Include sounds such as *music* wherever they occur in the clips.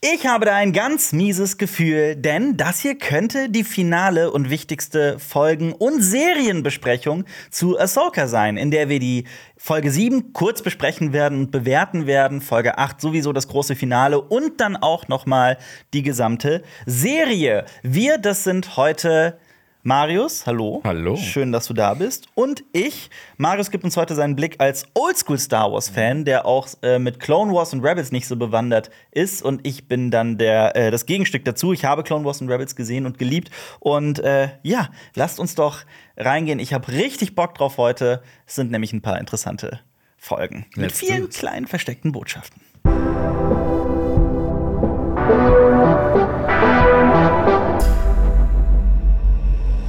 Ich habe da ein ganz mieses Gefühl, denn das hier könnte die finale und wichtigste Folgen- und Serienbesprechung zu Ahsoka sein, in der wir die Folge 7 kurz besprechen werden und bewerten werden, Folge 8 sowieso das große Finale und dann auch noch mal die gesamte Serie. Wir, das sind heute Marius, hallo. Hallo. Schön, dass du da bist. Und ich. Marius gibt uns heute seinen Blick als Oldschool Star Wars-Fan, der auch äh, mit Clone Wars und Rebels nicht so bewandert ist. Und ich bin dann der, äh, das Gegenstück dazu. Ich habe Clone Wars und Rebels gesehen und geliebt. Und äh, ja, lasst uns doch reingehen. Ich habe richtig Bock drauf heute. Es sind nämlich ein paar interessante Folgen. Let's mit vielen kleinen versteckten Botschaften.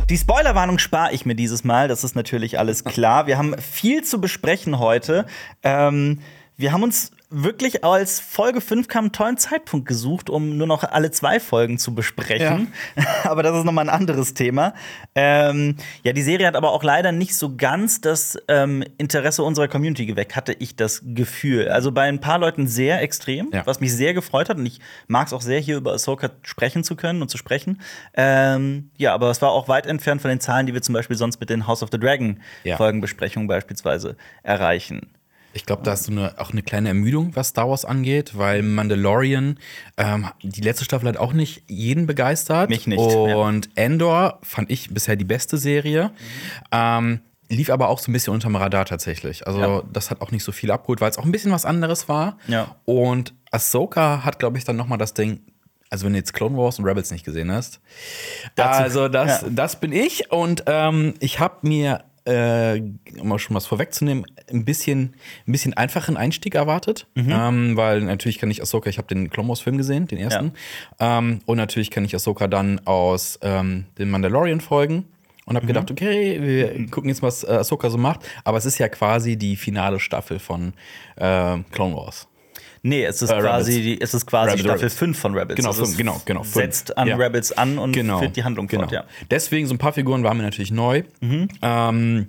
Die Spoilerwarnung spare ich mir dieses Mal, das ist natürlich alles klar. Wir haben viel zu besprechen heute. Ähm, wir haben uns wirklich als Folge 5 kam einen tollen Zeitpunkt gesucht, um nur noch alle zwei Folgen zu besprechen. *laughs* aber das ist nochmal ein anderes Thema. Ähm, ja, die Serie hat aber auch leider nicht so ganz das ähm, Interesse unserer Community geweckt, hatte ich das Gefühl. Also bei ein paar Leuten sehr extrem, Ja. was mich sehr gefreut hat. Und ich mag es auch sehr, hier über Ahsoka sprechen zu können und zu sprechen. Ähm, ja, aber es war auch weit entfernt von den Zahlen, die wir zum Beispiel sonst mit den House of the Dragon Ja. Folgenbesprechungen beispielsweise erreichen. Ich glaube, da hast du eine, auch eine kleine Ermüdung, was Star Wars angeht, weil Mandalorian, ähm, die letzte Staffel hat auch nicht jeden begeistert. Mich nicht, Und Endor fand ich bisher die beste Serie. Mhm. Ähm, lief aber auch so ein bisschen unterm Radar tatsächlich. Also, Ja. das hat auch nicht so viel abgeholt, weil es auch ein bisschen was anderes war. Ja. Und Ahsoka hat, glaube ich, dann noch mal das Ding. Also, wenn du jetzt Clone Wars und Rebels nicht gesehen hast. Dazu- also, das, ja. das bin ich. Und ähm, ich habe mir, äh, um mal schon was vorwegzunehmen, ein bisschen, ein bisschen einfachen Einstieg erwartet. Mhm. Ähm, weil natürlich kann ich Ahsoka, ich habe den Clone Wars Film gesehen, den ersten. Ähm, und natürlich kann ich Ahsoka dann aus ähm, den Mandalorian-Folgen. Und Mhm. habe gedacht, okay, wir gucken jetzt, was äh, Ahsoka so macht. Aber es ist ja quasi die finale Staffel von äh, Clone Wars. Nee, es ist Äh, quasi, Rebels. die, es ist quasi Rebels, Staffel Rebels. 5 von Rebels. Genau, Also fünf, genau, genau, fünf. Setzt an Ja. Rebels an und Genau. führt die Handlung genau. fort, ja. Deswegen, so ein paar Figuren waren mir natürlich neu. Ähm,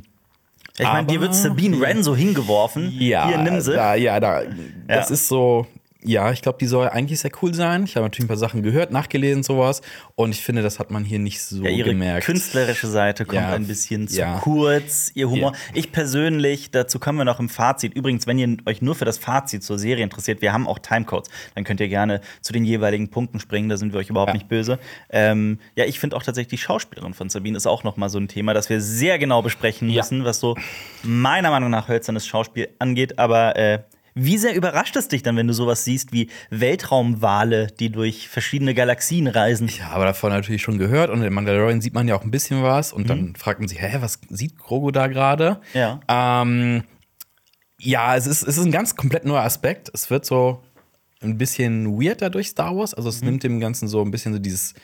Ich meine, dir wird Sabine Wren so hingeworfen. Ja, Hier, nimm sie. Da, ja, da, das ist so. Ja, ich glaube, die soll eigentlich sehr cool sein. Ich habe natürlich ein paar Sachen gehört, nachgelesen, sowas. Und ich finde, das hat man hier nicht so Ja, ihre gemerkt. künstlerische Seite kommt Ja, ein bisschen zu ja. kurz, ihr Humor. Ich persönlich, dazu kommen wir noch im Fazit. Übrigens, wenn ihr euch nur für das Fazit zur Serie interessiert, wir haben auch Timecodes. Dann könnt ihr gerne zu den jeweiligen Punkten springen, da sind wir euch überhaupt nicht böse. Ähm, ja, ich finde auch tatsächlich die Schauspielerin von Sabine ist auch noch mal so ein Thema, das wir sehr genau besprechen müssen, was so meiner Meinung nach hölzernes Schauspiel angeht. Aber äh, wie sehr überrascht es dich dann, wenn du sowas siehst wie Weltraumwale, die durch verschiedene Galaxien reisen? Ja, aber davon natürlich schon gehört. Und in Mandalorian sieht man ja auch ein bisschen was. Und Mhm. dann fragt man sich, hä, was sieht Grogu da gerade? Ja. Ähm, ja, es ist, es ist ein ganz komplett neuer Aspekt. Es wird so ein bisschen weird dadurch Star Wars. Also Mhm. es nimmt dem Ganzen so ein bisschen so dieses,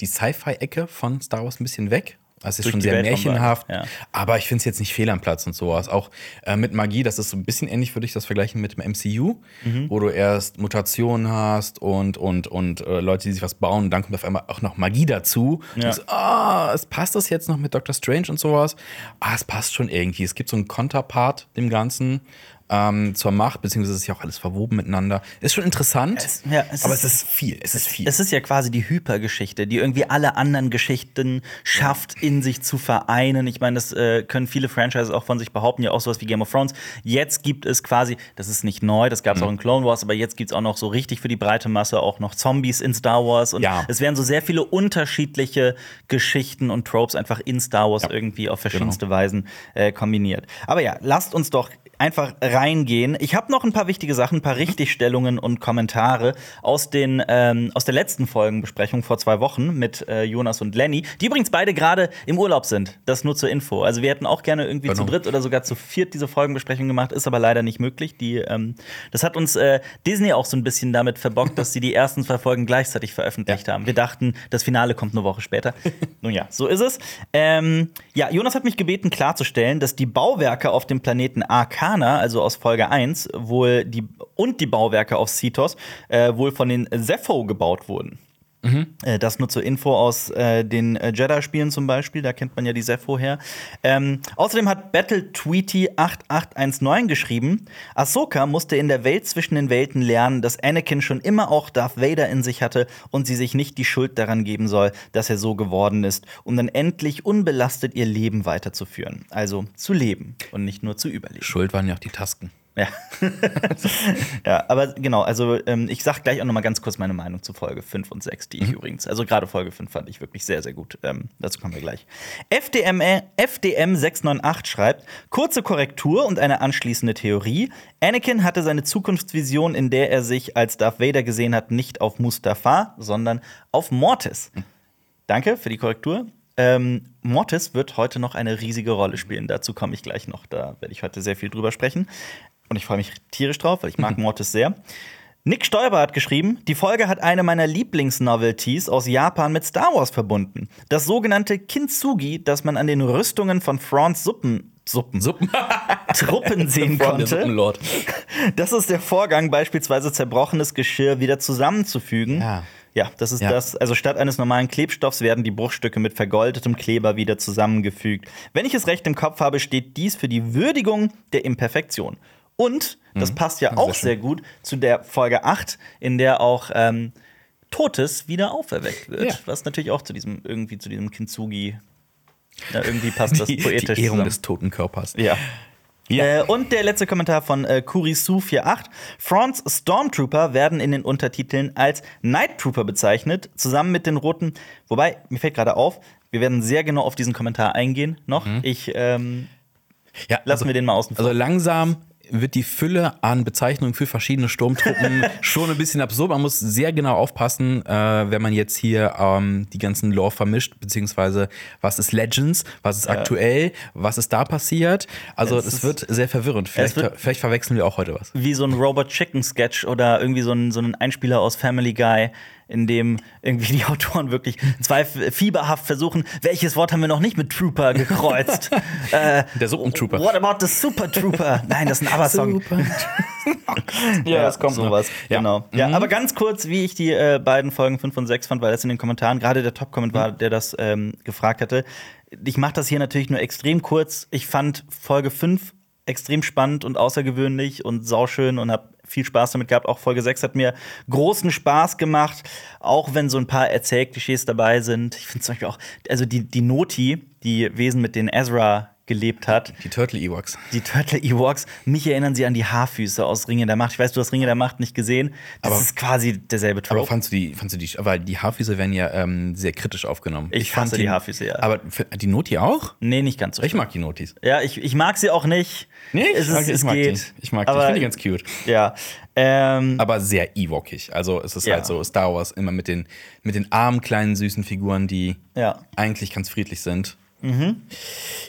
die Sci-Fi-Ecke von Star Wars ein bisschen weg. Es ist schon sehr Weltraumwelt, märchenhaft. ja. Aber ich finde es jetzt nicht fehl am Platz und sowas. Auch äh, mit Magie, das ist so ein bisschen ähnlich, würde ich das vergleichen mit dem MCU, Mhm. wo du erst Mutationen hast und, und, und äh, Leute, die sich was bauen. Und dann kommt auf einmal auch noch Magie dazu. Ja. Und so, ah, es passt das jetzt noch mit Doctor Strange und sowas. Ah, es passt schon irgendwie. Es gibt so einen Konterpart dem Ganzen ähm, zur Macht, beziehungsweise ist ja auch alles verwoben miteinander. Ist schon interessant, Es- ja, es aber ist- es ist viel. Es ist viel. Es ist ja quasi die Hypergeschichte, die irgendwie alle anderen Geschichten schafft, in sich zu vereinen. Ich meine, das äh, können viele Franchises auch von sich behaupten, ja auch sowas wie Game of Thrones. Jetzt gibt es quasi, das ist nicht neu, das Mhm. gab es auch in Clone Wars, aber jetzt gibt es auch noch so richtig für die breite Masse auch noch Zombies in Star Wars. Und Ja. es werden so sehr viele unterschiedliche Geschichten und Tropes einfach in Star Wars Ja. Genau. irgendwie auf verschiedenste Weisen äh, kombiniert. Aber ja, lasst uns doch einfach reingehen. Ich habe noch ein paar wichtige Sachen, ein paar Richtigstellungen und Kommentare aus, den, ähm, aus der letzten Folgenbesprechung vor zwei Wochen mit äh, Jonas und Lenny, die übrigens beide gerade im Urlaub sind. Das nur zur Info. Also wir hätten auch gerne irgendwie Genau. zu dritt oder sogar zu viert diese Folgenbesprechung gemacht, ist aber leider nicht möglich. Die, ähm, das hat uns äh, Disney auch so ein bisschen damit verbockt, dass sie die ersten zwei Folgen gleichzeitig veröffentlicht haben. Wir dachten, das Finale kommt eine Woche später. *laughs* Nun ja, so ist es. Ähm, ja, Jonas hat mich gebeten, klarzustellen, dass die Bauwerke auf dem Planeten Arcana, also aus Folge 1, wohl die und die Bauwerke auf Cetos äh, wohl von den Zepho gebaut wurden. Äh, das nur zur Info aus äh, den äh, Jedi-Spielen zum Beispiel, da kennt man ja die Sepho her. Ähm, außerdem hat Battle Tweety 8819 geschrieben, Ahsoka musste in der Welt zwischen den Welten lernen, dass Anakin schon immer auch Darth Vader in sich hatte und sie sich nicht die Schuld daran geben soll, dass er so geworden ist, um dann endlich unbelastet ihr Leben weiterzuführen. Also zu leben und nicht nur zu überleben. Schuld waren ja auch die Tasken. Ja. *laughs* ja, aber genau, also ähm, ich sag gleich auch noch mal ganz kurz meine Meinung zu Folge 5 und 6, die ich Mhm. übrigens, also gerade Folge 5 fand ich wirklich sehr, sehr gut. Ähm, dazu kommen wir gleich. FDM, äh, FDM698 schreibt, kurze Korrektur und eine anschließende Theorie. Anakin hatte seine Zukunftsvision, in der er sich als Darth Vader gesehen hat, nicht auf Mustafar, sondern auf Mortis. Danke für die Korrektur. Ähm, Mortis wird heute noch eine riesige Rolle spielen. Dazu komme ich gleich noch. Da werde ich heute sehr viel drüber sprechen. Und ich freue mich tierisch drauf, weil ich mag *laughs* Mortis sehr. Nick Stoiber hat geschrieben, die Folge hat eine meiner Lieblingsnovelties aus Japan mit Star Wars verbunden. Das sogenannte Kintsugi, das man an den Rüstungen von Frons Suppen, Suppen, Suppen. *laughs* Truppen *laughs* sehen konnte. Das ist der Vorgang, beispielsweise zerbrochenes Geschirr wieder zusammenzufügen. Ja. Ja, das ist Ja. das. Also statt eines normalen Klebstoffs werden die Bruchstücke mit vergoldetem Kleber wieder zusammengefügt. Wenn ich es recht im Kopf habe, steht dies für die Würdigung der Imperfektion. Und das passt ja auch Mhm. schön. sehr gut zu der Folge 8, in der auch ähm, Totes wieder auferweckt wird. Ja. Was natürlich auch zu diesem, irgendwie zu diesem Kintsugi. Ja, irgendwie passt das *laughs* Die, poetisch die Ehrung zusammen. des toten Körpers. Ja. Ja. Äh, und der letzte Kommentar von äh, Kurisu48. Frons Stormtrooper werden in den Untertiteln als Night Trooper bezeichnet, zusammen mit den roten. Wobei, mir fällt gerade auf, wir werden sehr genau auf diesen Kommentar eingehen noch. Ich ähm, Ja, lassen wir den mal außen vor. Also langsam wird die Fülle an Bezeichnungen für verschiedene Sturmtruppen *laughs* schon ein bisschen absurd. Man muss sehr genau aufpassen, äh, wenn man jetzt hier ähm, die ganzen Lore vermischt, beziehungsweise was ist Legends, was ist aktuell, was ist da passiert. Also Es es, wird sehr verwirrend. Vielleicht, wird- vielleicht verwechseln wir auch heute was. Wie so ein Robot Chicken Sketch oder irgendwie so ein, so ein Einspieler aus Family Guy, in dem irgendwie die Autoren wirklich fieberhaft versuchen, welches Wort haben wir noch nicht mit Trooper gekreuzt? *laughs* äh, Der Suppentrooper. What about the Super Trooper? Nein, das ist ein *laughs* ABBA-Song. *laughs* Ja, das kommt noch. sowas. Ja. Genau. Ja, aber ganz kurz, wie ich die äh, beiden Folgen 5 und 6 fand, weil das in den Kommentaren gerade der Top-Comment war, der das ähm, gefragt hatte. Ich mache das hier natürlich nur extrem kurz. Ich fand Folge 5 extrem spannend und außergewöhnlich und sauschön und habe viel Spaß damit gehabt. Auch Folge 6 hat mir großen Spaß gemacht, auch wenn so ein paar Erzählklischees dabei sind. Ich finde zum Beispiel auch, also die, die Noti, die Wesen, mit denen Ezra gelebt hat, Die Turtle Ewoks. die Turtle Ewoks, mich erinnern sie an die Haarfüße aus Ringe der Macht. Ich weiß, du hast Ringe der Macht nicht gesehen. Das Aber- ist quasi derselbe Aber Trope. fandst du die, fandst du die, weil die Haarfüße werden ja ähm, sehr kritisch aufgenommen. Ich hasse die Haarfüße, ja. Aber die Noti auch? Nee, nicht ganz so. Ich mag die Notis. ja, ich, ich mag sie auch nicht. Nee, es, ist, es mag geht. die. Ich mag die. Ich Aber, finde die ganz cute. Ja. Ähm, aber sehr Ewokig. Also es ist Ja. halt so Star Wars immer mit den, mit den armen, kleinen, süßen Figuren, die Ja. eigentlich ganz friedlich sind.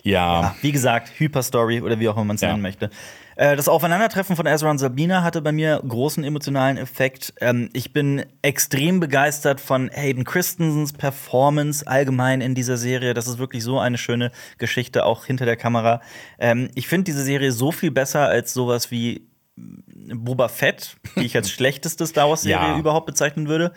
Ja. wie gesagt, Hyperstory oder wie auch immer man es Ja. nennen möchte. Äh, Das Aufeinandertreffen von Ezra und Sabina hatte bei mir großen emotionalen Effekt. Ähm, Ich bin extrem begeistert von Hayden Christensens Performance allgemein in dieser Serie. Das ist wirklich so eine schöne Geschichte, auch hinter der Kamera. Ähm, Ich finde diese Serie so viel besser als sowas wie Boba Fett, die ich als *laughs* schlechteste Star Wars-Serie Ja. überhaupt bezeichnen würde.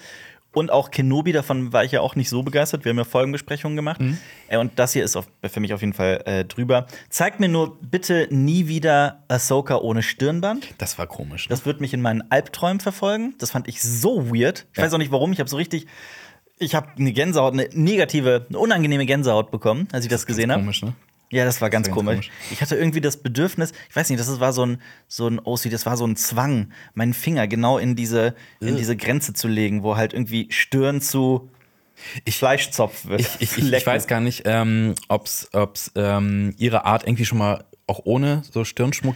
Und auch Kenobi, davon war ich ja auch nicht so begeistert. Wir haben ja Folgenbesprechungen gemacht. Äh, Und das hier ist auf, für mich auf jeden Fall äh, drüber. Zeigt mir nur bitte nie wieder Ahsoka ohne Stirnband. Das war komisch. Ne? Das wird mich in meinen Albträumen verfolgen. Das fand ich so weird. Ich Ja. weiß auch nicht warum. Ich habe so richtig. Ich habe eine Gänsehaut, eine negative, eine unangenehme Gänsehaut bekommen, als ich das, gesehen habe. komisch, ne? Ja, das war ganz, ganz komisch. komisch. Ich hatte irgendwie das Bedürfnis, ich weiß nicht, das war so ein, so ein OC, das war so ein Zwang, meinen Finger genau in diese, in diese Grenze zu legen, wo halt irgendwie Stirn zu Fleischzopf wird. Ich, ich, ich, ich weiß gar nicht, ähm, ob es ähm, ihre Art irgendwie schon mal auch ohne so Stirnschmuck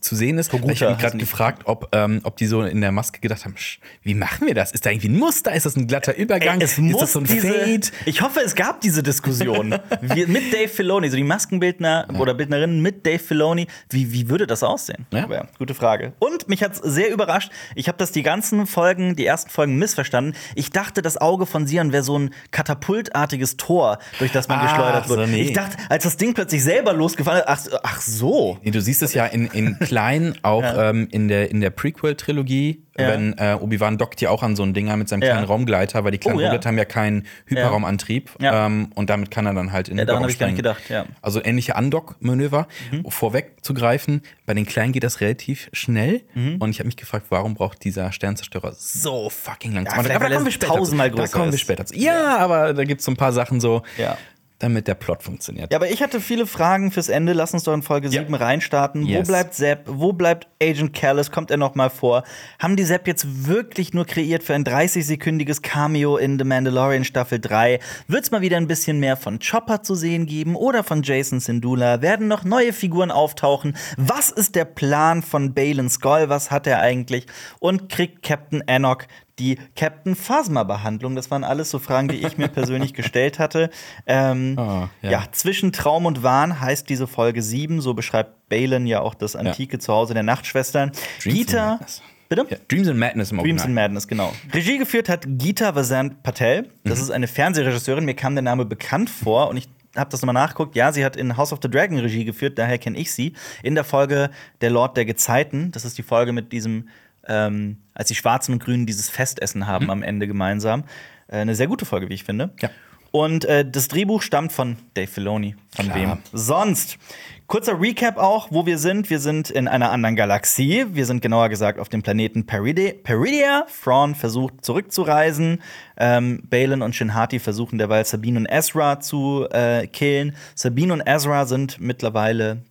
zu sehen ist. Ich habe mich gerade gefragt, ob, ähm, ob die so in der Maske gedacht haben, "Sch, wie machen wir das? Ist da irgendwie ein Muster? Ist das ein glatter Übergang? Ey, es ist muss das so ein diese, Fade? Ich hoffe, es gab diese Diskussion *laughs* wie, mit Dave Filoni, so die Maskenbildner oder Bildnerinnen mit Dave Filoni. Wie, wie würde das aussehen? Ja. Ja, gute Frage. Und mich hat es sehr überrascht. Ich habe das die ganzen Folgen, die ersten Folgen missverstanden. Ich dachte, das Auge von Sion wäre so ein katapultartiges Tor, durch das man Ah, geschleudert wird. so, nee. Ich dachte, als das Ding plötzlich selber losgefahren ist, ach, ach so. Nee, du siehst es ja in, in *laughs* klein, auch ähm, in der, in der Prequel-Trilogie, Ja. wenn äh, Obi-Wan dockt ja auch an so ein Dinger mit seinem Ja. kleinen Raumgleiter, weil die kleinen Oh, ja. Raumgleiter haben ja keinen Hyperraumantrieb Ja. ähm, und damit kann er dann halt in Ja, den daran Raum habe ich gar nicht steigen. gedacht, ja. Mhm. Also ähnliche Undock-Manöver, vorweg zu greifen. Bei den kleinen geht das relativ schnell Mhm. und ich habe mich gefragt, warum braucht dieser Sternzerstörer so fucking langsam? Ja, vielleicht, weil er tausendmal Da größer kommen wir später zu. Ja, aber da gibt es so ein paar Sachen so, Ja. Damit der Plot funktioniert. Ja, aber ich hatte viele Fragen fürs Ende. Lass uns doch in Folge Ja. 7 reinstarten. Wo Yes. bleibt Sepp? Wo bleibt Agent Callus? Kommt er noch mal vor? Haben die Sepp jetzt wirklich nur kreiert für ein 30-sekündiges Cameo in The Mandalorian Staffel 3? Wird's mal wieder ein bisschen mehr von Chopper zu sehen geben oder von Jason Sindula? Werden noch neue Figuren auftauchen? Was ist der Plan von Balin Skull? Was hat er eigentlich? Und kriegt Captain Anok die Captain Phasma-Behandlung? Das waren alles so Fragen, die ich mir persönlich gestellt hatte. Ähm, *laughs* Ah, ja. ja. zwischen Traum und Wahn heißt diese Folge 7, so beschreibt Balin ja auch das antike Zuhause der Nachtschwestern. Dreams and Gita, bitte? Ja, Dreams and Madness im Dreams Original. in Madness, genau. Regie geführt hat Gita Vasant Patel. Das ist eine Fernsehregisseurin. Mir kam der Name bekannt vor und ich habe das nochmal nachgeguckt. Ja, sie hat in House of the Dragon Regie geführt, daher kenne ich sie. In der Folge Der Lord der Gezeiten. Das ist die Folge mit diesem, ähm, als die Schwarzen und Grünen dieses Festessen haben am Ende gemeinsam. Äh, eine sehr gute Folge, wie ich finde. Ja. Und äh, das Drehbuch stammt von Dave Filoni. Von Klar. wem sonst? Kurzer Recap auch, wo wir sind. Wir sind in einer anderen Galaxie. Wir sind genauer gesagt auf dem Planeten Peride Peridia. Thrawn versucht zurückzureisen. Ähm, Balin und Shinhati versuchen derweil Sabine und Ezra zu äh, killen. Sabine und Ezra sind mittlerweile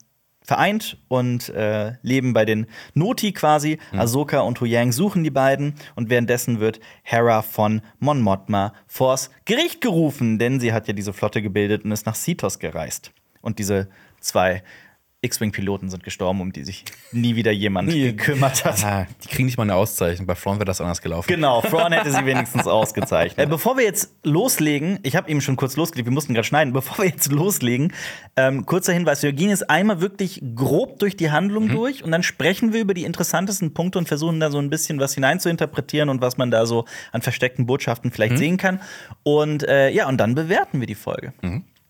vereint und äh, leben bei den Noti quasi. Ahsoka und Huyang suchen die beiden und währenddessen wird Hera von Mon Mothma vors Gericht gerufen, denn sie hat ja diese Flotte gebildet und ist nach Sitos gereist. Und diese zwei X-Wing-Piloten sind gestorben, um die sich nie wieder jemand Nie. gekümmert hat. Ah, die kriegen nicht mal eine Auszeichnung. Bei Thrawn wäre das anders gelaufen. Genau, Thrawn hätte sie *laughs* wenigstens ausgezeichnet. Äh, bevor wir jetzt loslegen, ich habe eben schon kurz losgelegt, wir mussten gerade schneiden. Bevor wir jetzt loslegen, ähm, kurzer Hinweis: Wir gehen jetzt einmal wirklich grob durch die Handlung durch und dann sprechen wir über die interessantesten Punkte und versuchen da so ein bisschen was hineinzuinterpretieren und was man da so an versteckten Botschaften vielleicht sehen kann. Und äh, ja, und dann bewerten wir die Folge.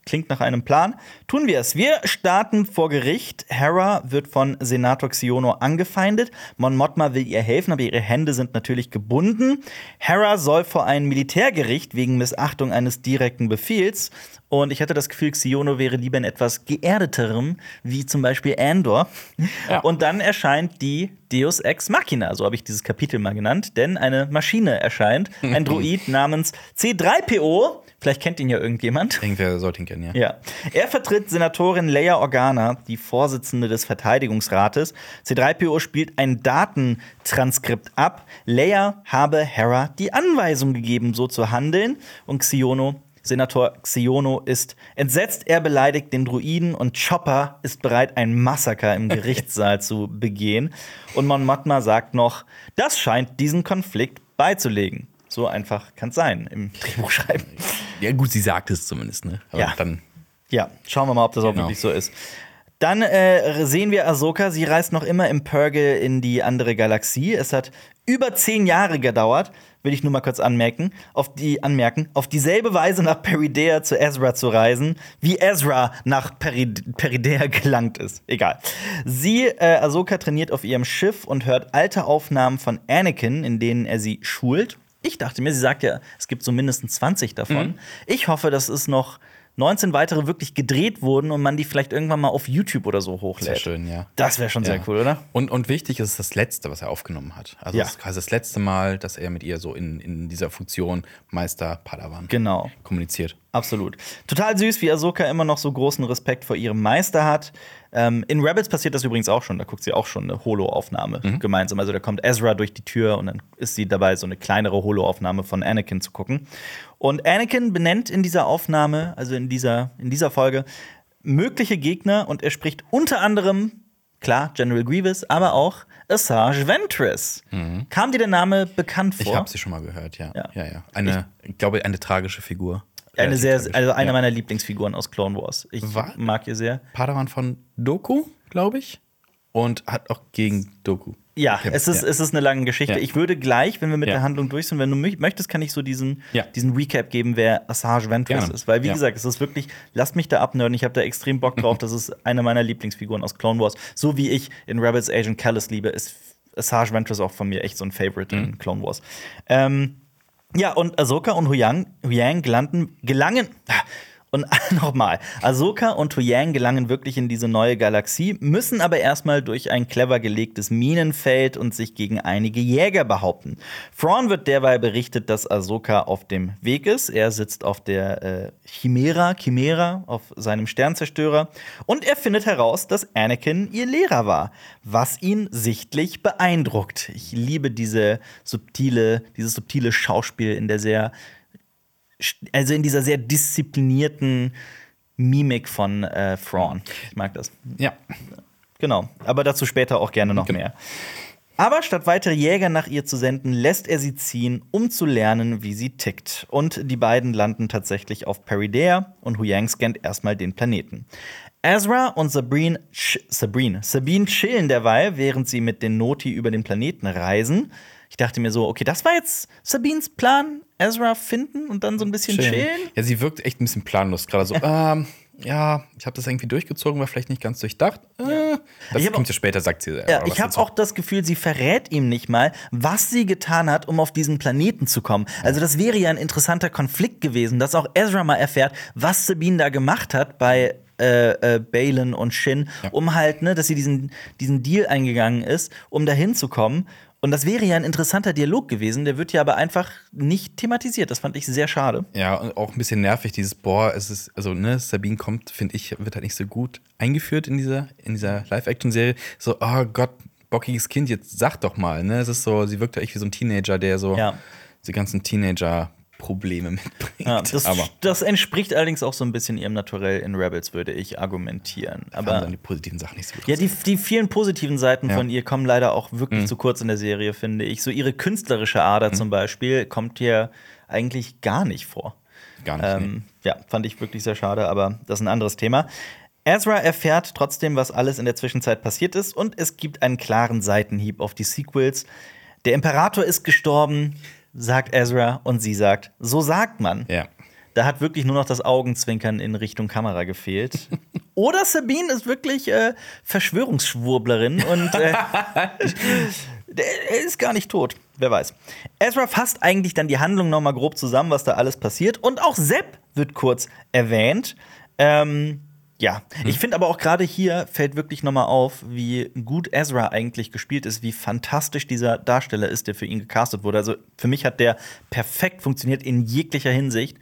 Klingt nach einem Plan. Tun wir es. Wir starten vor Gericht. Hera wird von Senator Xiono angefeindet. Mon Mothma will ihr helfen, aber ihre Hände sind natürlich gebunden. Hera soll vor ein Militärgericht wegen Missachtung eines direkten Befehls. Und ich hatte das Gefühl, Xiono wäre lieber in etwas geerdeterem, wie zum Beispiel Andor. Ja. Und dann erscheint die Deus Ex Machina, so habe ich dieses Kapitel mal genannt, denn eine Maschine erscheint, ein *laughs* Droid namens C3PO. Vielleicht kennt ihn ja irgendjemand. Irgendwer sollte ihn kennen, ja. Ja. Er vertritt Senatorin Leia Organa, die Vorsitzende des Verteidigungsrates. C3PO spielt ein Datentranskript ab. Leia habe Hera die Anweisung gegeben, so zu handeln. Und Xiono, Senator Xiono ist entsetzt. Er beleidigt den Druiden und Chopper ist bereit, ein Massaker im *laughs* Gerichtssaal zu begehen. Und Mon Mothma sagt noch, das scheint diesen Konflikt beizulegen. So einfach kann es sein im Drehbuchschreiben. Ja, gut, sie sagt es zumindest, ne? Aber Ja. dann. Ja, schauen wir mal, ob das auch Genau. wirklich so ist. Dann äh, sehen wir Ahsoka. Sie reist noch immer im Purge in die andere Galaxie. Es hat über zehn Jahre gedauert, will ich nur mal kurz anmerken, auf die anmerken, auf dieselbe Weise nach Peridea zu Ezra zu reisen, wie Ezra nach Perid Peridea *laughs* gelangt ist. Egal. Sie, äh, Ahsoka, trainiert auf ihrem Schiff und hört alte Aufnahmen von Anakin, in denen er sie schult. Ich dachte mir, sie sagt ja, es gibt so mindestens 20 davon. Ich hoffe, dass es noch 19 weitere wirklich gedreht wurden und man die vielleicht irgendwann mal auf YouTube oder so hochlädt. Sehr schön, ja. Das wäre schon sehr Ja. cool, oder? Und, und wichtig ist das Letzte, was er aufgenommen hat. Also Ja. das ist quasi das letzte Mal, dass er mit ihr so in, in dieser Funktion Meister Padawan Genau. kommuniziert. Absolut. Total süß, wie Ahsoka immer noch so großen Respekt vor ihrem Meister hat. Ähm, in Rabbits passiert das übrigens auch schon. Da guckt sie auch schon eine Holo-Aufnahme gemeinsam. Also da kommt Ezra durch die Tür und dann ist sie dabei, so eine kleinere Holo-Aufnahme von Anakin zu gucken. Und Anakin benennt in dieser Aufnahme, also in dieser, in dieser Folge, mögliche Gegner und er spricht unter anderem, klar, General Grievous, aber auch Asajj Ventress. Kam dir der Name bekannt vor? Ich habe sie schon mal gehört, ja. Ja. Ja, ja. Eine, ich glaube, eine tragische Figur. Eine sehr, also eine ja. meiner Lieblingsfiguren aus Clone Wars. Ich Was? mag ihr sehr. Padawan von Doku, glaube ich. Und hat auch gegen Doku Ja, Okay, es, ist, ja. es ist eine lange Geschichte. Ja. Ich würde gleich, wenn wir mit Ja. der Handlung durch sind, wenn du mö- möchtest, kann ich so diesen, Ja. diesen Recap geben, wer Assange Ventress ist. Weil, wie Ja. gesagt, es ist wirklich, lasst mich da abnörden. Ich habe da extrem Bock drauf. Das ist eine meiner Lieblingsfiguren aus Clone Wars. So wie ich in Rebels Agent Callus liebe, ist Assange Ventress auch von mir echt so ein Favorite Mhm. in Clone Wars. Ähm, ja, und Ahsoka und Huyang, Huyang gelanden, gelangen. Und *laughs* nochmal, Ahsoka und Huyang gelangen wirklich in diese neue Galaxie, müssen aber erstmal durch ein clever gelegtes Minenfeld und sich gegen einige Jäger behaupten. Thrawn wird derweil berichtet, dass Ahsoka auf dem Weg ist. Er sitzt auf der äh, Chimera, Chimera, auf seinem Sternzerstörer und er findet heraus, dass Anakin ihr Lehrer war, was ihn sichtlich beeindruckt. Ich liebe diese subtile, dieses subtile Schauspiel in der sehr also in dieser sehr disziplinierten Mimik von äh, Thrawn. Ich mag das. Ja. Genau. Aber dazu später auch gerne noch Genau. mehr. Aber statt weitere Jäger nach ihr zu senden, lässt er sie ziehen, um zu lernen, wie sie tickt. Und die beiden landen tatsächlich auf Peridea und Huyang scannt erstmal den Planeten. Ezra und Sabrine, ch- Sabrine, Sabine chillen derweil, während sie mit den Noti über den Planeten reisen. Ich dachte mir so, okay, das war jetzt Sabines Plan, Ezra finden und dann so ein bisschen chillen. Ja, sie wirkt echt ein bisschen planlos gerade so. *laughs* ähm, ja, ich habe das irgendwie durchgezogen, war vielleicht nicht ganz durchdacht. Äh, das kommt ja später, sagt sie. Ja, ich habe auch das Gefühl, sie verrät ihm nicht mal, was sie getan hat, um auf diesen Planeten zu kommen. Also das wäre ja ein interessanter Konflikt gewesen, dass auch Ezra mal erfährt, was Sabine da gemacht hat bei äh, äh, Balin und Shin, um halt, ne, dass sie diesen, diesen Deal eingegangen ist, um dahin zu kommen. Und das wäre ja ein interessanter Dialog gewesen, der wird ja aber einfach nicht thematisiert. Das fand ich sehr schade. Ja, und auch ein bisschen nervig, dieses, boah, es ist, also, ne, Sabine kommt, finde ich, wird halt nicht so gut eingeführt in dieser, in dieser Live-Action-Serie. So, oh Gott, bockiges Kind, jetzt sag doch mal, ne? Es ist so, sie wirkt ja echt wie so ein Teenager, der so Ja. die ganzen Teenager-Probleme mitbringt. Ja, das, das entspricht allerdings auch so ein bisschen ihrem Naturell in Rebels, würde ich argumentieren. aber Aber die positiven Sachen nicht so gut. Ja, die, die vielen positiven Seiten Ja. von ihr kommen leider auch wirklich Mhm. zu kurz in der Serie, finde ich. So ihre künstlerische Ader zum Beispiel kommt hier eigentlich gar nicht vor. Gar nicht. nee. Ähm, ja, fand ich wirklich sehr schade, aber das ist ein anderes Thema. Ezra erfährt trotzdem, was alles in der Zwischenzeit passiert ist, und es gibt einen klaren Seitenhieb auf die Sequels. Der Imperator ist gestorben, sagt Ezra, und sie sagt, so sagt man. Ja. Da hat wirklich nur noch das Augenzwinkern in Richtung Kamera gefehlt. *laughs* Oder Sabine ist wirklich äh, Verschwörungsschwurblerin und äh, *laughs* er ist gar nicht tot. Wer weiß. Ezra fasst eigentlich dann die Handlung noch mal grob zusammen, was da alles passiert. Und auch Sepp wird kurz erwähnt. Ähm, ja, ich finde aber auch gerade hier fällt wirklich noch mal auf, wie gut Ezra eigentlich gespielt ist, wie fantastisch dieser Darsteller ist, der für ihn gecastet wurde. Also für mich hat der perfekt funktioniert in jeglicher Hinsicht.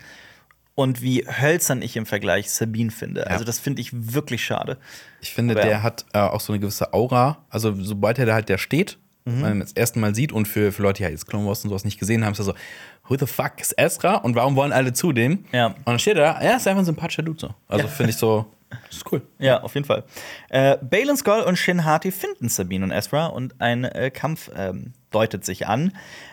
Und wie hölzern ich im Vergleich Sabine finde. Also das finde ich wirklich schade. Ich finde, Aber ja. der hat äh, auch so eine gewisse Aura. Also, sobald er da halt der steht, Mhm. man das erste Mal sieht und für, für Leute, die halt jetzt Clone Wars und sowas nicht gesehen haben, ist er so, who the fuck ist Ezra und warum wollen alle zu dem? Ja. Und dann steht er da, er ist einfach ein sympathischer Dude so. Also, finde ich so, das *laughs* ist cool. Ja, auf jeden Fall. Äh, Balin Skull und Shin Hati finden Sabine und Ezra und ein äh, Kampf ähm, deutet sich an.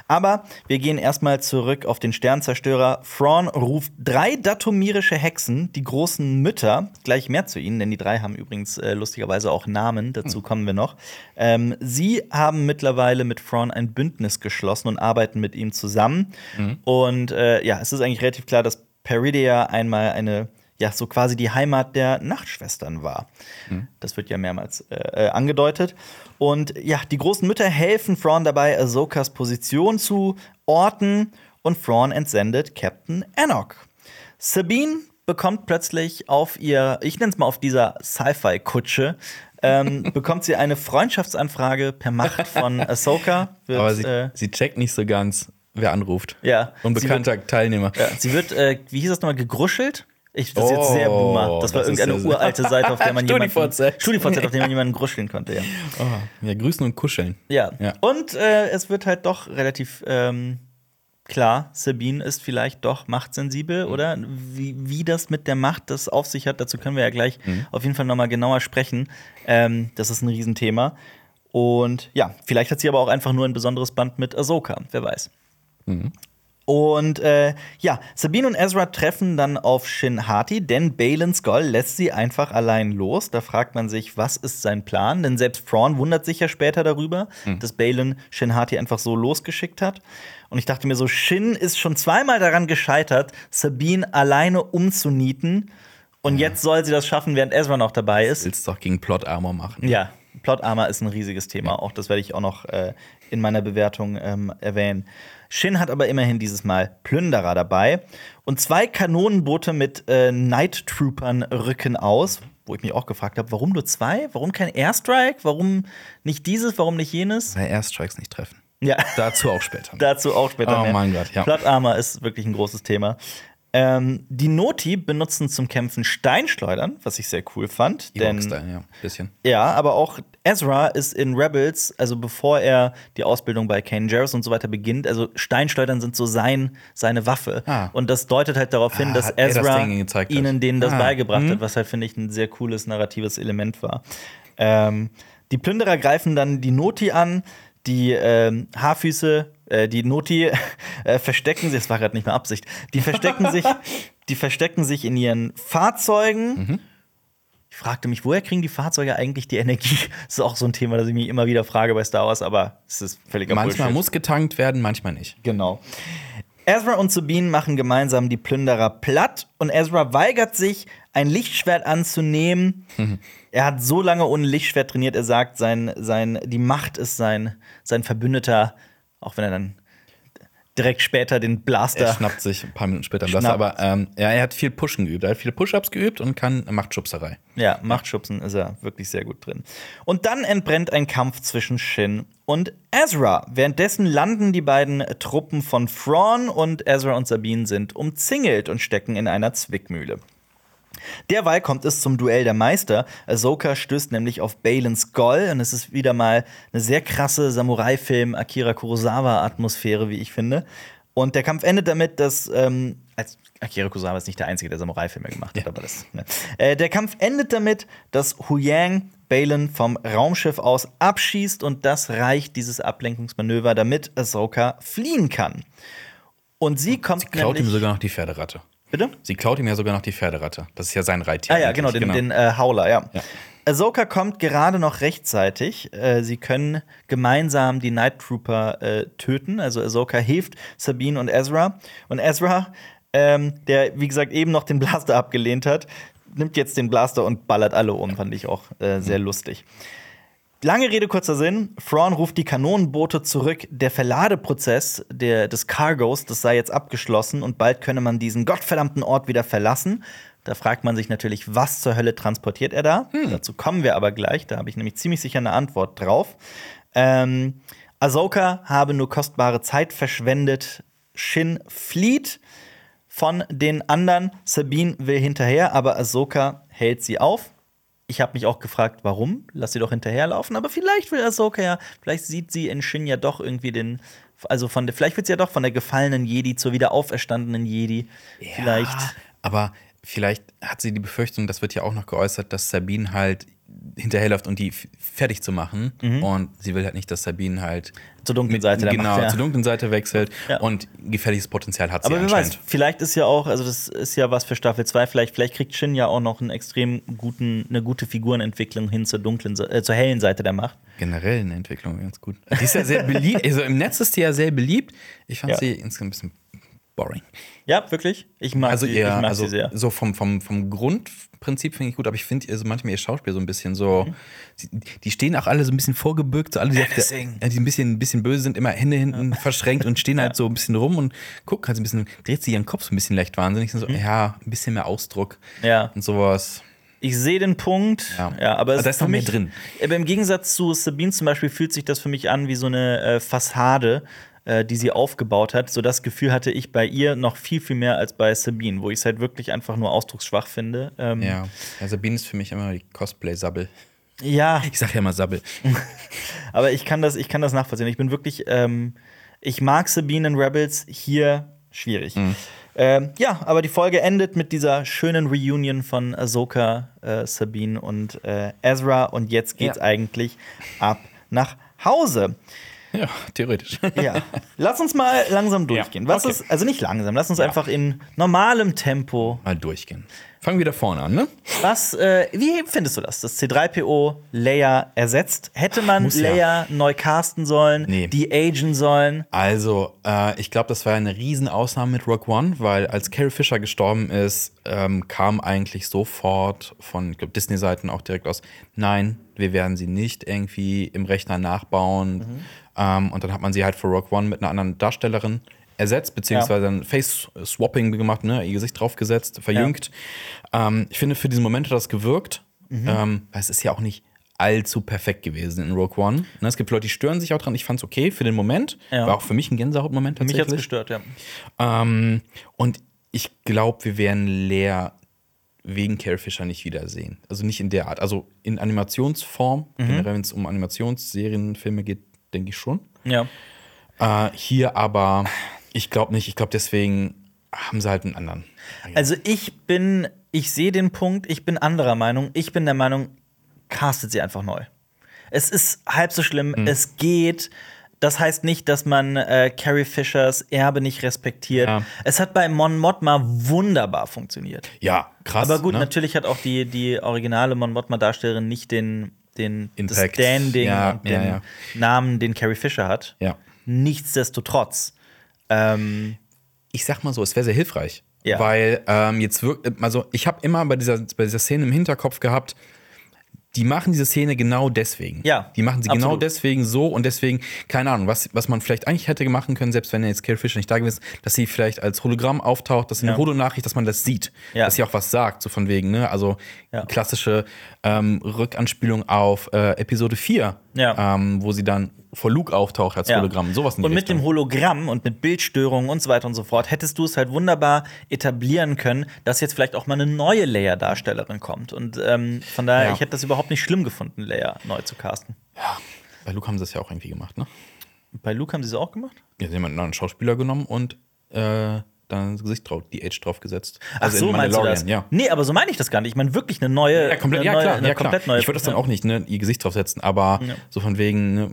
Aber wir gehen erstmal zurück auf den Sternzerstörer. Thrawn ruft drei datomirische Hexen, die großen Mütter, gleich mehr zu ihnen, denn die drei haben übrigens äh, lustigerweise auch Namen, dazu kommen wir noch. Ähm, sie haben mittlerweile mit Thrawn ein Bündnis geschlossen und arbeiten mit ihm zusammen. Und äh, ja, es ist eigentlich relativ klar, dass Peridea einmal eine ja, so quasi die Heimat der Nachtschwestern war. Das wird ja mehrmals äh, äh, angedeutet. Und ja, die großen Mütter helfen Thrawn dabei, Ahsokas Position zu orten und Thrawn entsendet Captain Anok. Sabine bekommt plötzlich auf ihr, ich nenne es mal auf dieser Sci-Fi-Kutsche, ähm, *laughs* bekommt sie eine Freundschaftsanfrage per Macht von Ahsoka. Wird, Aber sie, äh, sie checkt nicht so ganz, wer anruft. ja, Unbekannter Teilnehmer. ja, sie wird, äh, wie hieß das nochmal, gegruschelt? Ich, das ist jetzt sehr Oh, Boomer. Das war das irgendeine uralte Seite, auf der man *laughs* jemanden. StudiVZ. Auf der man *laughs* jemanden gruscheln konnte, ja. Oh, ja, grüßen und kuscheln. Ja. Ja. Und äh, es wird halt doch relativ ähm, klar, Sabine ist vielleicht doch machtsensibel, Mhm. oder? Wie, wie das mit der Macht das auf sich hat, dazu können wir ja gleich Mhm. auf jeden Fall noch mal genauer sprechen. Ähm, das ist ein Riesenthema. Und ja, vielleicht hat sie aber auch einfach nur ein besonderes Band mit Ahsoka, wer weiß. Mhm. Und äh, ja, Sabine und Ezra treffen dann auf Shin Hati, denn Balin Skull lässt sie einfach allein los. Da fragt man sich, was ist sein Plan? Denn selbst Thrawn wundert sich ja später darüber, Hm. dass Balin Shin Hati einfach so losgeschickt hat. Und ich dachte mir so, Shin ist schon zweimal daran gescheitert, Sabine alleine umzunieten. Und jetzt soll sie das schaffen, während Ezra noch dabei ist. Willst doch gegen Plot Armor machen. Ja, Plot Armor ist ein riesiges Thema. Auch das werde ich auch noch äh, in meiner Bewertung ähm, erwähnen. Shin hat aber immerhin dieses Mal Plünderer dabei und zwei Kanonenboote mit äh, Night Troopern rücken aus. Wo ich mich auch gefragt habe, warum nur zwei? Warum kein Airstrike? Warum nicht dieses? Warum nicht jenes? Weil Airstrikes nicht treffen. Ja, Dazu auch später. *laughs* dazu auch später Oh mehr. mein Gott, ja. Plot Armor ist wirklich ein großes Thema. Ähm, die Noti benutzen zum Kämpfen Steinschleudern, was ich sehr cool fand. Denn Ewok-Style, ja, bisschen. ja, aber auch Ezra ist in Rebels, also bevor er die Ausbildung bei Kane Jarrus und so weiter beginnt, also Steinschleudern sind so sein, seine Waffe. Ah. Und das deutet halt darauf hin, Ah, dass das Ezra hat. ihnen denen das Ah, beigebracht mhm. hat, was halt, finde ich, ein sehr cooles narratives Element war. Ähm, die Plünderer greifen dann die Noti an, die ähm, Haarfüße, äh, die Noti *laughs* äh, verstecken sich, das war gerade nicht mehr Absicht, die verstecken sich, *laughs* die verstecken sich in ihren Fahrzeugen. Mhm. Ich fragte mich, woher kriegen die Fahrzeuge eigentlich die Energie? Das *laughs* ist auch so ein Thema, das ich mich immer wieder frage bei Star Wars, aber es ist völliger Manchmal Bullshit. muss getankt werden, manchmal nicht. Genau. Ezra und Sabine machen gemeinsam die Plünderer platt und Ezra weigert sich, ein Lichtschwert anzunehmen. *laughs* Er hat so lange ohne Lichtschwert trainiert, er sagt, sein, sein, die Macht ist sein, sein Verbündeter, auch wenn er dann direkt später den Er Blaster. schnappt sich ein paar Minuten später am Blaster. Schnappt. Aber ähm, ja, er hat viel Pushen geübt. Er hat viele Push-Ups geübt und kann macht Schubserei. Ja, Machtschubsen ist er wirklich sehr gut drin. Und dann entbrennt ein Kampf zwischen Shin und Ezra. Währenddessen landen die beiden Truppen von Thrawn und Ezra und Sabine sind umzingelt und stecken in einer Zwickmühle. Derweil kommt es zum Duell der Meister. Ahsoka stößt nämlich auf Balin Skull und es ist wieder mal eine sehr krasse Samurai-Film Akira Kurosawa-Atmosphäre, wie ich finde. Und der Kampf endet damit, dass ähm, als Akira Kurosawa ist nicht der einzige, der Samurai-Filme gemacht hat, aber das. Ne. Äh, der Kampf endet damit, dass Hu Yang Balin vom Raumschiff aus abschießt und das reicht dieses Ablenkungsmanöver, damit Ahsoka fliehen kann. Und sie kommt Klaut ihm nämlich sogar noch die Pferderatte. Bitte? Sie klaut ihm ja sogar noch die Pferderatte. Das ist ja sein Reittier. Ah ja, genau, den, den äh, Howler, ja. Ja. Ahsoka kommt gerade noch rechtzeitig. Äh, sie können gemeinsam die Night Trooper äh, töten. Also Ahsoka hilft Sabine und Ezra. Und Ezra, ähm, der wie gesagt eben noch den Blaster abgelehnt hat, nimmt jetzt den Blaster und ballert alle um. Fand ich auch äh, sehr lustig. Lange Rede, kurzer Sinn. Thrawn ruft die Kanonenboote zurück. Der Verladeprozess der, des Cargos, das sei jetzt abgeschlossen und bald könne man diesen gottverdammten Ort wieder verlassen. Da fragt man sich natürlich, was zur Hölle transportiert er da? Dazu kommen wir aber gleich. Da habe ich nämlich ziemlich sicher eine Antwort drauf. Ähm, Ahsoka habe nur kostbare Zeit verschwendet. Shin flieht von den anderen. Sabine will hinterher, aber Ahsoka hält sie auf. Ich habe mich auch gefragt, warum? Lass sie doch hinterherlaufen. Aber vielleicht will Ahsoka ja, vielleicht sieht sie in Shin ja doch irgendwie den, also von der, vielleicht wird sie ja doch von der gefallenen Jedi zur wieder auferstandenen Jedi. Vielleicht. Ja, aber vielleicht hat sie die Befürchtung, das wird ja auch noch geäußert, dass Sabine halt hinterherläuft, um die fertig zu machen. Und sie will halt nicht, dass Sabine halt Zur dunklen Seite der genau, Macht, ja. zur dunklen Seite wechselt. Ja. Und gefährliches Potenzial hat sie Aber wer weiß, vielleicht ist ja auch, also das ist ja was für Staffel 2, vielleicht, vielleicht kriegt Shin ja auch noch einen extrem guten, eine gute Figurenentwicklung hin zur dunklen, äh, zur hellen Seite der Macht. Generell eine Entwicklung ganz gut. Die ist ja sehr beliebt. Also im Netz ist die ja sehr beliebt. Ich fand Ja. sie insgesamt ein bisschen boring. Ja, wirklich? Ich mag, Also sie, eher, ich mag also sie sehr. so vom, vom, vom Grundprinzip finde ich gut, aber ich finde also manchmal ihr Schauspiel so ein bisschen so, sie, die stehen auch alle so ein bisschen vorgebückt, so alle, die, der, ja, die ein bisschen, ein bisschen böse sind, immer Hände hinten verschränkt und stehen *laughs* halt so ein bisschen rum und gucken halt so ein bisschen, dreht sie ihren Kopf so ein bisschen leicht wahnsinnig, so, ja, ein bisschen mehr Ausdruck Mhm. Ja. und sowas. Ich sehe den Punkt. Ja. Ja, aber es Aber da ist noch mehr drin. Aber im Gegensatz zu Sabine zum Beispiel fühlt sich das für mich an wie so eine äh, Fassade, äh, die sie aufgebaut hat. So das Gefühl hatte ich bei ihr noch viel, viel mehr als bei Sabine, wo ich es halt wirklich einfach nur ausdrucksschwach finde. Ähm, Ja. ja, Sabine ist für mich immer die Cosplay-Sabbel. ja, Ich sag ja immer Sabbel. *laughs* aber ich kann das, ich kann das nachvollziehen. Ich bin wirklich, ähm, ich mag Sabine in Rebels hier schwierig. Ähm, ja, aber die Folge endet mit dieser schönen Reunion von Ahsoka, äh, Sabine und äh, Ezra. Und jetzt geht's Ja. eigentlich ab nach Hause. *laughs* Ja, theoretisch. Ja. Lass uns mal langsam durchgehen. Was okay. ist, also nicht langsam, lass uns einfach in normalem Tempo. Mal durchgehen. Fangen wir da vorne an, ne? Was, äh, wie findest du das, dass C3PO Leia ersetzt? Hätte man Muss ja. Leia neu casten sollen, Nee. die agen sollen? Also, äh, ich glaube, das war eine Riesenausnahme mit Rock One, weil als Carrie Fisher gestorben ist, ähm, kam eigentlich sofort von, Disney-Seiten auch direkt aus, nein, wir werden sie nicht irgendwie im Rechner nachbauen. Ähm, und dann hat man sie halt für Rock One mit einer anderen Darstellerin ersetzt, beziehungsweise ein Face-Swapping gemacht, ne, ihr Gesicht draufgesetzt, verjüngt. Ähm, ich finde, für diesen Moment hat das gewirkt, ähm, weil es ist ja auch nicht allzu perfekt gewesen in Rogue One. Ne, es gibt Leute, die stören sich auch dran. Ich fand es okay für den Moment. Ja. War auch für mich ein Gänsehautmoment Mich hat's tatsächlich. gestört, ja. Ähm, und ich glaube, wir werden Lea wegen Carrie Fisher nicht wiedersehen. Also nicht in der Art. Also in Animationsform, Mhm. generell, wenn es um Animationsserien, Filme geht, denke ich schon. Ja. Äh, hier aber, ich glaube nicht. Ich glaube, deswegen haben sie halt einen anderen. Also ich bin, ich sehe den Punkt, ich bin anderer Meinung. Ich bin der Meinung, castet sie einfach neu. Es ist halb so schlimm, Hm. es geht. Das heißt nicht, dass man äh, Carrie Fishers Erbe nicht respektiert. Ja. Es hat bei Mon Mothma wunderbar funktioniert. Ja, krass. Aber gut, ne? natürlich hat auch die, die originale Mon Mothma-Darstellerin nicht den, den das Impact. Standing Ja, und den ja. Namen, den Carrie Fisher hat. Nichtsdestotrotz. Ähm, ich sag mal so, es wäre sehr hilfreich. Weil ähm, jetzt wirkt, also ich habe immer bei dieser, bei dieser Szene im Hinterkopf gehabt, die machen diese Szene genau deswegen. Ja, Die machen sie genau absolut. deswegen so und deswegen, keine Ahnung, was, was man vielleicht eigentlich hätte machen können, selbst wenn jetzt Carrie Fisher nicht da gewesen ist, dass sie vielleicht als Hologramm auftaucht, dass sie Ja. eine Holonachricht, dass man das sieht, Ja. dass sie auch was sagt, so von wegen, ne? Also Ja. klassische ähm, Rückanspielung auf äh, Episode 4, Ja. ähm, wo sie dann vor Luke auftaucht als. Hologramm, sowas Und mit Richtung. dem Hologramm und mit Bildstörungen und so weiter und so fort hättest du es halt wunderbar etablieren können, dass jetzt vielleicht auch mal eine neue Leia-Darstellerin kommt. Und ähm, von daher, ich hätte das überhaupt nicht schlimm gefunden, Leia neu zu casten. Bei Luke haben sie es ja auch irgendwie gemacht, ne? Bei Luke haben sie es auch gemacht? Ja, sie haben einen neuen Schauspieler genommen und äh, dann das Gesicht drauf, die Age drauf gesetzt. Ach Also so, in meinst du das? Ja. Nee, aber so meine ich das gar nicht. Ich meine wirklich eine neue. Ja, komplett, ja, neue, klar, eine ja, klar. komplett neue. Ich würde das dann ja. auch nicht, ne, ihr Gesicht draufsetzen, aber Ja. so von wegen, ne,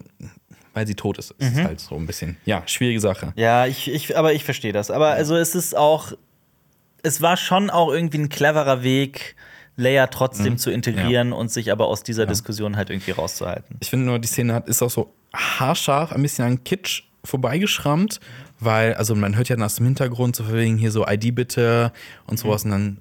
weil sie tot ist, ist es halt so ein bisschen, ja, schwierige Sache. Ja, ich, ich, aber ich verstehe das. Aber also es ist auch, es war schon auch irgendwie ein cleverer Weg, Leia trotzdem zu integrieren und sich aber aus dieser Diskussion halt irgendwie rauszuhalten. Ich finde nur, die Szene hat, ist auch so haarscharf, ein bisschen an Kitsch vorbeigeschrammt, weil, also man hört ja aus dem Hintergrund so von wegen hier so ID bitte und sowas und dann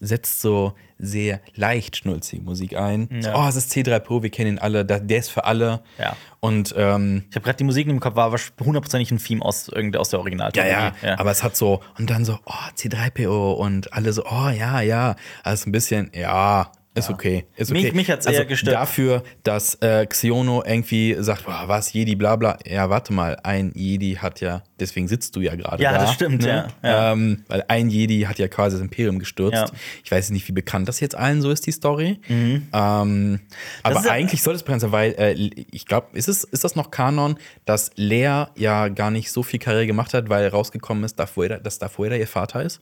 setzt so sehr leicht schnulzige Musik ein. So, Ja. oh, es ist C3 Pro, wir kennen ihn alle, der ist für alle. Ja. Und ähm, Ich habe gerade die Musik im Kopf, war hundertprozentig ein Theme aus, aus der ja, Originaltrilogie. ja, aber es hat so, und dann so, oh, C3PO und alle so, oh, ja, ja. Also ein bisschen, ja, ist okay. Ist Mich- okay. mich hat's also eher gestört. Dafür, dass äh, Xiono irgendwie sagt, boah, was, Jedi, bla bla. Ja, warte mal, ein Jedi hat ja, deswegen sitzt du ja gerade Ja, da. das stimmt, ja, ja. Ähm, weil ein Jedi hat ja quasi das Imperium gestürzt. Ja. Ich weiß nicht, wie bekannt das jetzt allen so ist, die Story. Ähm, aber Mhm. ja- eigentlich sollte es bekannt sein, weil äh, ich glaube, ist, es, ist das noch Kanon, dass Lea ja gar nicht so viel Karriere gemacht hat, weil rausgekommen ist, Darth Vader, dass Darth Vader ihr Vater ist?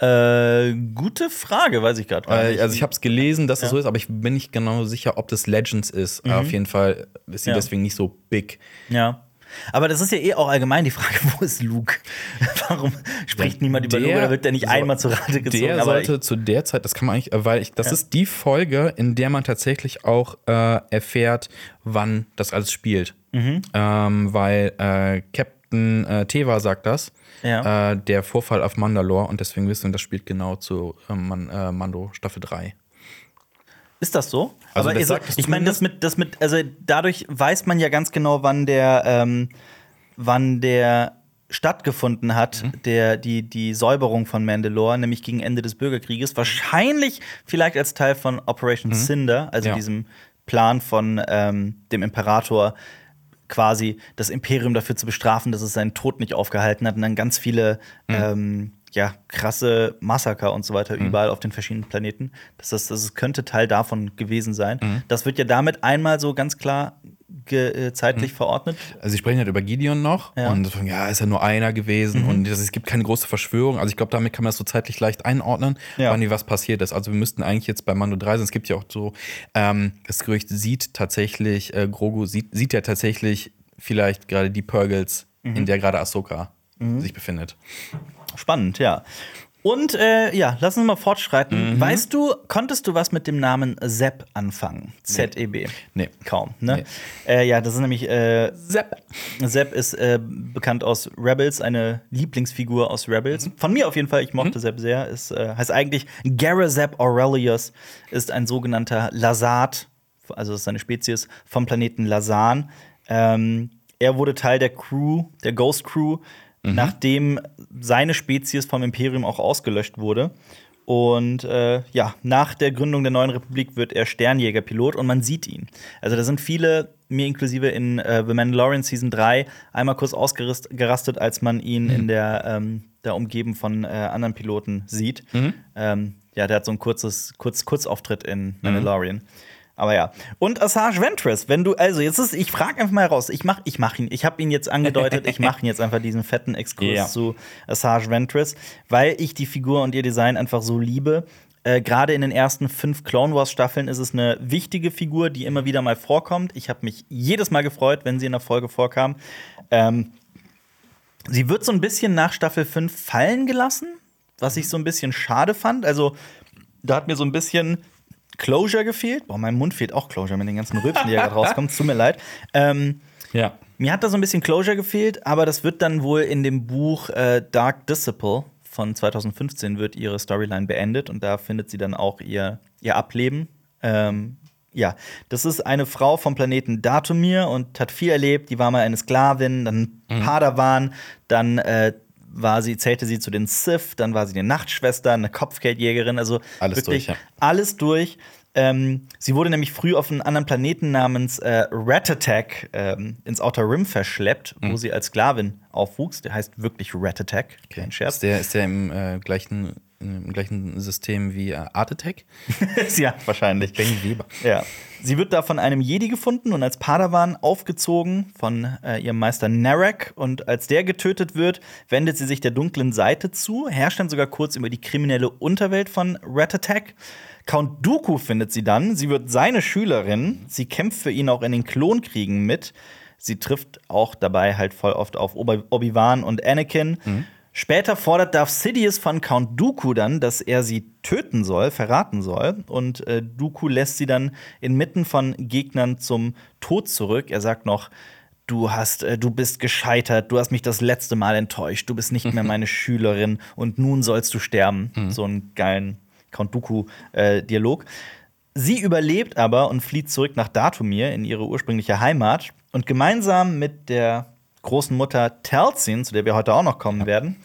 Äh, gute Frage, weiß ich gerade gar Äh, nicht. also ich habe es gelesen, dass es Ja. so ist, aber ich bin nicht genau sicher, ob das Legends ist. Äh, Auf jeden Fall ist sie Ja. deswegen nicht so big. Ja. Aber das ist ja eh auch allgemein die Frage, *laughs* wo ist Luke? Warum spricht Ja, niemand über der Luke? Da wird der nicht so- einmal zur Rate gezogen. Der aber ich, sollte zu der Zeit, das kann man eigentlich, weil ich, das Ja. ist die Folge, in der man tatsächlich auch äh, erfährt, wann das alles spielt. Mhm. Ähm, weil äh, Captain äh, Teva sagt das, Ja. äh, der Vorfall auf Mandalore und deswegen wissen wir, das spielt genau zu äh, Man, äh, Mando Staffel 3. Ist das so? Also aber das sagt ich meine, das mit, das mit, also dadurch weiß man ja ganz genau, wann der, ähm, wann der stattgefunden hat, Mhm. der, die, die Säuberung von Mandalore, nämlich gegen Ende des Bürgerkrieges. Wahrscheinlich vielleicht als Teil von Operation Cinder, also Mhm. Ja. diesem Plan von ähm, dem Imperator, quasi das Imperium dafür zu bestrafen, dass es seinen Tod nicht aufgehalten hat und dann ganz viele Mhm. ähm, ja, krasse Massaker und so weiter überall auf den verschiedenen Planeten. Das, ist, das könnte Teil davon gewesen sein. Mhm. Das wird ja damit einmal so ganz klar äh, zeitlich verordnet. Also sie sprechen halt über Gideon noch Ja. Mhm. und von, ja, ist ja nur einer gewesen und das, es gibt keine große Verschwörung. Also ich glaube, damit kann man das so zeitlich leicht einordnen, Ja. wann was passiert ist. Also wir müssten eigentlich jetzt bei Mando 3 sein. Es gibt ja auch so, ähm, das Gerücht sieht tatsächlich, äh, Grogu sieht, sieht ja tatsächlich vielleicht gerade die Purgles, Mhm. in der gerade Ahsoka sich befindet. Spannend, ja. Und äh, ja, lass uns mal fortschreiten. Mhm. Weißt du, konntest du was mit dem Namen Sepp anfangen? Z-E-B. Nee. Kaum, ne? Äh, ja, das ist nämlich äh, Sepp. Sepp ist äh, bekannt aus Rebels, eine Lieblingsfigur aus Rebels. Mhm. Von mir auf jeden Fall, ich mochte Sepp sehr. Ist, äh, heißt eigentlich Garazep Aurelius, ist ein sogenannter Lasat, also ist seine Spezies vom Planeten Lasan. Ähm, er wurde Teil der Crew, der Ghost Crew, nachdem seine Spezies vom Imperium auch ausgelöscht wurde. Und äh, ja, nach der Gründung der neuen Republik wird er Sternjägerpilot und man sieht ihn. Also da sind viele, mir inklusive in äh, The Mandalorian Season 3, einmal kurz ausgerastet, als man ihn in der, ähm, da umgeben von äh, anderen Piloten sieht. Ähm, ja, der hat so ein kurzes, kurz, Kurzauftritt in Mandalorian. Aber ja. Und Assange Ventress, wenn du, also jetzt ist, ich frage einfach mal raus, ich mach, ich mach ihn, ich habe ihn jetzt angedeutet, ich mache ihn jetzt einfach diesen fetten Exkurs Ja. zu Assange Ventress, weil ich die Figur und ihr Design einfach so liebe. Äh, Gerade in den ersten fünf Clone Wars Staffeln ist es eine wichtige Figur, die immer wieder mal vorkommt. Ich habe mich jedes Mal gefreut, wenn sie in der Folge vorkam. Ähm, sie wird so ein bisschen nach Staffel 5 fallen gelassen, was ich so ein bisschen schade fand. Also, da hat mir so ein bisschen Closure gefehlt. Boah, mein Mund fehlt auch Closure mit den ganzen Rülpsen, die ja gerade rauskommen. Tut mir leid. Ähm, Ja. mir hat da so ein bisschen Closure gefehlt, aber das wird dann wohl in dem Buch äh, Dark Disciple von 2015 wird ihre Storyline beendet und da findet sie dann auch ihr, ihr Ableben. Ähm, ja, das ist eine Frau vom Planeten Datumir und hat viel erlebt. Die war mal eine Sklavin, dann Padawan, dann äh, war sie, zählte sie zu den Sith, dann war sie eine Nachtschwester, eine Kopfgeldjägerin, also Alles durch, ja. alles durch. Ähm, sie wurde nämlich früh auf einen anderen Planeten namens äh, Rat-Attack ähm, ins Outer Rim verschleppt, Mhm. wo sie als Sklavin aufwuchs. Der heißt wirklich Rat-Attack, kein Scherz. Ist der, ist der im, äh, gleichen, im gleichen System wie äh, Art Attack? *laughs* ja, wahrscheinlich. Benny Weber. Ja. Sie wird da von einem Jedi gefunden und als Padawan aufgezogen von äh, ihrem Meister Narek. Und als der getötet wird, wendet sie sich der dunklen Seite zu, herrscht dann sogar kurz über die kriminelle Unterwelt von Rat-Attack. Count Dooku findet sie dann. Sie wird seine Schülerin. Sie kämpft für ihn auch in den Klonkriegen mit. Sie trifft auch dabei halt voll oft auf Obi- Obi-Wan und Anakin. Später fordert Darth Sidious von Count Dooku dann, dass er sie töten soll, verraten soll. Und äh, Dooku lässt sie dann inmitten von Gegnern zum Tod zurück. Er sagt noch, du hast, äh, du bist gescheitert, du hast mich das letzte Mal enttäuscht, du bist nicht mehr *laughs* meine Schülerin und nun sollst du sterben. So einen geilen Count Dooku-Dialog. Sie überlebt aber und flieht zurück nach Datumir in ihre ursprüngliche Heimat. Und gemeinsam mit der großen Mutter Talzin, zu der wir heute auch noch kommen werden,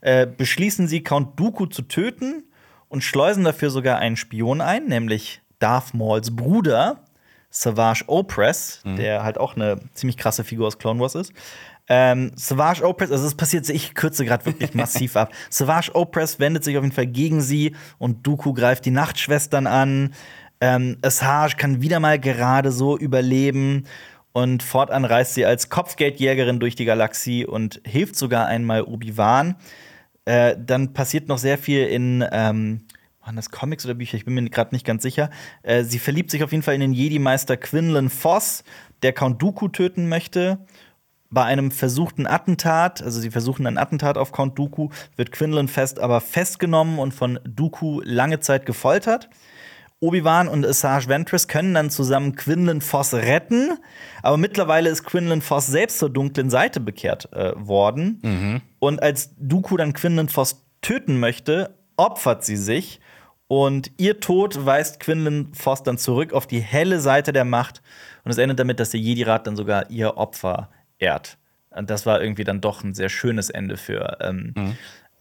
äh, beschließen sie, Count Dooku zu töten und schleusen dafür sogar einen Spion ein, nämlich Darth Mauls Bruder, Savage Opress, der halt auch eine ziemlich krasse Figur aus Clone Wars ist. Ähm, Savage Opress, also es passiert, ich kürze gerade wirklich *laughs* massiv ab. Savage Opress wendet sich auf jeden Fall gegen sie und Dooku greift die Nachtschwestern an. Ähm, Asajj kann wieder mal gerade so überleben und fortan reist sie als Kopfgeldjägerin durch die Galaxie und hilft sogar einmal Obi-Wan. Äh, dann passiert noch sehr viel in ähm, waren das Comics oder Bücher? Ich bin mir gerade nicht ganz sicher. Äh, sie verliebt sich auf jeden Fall in den Jedi-Meister Quinlan Voss, der Count Dooku töten möchte. Bei einem versuchten Attentat, also sie versuchen ein Attentat auf Count Dooku, wird Quinlan Fest aber festgenommen und von Dooku lange Zeit gefoltert. Obi-Wan und Asajj Ventress können dann zusammen Quinlan Voss retten, aber mittlerweile ist Quinlan Voss selbst zur dunklen Seite bekehrt äh, worden. Und als Dooku dann Quinlan Voss töten möchte, opfert sie sich. Und ihr Tod weist Quinlan Voss dann zurück auf die helle Seite der Macht. Und es endet damit, dass der Jedi-Rat dann sogar ihr Opfer ehrt. Und das war irgendwie dann doch ein sehr schönes Ende für ähm,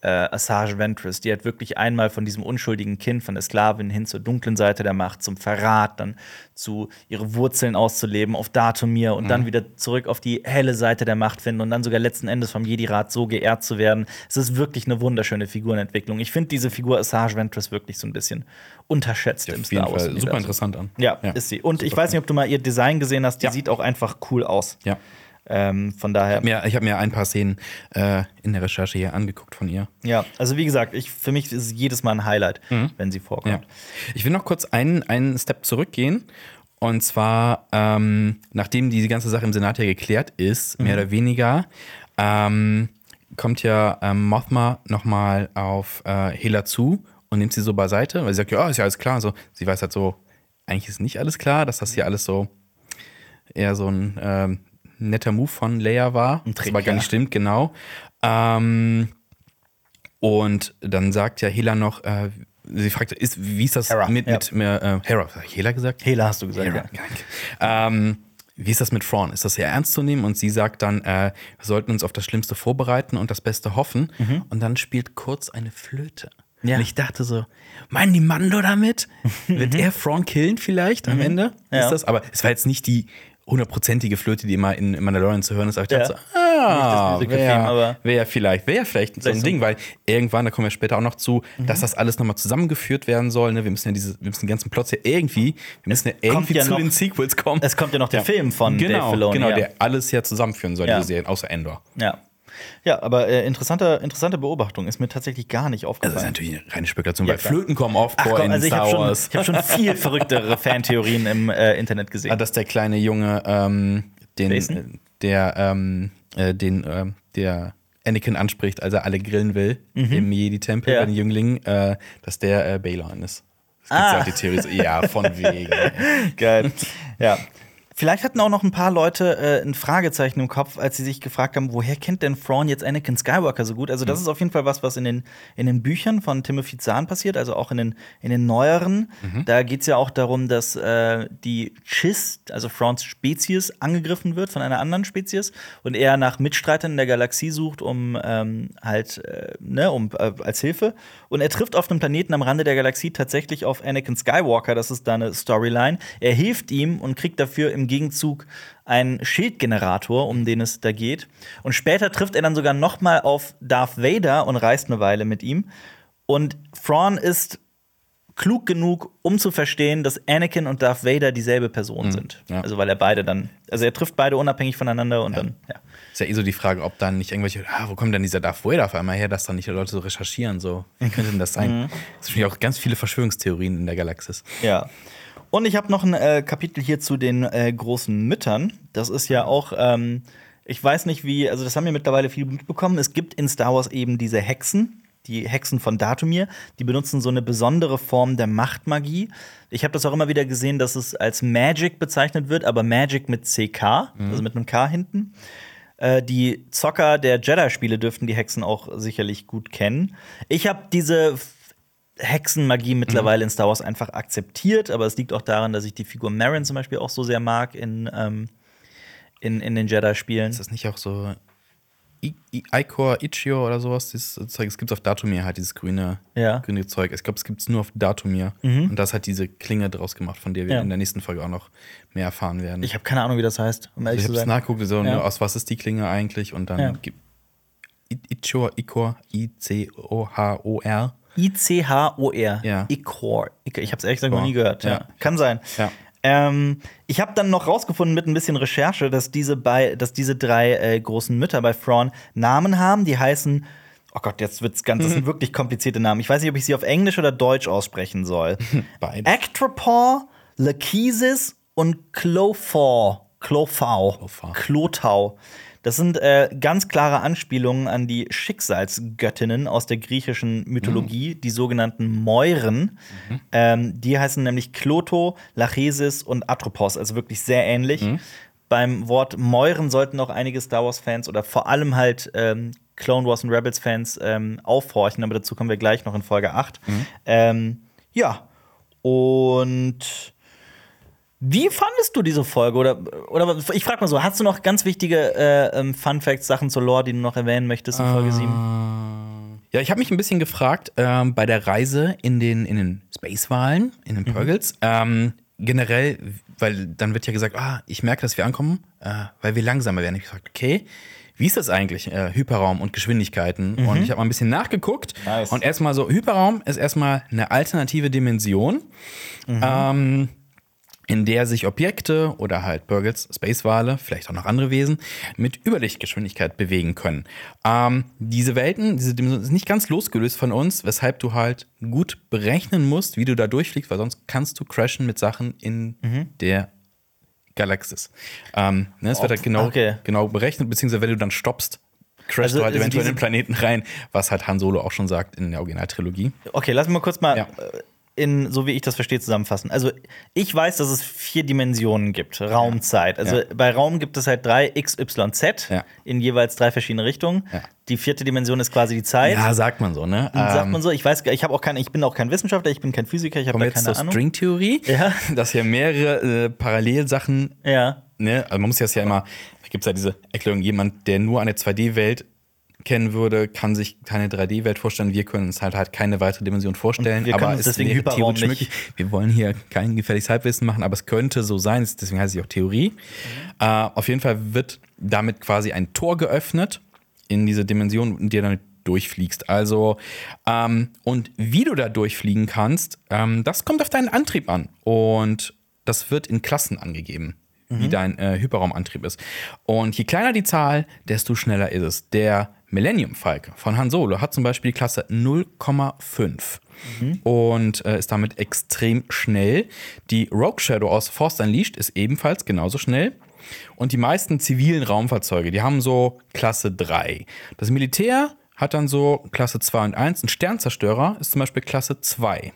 äh, Asajj Ventress, die hat wirklich einmal von diesem unschuldigen Kind, von der Sklavin hin zur dunklen Seite der Macht, zum Verrat, dann zu ihre Wurzeln auszuleben auf Datumir und dann wieder zurück auf die helle Seite der Macht finden und dann sogar letzten Endes vom Jedi-Rat so geehrt zu werden. Es ist wirklich eine wunderschöne Figurenentwicklung. Ich finde diese Figur Asajj Ventress wirklich so ein bisschen unterschätzt im Auf jeden Star Wars. Fall super interessant an. Ja, ist sie. Und ich weiß nicht, ob du mal ihr Design gesehen hast, die Ja. sieht auch einfach cool aus. Ja. Ähm, von daher. Mir, ich habe mir ein paar Szenen äh, in der Recherche hier angeguckt von ihr. Ja, also wie gesagt, ich, für mich ist es jedes Mal ein Highlight, wenn sie vorkommt. Ja. Ich will noch kurz einen, einen Step zurückgehen Und zwar, ähm, nachdem die ganze Sache im Senat ja geklärt ist, mehr oder weniger, ähm, kommt ja ähm, Mothma nochmal auf äh, Hela zu und nimmt sie so beiseite, weil sie sagt, ja, ist ja alles klar. So, sie weiß halt so, eigentlich ist nicht alles klar, dass das hier alles so eher so ein ähm, netter Move von Leia war. Ein das Trick, aber gar ja. nicht stimmt, genau. Ähm, und dann sagt ja Hela noch, äh, sie fragt, ist, wie ist das Hera, mit, ja. mit mehr, äh, Hera, Hela gesagt? Hela hast du gesagt. Hera, Ja. Ähm, wie ist das mit Thrawn? Ist das sehr ernst zu nehmen? Und sie sagt dann, äh, wir sollten uns auf das Schlimmste vorbereiten und das Beste hoffen. Und dann spielt kurz eine Flöte. Mhm. Ja. Und ich dachte so, meinen die Mando damit? *laughs* Wird er Thrawn killen vielleicht am Ende? Mhm. Ja. Ist das? Aber es war jetzt nicht die hundertprozentige Flöte, die immer in, in Mandalorian zu hören ist. Aber ich dachte Ja. so, ah, wäre wär vielleicht, wäre vielleicht so ein Ding, weil irgendwann, da kommen wir später auch noch zu, Mhm. dass das alles nochmal zusammengeführt werden soll. Ne? Wir müssen ja diese, wir müssen die ganzen Plots ja irgendwie, wir müssen ja irgendwie ja zu noch- den Sequels kommen. Es kommt ja noch der Film von genau, Dave Filoni. Genau, ja. der alles ja zusammenführen soll, Ja. diese Serien, außer Endor. ja. Ja, aber äh, interessante, interessante Beobachtung ist mir tatsächlich gar nicht Das ist aufgefallen. natürlich eine reine Spekulation, Ja, weil klar. Flöten kommen oft Ach vor komm, in also ich Star habe schon, Wars. ich hab schon viel *laughs* verrücktere Fantheorien im äh, Internet gesehen. Ah, dass der kleine Junge, ähm, den, äh, der, ähm, äh, den, ähm, der Anakin anspricht, als er alle grillen will im Jedi-Tempel Mhm. Ja. bei den Jünglingen, äh, dass der äh, Balon ist. Das Ah. ja die Theorie. Ja, von *laughs* wegen. Geil. ja. Vielleicht hatten auch noch ein paar Leute äh, ein Fragezeichen im Kopf, als sie sich gefragt haben, woher kennt denn Thrawn jetzt Anakin Skywalker so gut? Also, das ist auf jeden Fall was, was in den, in den Büchern von Timothy Zahn passiert, also auch in den, in den neueren. Da geht es ja auch darum, dass äh, die Chiss, also Thrawns Spezies, angegriffen wird von einer anderen Spezies und er nach Mitstreitern in der Galaxie sucht, um ähm, halt, äh, ne, um äh, als Hilfe. Und er trifft auf einem Planeten am Rande der Galaxie tatsächlich auf Anakin Skywalker, das ist da eine Storyline. Er hilft ihm und kriegt dafür im Gegenzug einen Schildgenerator, um den es da geht. Und später trifft er dann sogar noch mal auf Darth Vader und reist eine Weile mit ihm. Und Thrawn ist klug genug, um zu verstehen, dass Anakin und Darth Vader dieselbe Person sind. ja. Also weil er beide dann, also er trifft beide unabhängig voneinander und dann, ja. Ist ja eh so die Frage, ob dann nicht irgendwelche, ah, wo kommt denn dieser Darth Vader auf einmal her, dass dann nicht Leute so recherchieren, so, wie könnte denn das sein? Mhm. Es sind ja auch ganz viele Verschwörungstheorien in der Galaxis. Ja. Und ich habe noch ein äh, Kapitel hier zu den äh, großen Müttern. Das ist ja auch, ähm, ich weiß nicht wie, also das haben wir mittlerweile viel mitbekommen. Es gibt in Star Wars eben diese Hexen, die Hexen von Datumir, die benutzen so eine besondere Form der Machtmagie. Ich habe das auch immer wieder gesehen, dass es als Magic bezeichnet wird, aber Magic mit CK, also mit einem K hinten. Äh, die Zocker der Jedi-Spiele dürften die Hexen auch sicherlich gut kennen. Ich habe diese Hexenmagie mittlerweile in Star Wars einfach akzeptiert, aber es liegt auch daran, dass ich die Figur Marin zum Beispiel auch so sehr mag in, ähm, in, in den Jedi-Spielen. Ist das nicht auch so I I Icor, Ichio oder sowas? Dieses Zeug, es gibt auf Datumir halt dieses grüne, Ja. Mhm. grüne Zeug. Ich glaube, es gibt es nur auf Datumir. Und das hat diese Klinge draus gemacht, von der wir Ja. in der nächsten Folge auch noch mehr erfahren werden. Ich habe keine Ahnung, wie das heißt, um ehrlich ich zu habe es sein. nachgeguckt, so, Ja. aus was ist die Klinge eigentlich? Und dann gibt Ichor, Icor, I-C-O-H-O-R. I-C-H-O-R. Ja. Ikor. Ik- Ich habe es ehrlich gesagt noch nie gehört. Ja. Kann sein. Ja. Ähm, ich habe dann noch rausgefunden mit ein bisschen Recherche, dass diese, bei, dass diese drei äh, großen Mütter bei Thrawn Namen haben, die heißen. Oh Gott, jetzt wird's ganz. Das sind *laughs* wirklich komplizierte Namen. Ich weiß nicht, ob ich sie auf Englisch oder Deutsch aussprechen soll. *laughs* Beide. Actropaw, Lachesis und Clofaw. Clofau. Clofau. Das sind äh, ganz klare Anspielungen an die Schicksalsgöttinnen aus der griechischen Mythologie, die sogenannten Moiren. Ähm, die heißen nämlich Kloto, Lachesis und Atropos, also wirklich sehr ähnlich. Beim Wort Moiren sollten auch einige Star Wars-Fans oder vor allem halt ähm, Clone Wars und Rebels-Fans ähm, aufhorchen, aber dazu kommen wir gleich noch in Folge 8. Ähm, ja, und wie fandest du diese Folge? Oder, oder ich frage mal so, hast du noch ganz wichtige äh, ähm, Fun Facts, Sachen zur Lore, die du noch erwähnen möchtest in Folge 7? Ja, ich habe mich ein bisschen gefragt ähm, bei der Reise in den, in den Space-Wahlen, in den Purgles. Ähm, generell, weil dann wird ja gesagt, ah, ich merke, dass wir ankommen, äh, weil wir langsamer werden. Ich habe gesagt, okay, wie ist das eigentlich, äh, Hyperraum und Geschwindigkeiten? Und ich habe mal ein bisschen nachgeguckt. Nice. Und erstmal so, Hyperraum ist erstmal eine alternative Dimension. Ähm, in der sich Objekte oder halt Burgles, Spacewale, vielleicht auch noch andere Wesen, mit Überlichtgeschwindigkeit bewegen können. Ähm, diese Welten, diese Dimensionen sind nicht ganz losgelöst von uns, weshalb du halt gut berechnen musst, wie du da durchfliegst, weil sonst kannst du crashen mit Sachen in Mhm. der Galaxis. Ähm, ne, es wird halt genau, okay. genau berechnet, beziehungsweise wenn du dann stoppst, crashst Also du halt eventuell in den Planeten rein, was halt Han Solo auch schon sagt in der Originaltrilogie. Okay, lass mal kurz mal Ja. In, so wie ich das verstehe, zusammenfassen. Also, ich weiß, dass es vier Dimensionen gibt, Raumzeit. Also, Ja. bei Raum gibt es halt drei X, Y, Z Ja. in jeweils drei verschiedene Richtungen. Ja. Die vierte Dimension ist quasi die Zeit. Ja, sagt man so, ne? Sagt Ähm, man so. Ich weiß, ich habe auch kein, ich bin auch kein Wissenschaftler, ich bin kein Physiker, ich habe keine zur Ahnung. Stringtheorie, Ja. *laughs* dass hier mehrere äh, Parallelsachen, Ja. ne, also man muss das ja immer, da gibt es ja diese Erklärung, jemand, der nur eine 2D-Welt kennen würde, kann sich keine 3D-Welt vorstellen. Wir können uns halt halt keine weitere Dimension vorstellen. Und wir aber es Hyperraum theoretisch möglich. Wir wollen hier kein gefährliches Halbwissen machen, aber es könnte so sein. Deswegen heißt es auch Theorie. Äh, auf jeden Fall wird damit quasi ein Tor geöffnet in diese Dimension, in der dann durchfliegst. Also, ähm, und wie du da durchfliegen kannst, ähm, das kommt auf deinen Antrieb an. Und das wird in Klassen angegeben, wie dein äh, Hyperraumantrieb ist. Und je kleiner die Zahl, desto schneller ist es. Der Millennium Falcon von Han Solo hat zum Beispiel die Klasse 0,5 und äh, ist damit extrem schnell. Die Rogue Shadow aus Force Unleashed ist ebenfalls genauso schnell. Und die meisten zivilen Raumfahrzeuge, die haben so Klasse 3. Das Militär hat dann so Klasse 2 und 1. Ein Sternzerstörer ist zum Beispiel Klasse 2.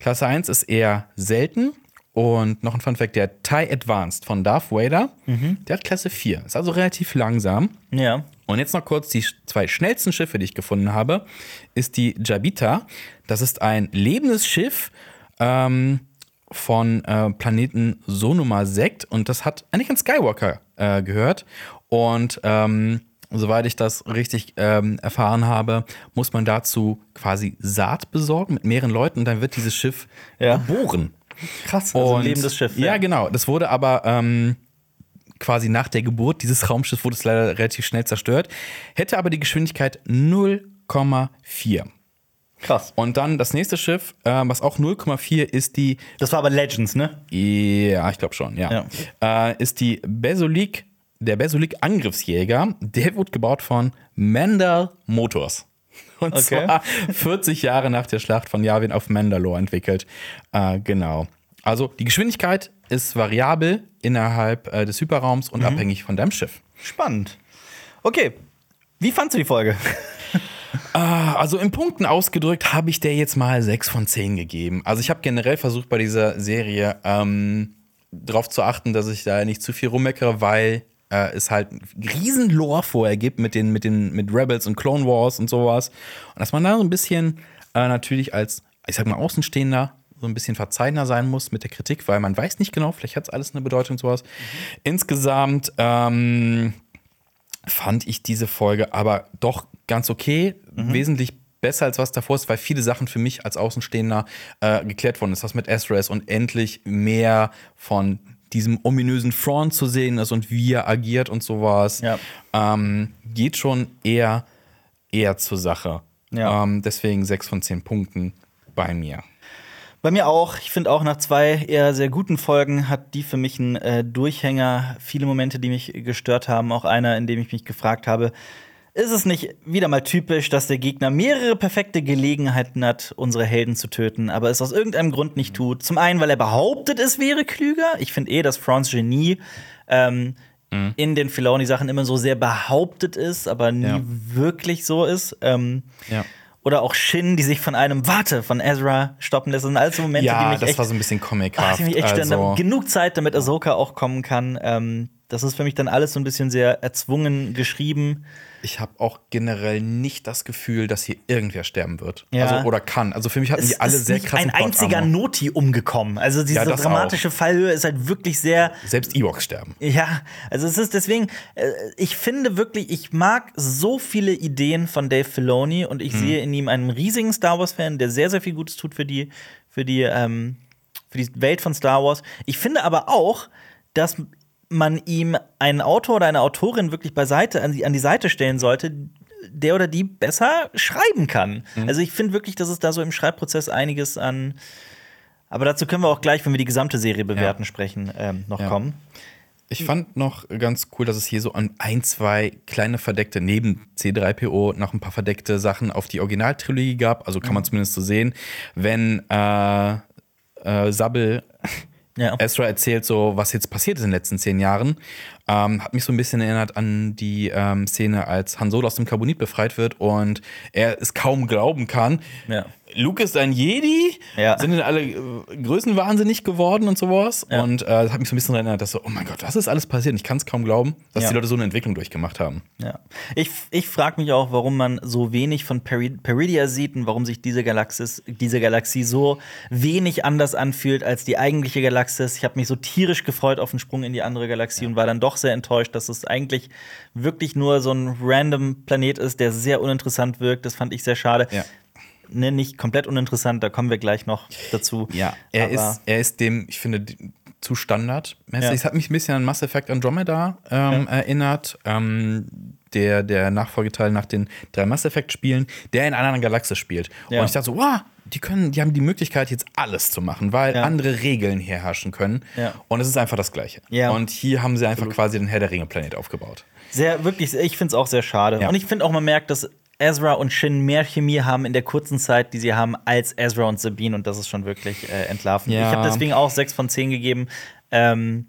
Klasse 1 ist eher selten. Und noch ein Fun Fact: der TIE Advanced von Darth Vader, der hat Klasse 4. Ist also relativ langsam. Ja. Und jetzt noch kurz die zwei schnellsten Schiffe, die ich gefunden habe, ist die Jabita. Das ist ein lebendes Schiff ähm, von äh, Planeten Sonoma Sekt und das hat Anakin Skywalker äh, gehört. Und ähm, soweit ich das richtig ähm, erfahren habe, muss man dazu quasi Saat besorgen mit mehreren Leuten und dann wird dieses Schiff Ja. geboren. Krass. Also ein Und- lebendes Schiff. Ja, genau. Das wurde aber ähm, quasi nach der Geburt dieses Raumschiffs wurde es leider relativ schnell zerstört. Hätte aber die Geschwindigkeit 0,4. Krass. Und dann das nächste Schiff, äh, was auch 0,4 ist die, Das war aber Legends, ne? ja, ich glaube schon, ja, Äh, ist die Besolik, der Besolik Angriffsjäger. Der wurde gebaut von Mandal Motors. *laughs* Und Okay. zwar 40 Jahre nach der Schlacht von Yavin auf Mandalore entwickelt. Äh, genau. Also die Geschwindigkeit ist variabel innerhalb äh, des Hyperraums und abhängig von deinem Schiff. Spannend. Okay. Wie fandst du die Folge? *laughs* Also in Punkten ausgedrückt habe ich der jetzt mal 6 von 10 gegeben. Also ich habe generell versucht bei dieser Serie ähm, darauf zu achten, dass ich da nicht zu viel rummeckere, weil äh, es halt riesen Lore vorher gibt mit den, mit den mit Rebels und Clone Wars und sowas. Und dass man da so ein bisschen äh, natürlich als, ich sag mal, Außenstehender so ein bisschen verzeihender sein muss mit der Kritik, weil man weiß nicht genau, vielleicht hat es alles eine Bedeutung und sowas. Insgesamt ähm, fand ich diese Folge aber doch ganz okay, wesentlich besser als was davor ist, weil viele Sachen für mich als Außenstehender äh, geklärt worden ist. Das mit Ezra ist und endlich mehr von diesem ominösen Front zu sehen ist und wie er agiert und sowas. Ja. Ähm, geht schon eher, eher zur Sache. Ja. Ähm, deswegen 6 von 10 Punkten bei mir. Bei mir auch. Ich finde auch nach zwei eher sehr guten Folgen hat die für mich einen äh, Durchhänger. Viele Momente, die mich gestört haben. Auch einer, in dem ich mich gefragt habe, ist es nicht wieder mal typisch, dass der Gegner mehrere perfekte Gelegenheiten hat, unsere Helden zu töten, aber es aus irgendeinem Grund nicht tut? Zum einen, weil er behauptet, es wäre klüger. Ich finde eh, dass Franz Genie ähm, in den Filoni-Sachen immer so sehr behauptet ist, aber nie Ja. wirklich so ist. Ähm, Ja. oder auch Shin, die sich von einem Warte von Ezra stoppen lässt. Das sind alles so Momente, die Ja, mich das echt, war so ein bisschen ach, comichaft. die mich echt also, Genug Zeit, damit Ahsoka auch kommen kann. Ähm, das ist für mich dann alles so ein bisschen sehr erzwungen geschrieben. Ich habe auch generell nicht das Gefühl, dass hier irgendwer sterben wird. Ja. Also, oder kann. Also für mich hatten Es die alle ist sehr krassen ein einziger. Noti umgekommen. Also diese Ja, dramatische Fallhöhe ist halt wirklich sehr Selbst Ewoks sterben. Ja, also es ist deswegen, äh, ich finde wirklich, ich mag so viele Ideen von Dave Filoni und ich sehe in ihm einen riesigen Star Wars-Fan, der sehr, sehr viel Gutes tut für die, für die, ähm, für die Welt von Star Wars. Ich finde aber auch, dass man ihm einen Autor oder eine Autorin wirklich beiseite, an die, an die Seite stellen sollte, der oder die besser schreiben kann. Also ich finde wirklich, dass es da so im Schreibprozess einiges an Aber dazu können wir auch gleich, wenn wir die gesamte Serie bewerten, sprechen, ähm, noch Ja. kommen. Ich fand noch ganz cool, dass es hier so an ein, zwei kleine verdeckte, neben C3PO noch ein paar verdeckte Sachen auf die Originaltrilogie gab. Also kann man zumindest so sehen, wenn äh, äh, Sabbel Ja. Ezra erzählt so, was jetzt passiert ist in den letzten zehn Jahren. Ähm, hat mich so ein bisschen erinnert an die ähm, Szene, als Han Solo aus dem Carbonit befreit wird und er es kaum glauben kann. Ja. Luke ist ein Jedi? Ja. Sind denn alle äh, größenwahnsinnig geworden und sowas? Ja. Und äh, das hat mich so ein bisschen erinnert, dass so, oh mein Gott, was ist alles passiert? Ich kann es kaum glauben, dass Ja. die Leute so eine Entwicklung durchgemacht haben. Ja. Ich, ich frage mich auch, warum man so wenig von Peri Peridia sieht und warum sich diese Galaxis, diese Galaxie so wenig anders anfühlt als die eigentliche Galaxis. Ich habe mich so tierisch gefreut auf den Sprung in die andere Galaxie und war dann doch sehr enttäuscht, dass es eigentlich wirklich nur so ein random Planet ist, der sehr uninteressant wirkt. Das fand ich sehr schade. Ja. Ne, nicht komplett uninteressant, da kommen wir gleich noch dazu. er Aber- ist, er ist dem, ich finde, zu standardmäßig. Ja. Es hat mich ein bisschen an Mass Effect Andromeda ähm, erinnert. Ähm, der, der Nachfolgeteil nach den drei Mass Effect-Spielen, der in einer anderen Galaxis spielt. Ja. Und ich dachte so, wow, die können, die haben die Möglichkeit, jetzt alles zu machen, weil Ja. andere Regeln hier herrschen können. Ja. Und es ist einfach das Gleiche. Ja. Und hier haben sie einfach quasi den Herr der Ringe-Planet aufgebaut. Sehr, wirklich, ich finde es auch sehr schade. Ja. Und ich finde auch, man merkt, dass Ezra und Shin mehr Chemie haben in der kurzen Zeit, die sie haben, als Ezra und Sabine. Und das ist schon wirklich äh, entlarvend. Ja. Ich habe deswegen auch 6 von 10 gegeben. Ähm,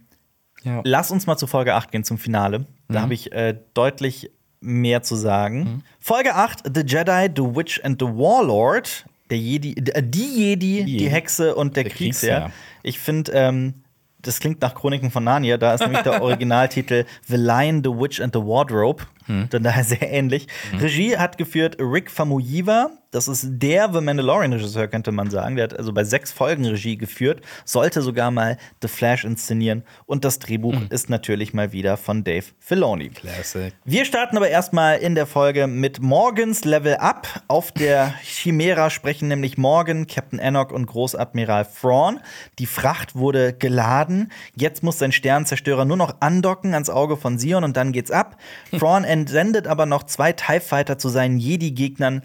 Ja. lass uns mal zu Folge 8 gehen, zum Finale. Da habe ich äh, deutlich mehr zu sagen. Folge 8, The Jedi, The Witch and the Warlord. Der Jedi, äh, die Jedi, die Jedi. Hexe und der, Der Kriegsherr. Kriegsherr. Ich finde, ähm, das klingt nach Chroniken von Narnia. Da ist nämlich der *laughs* Originaltitel The Lion, The Witch and the Wardrobe. Dann daher *laughs* sehr ähnlich. Regie hat geführt Rick Famuyiwa. Das ist der The Mandalorian-Regisseur, könnte man sagen. Der hat also bei sechs Folgen Regie geführt, sollte sogar mal The Flash inszenieren. Und das Drehbuch ist natürlich mal wieder von Dave Filoni. Classic. Wir starten aber erstmal in der Folge mit Morgans Level Up. Auf der Chimera sprechen nämlich Morgan, Captain Enoch und Großadmiral Thrawn. Die Fracht wurde geladen. Jetzt muss sein Sternzerstörer nur noch andocken ans Auge von Sion und dann geht's ab. *laughs* Thrawn entsendet aber noch zwei TIE Fighter zu seinen Jedi-Gegnern.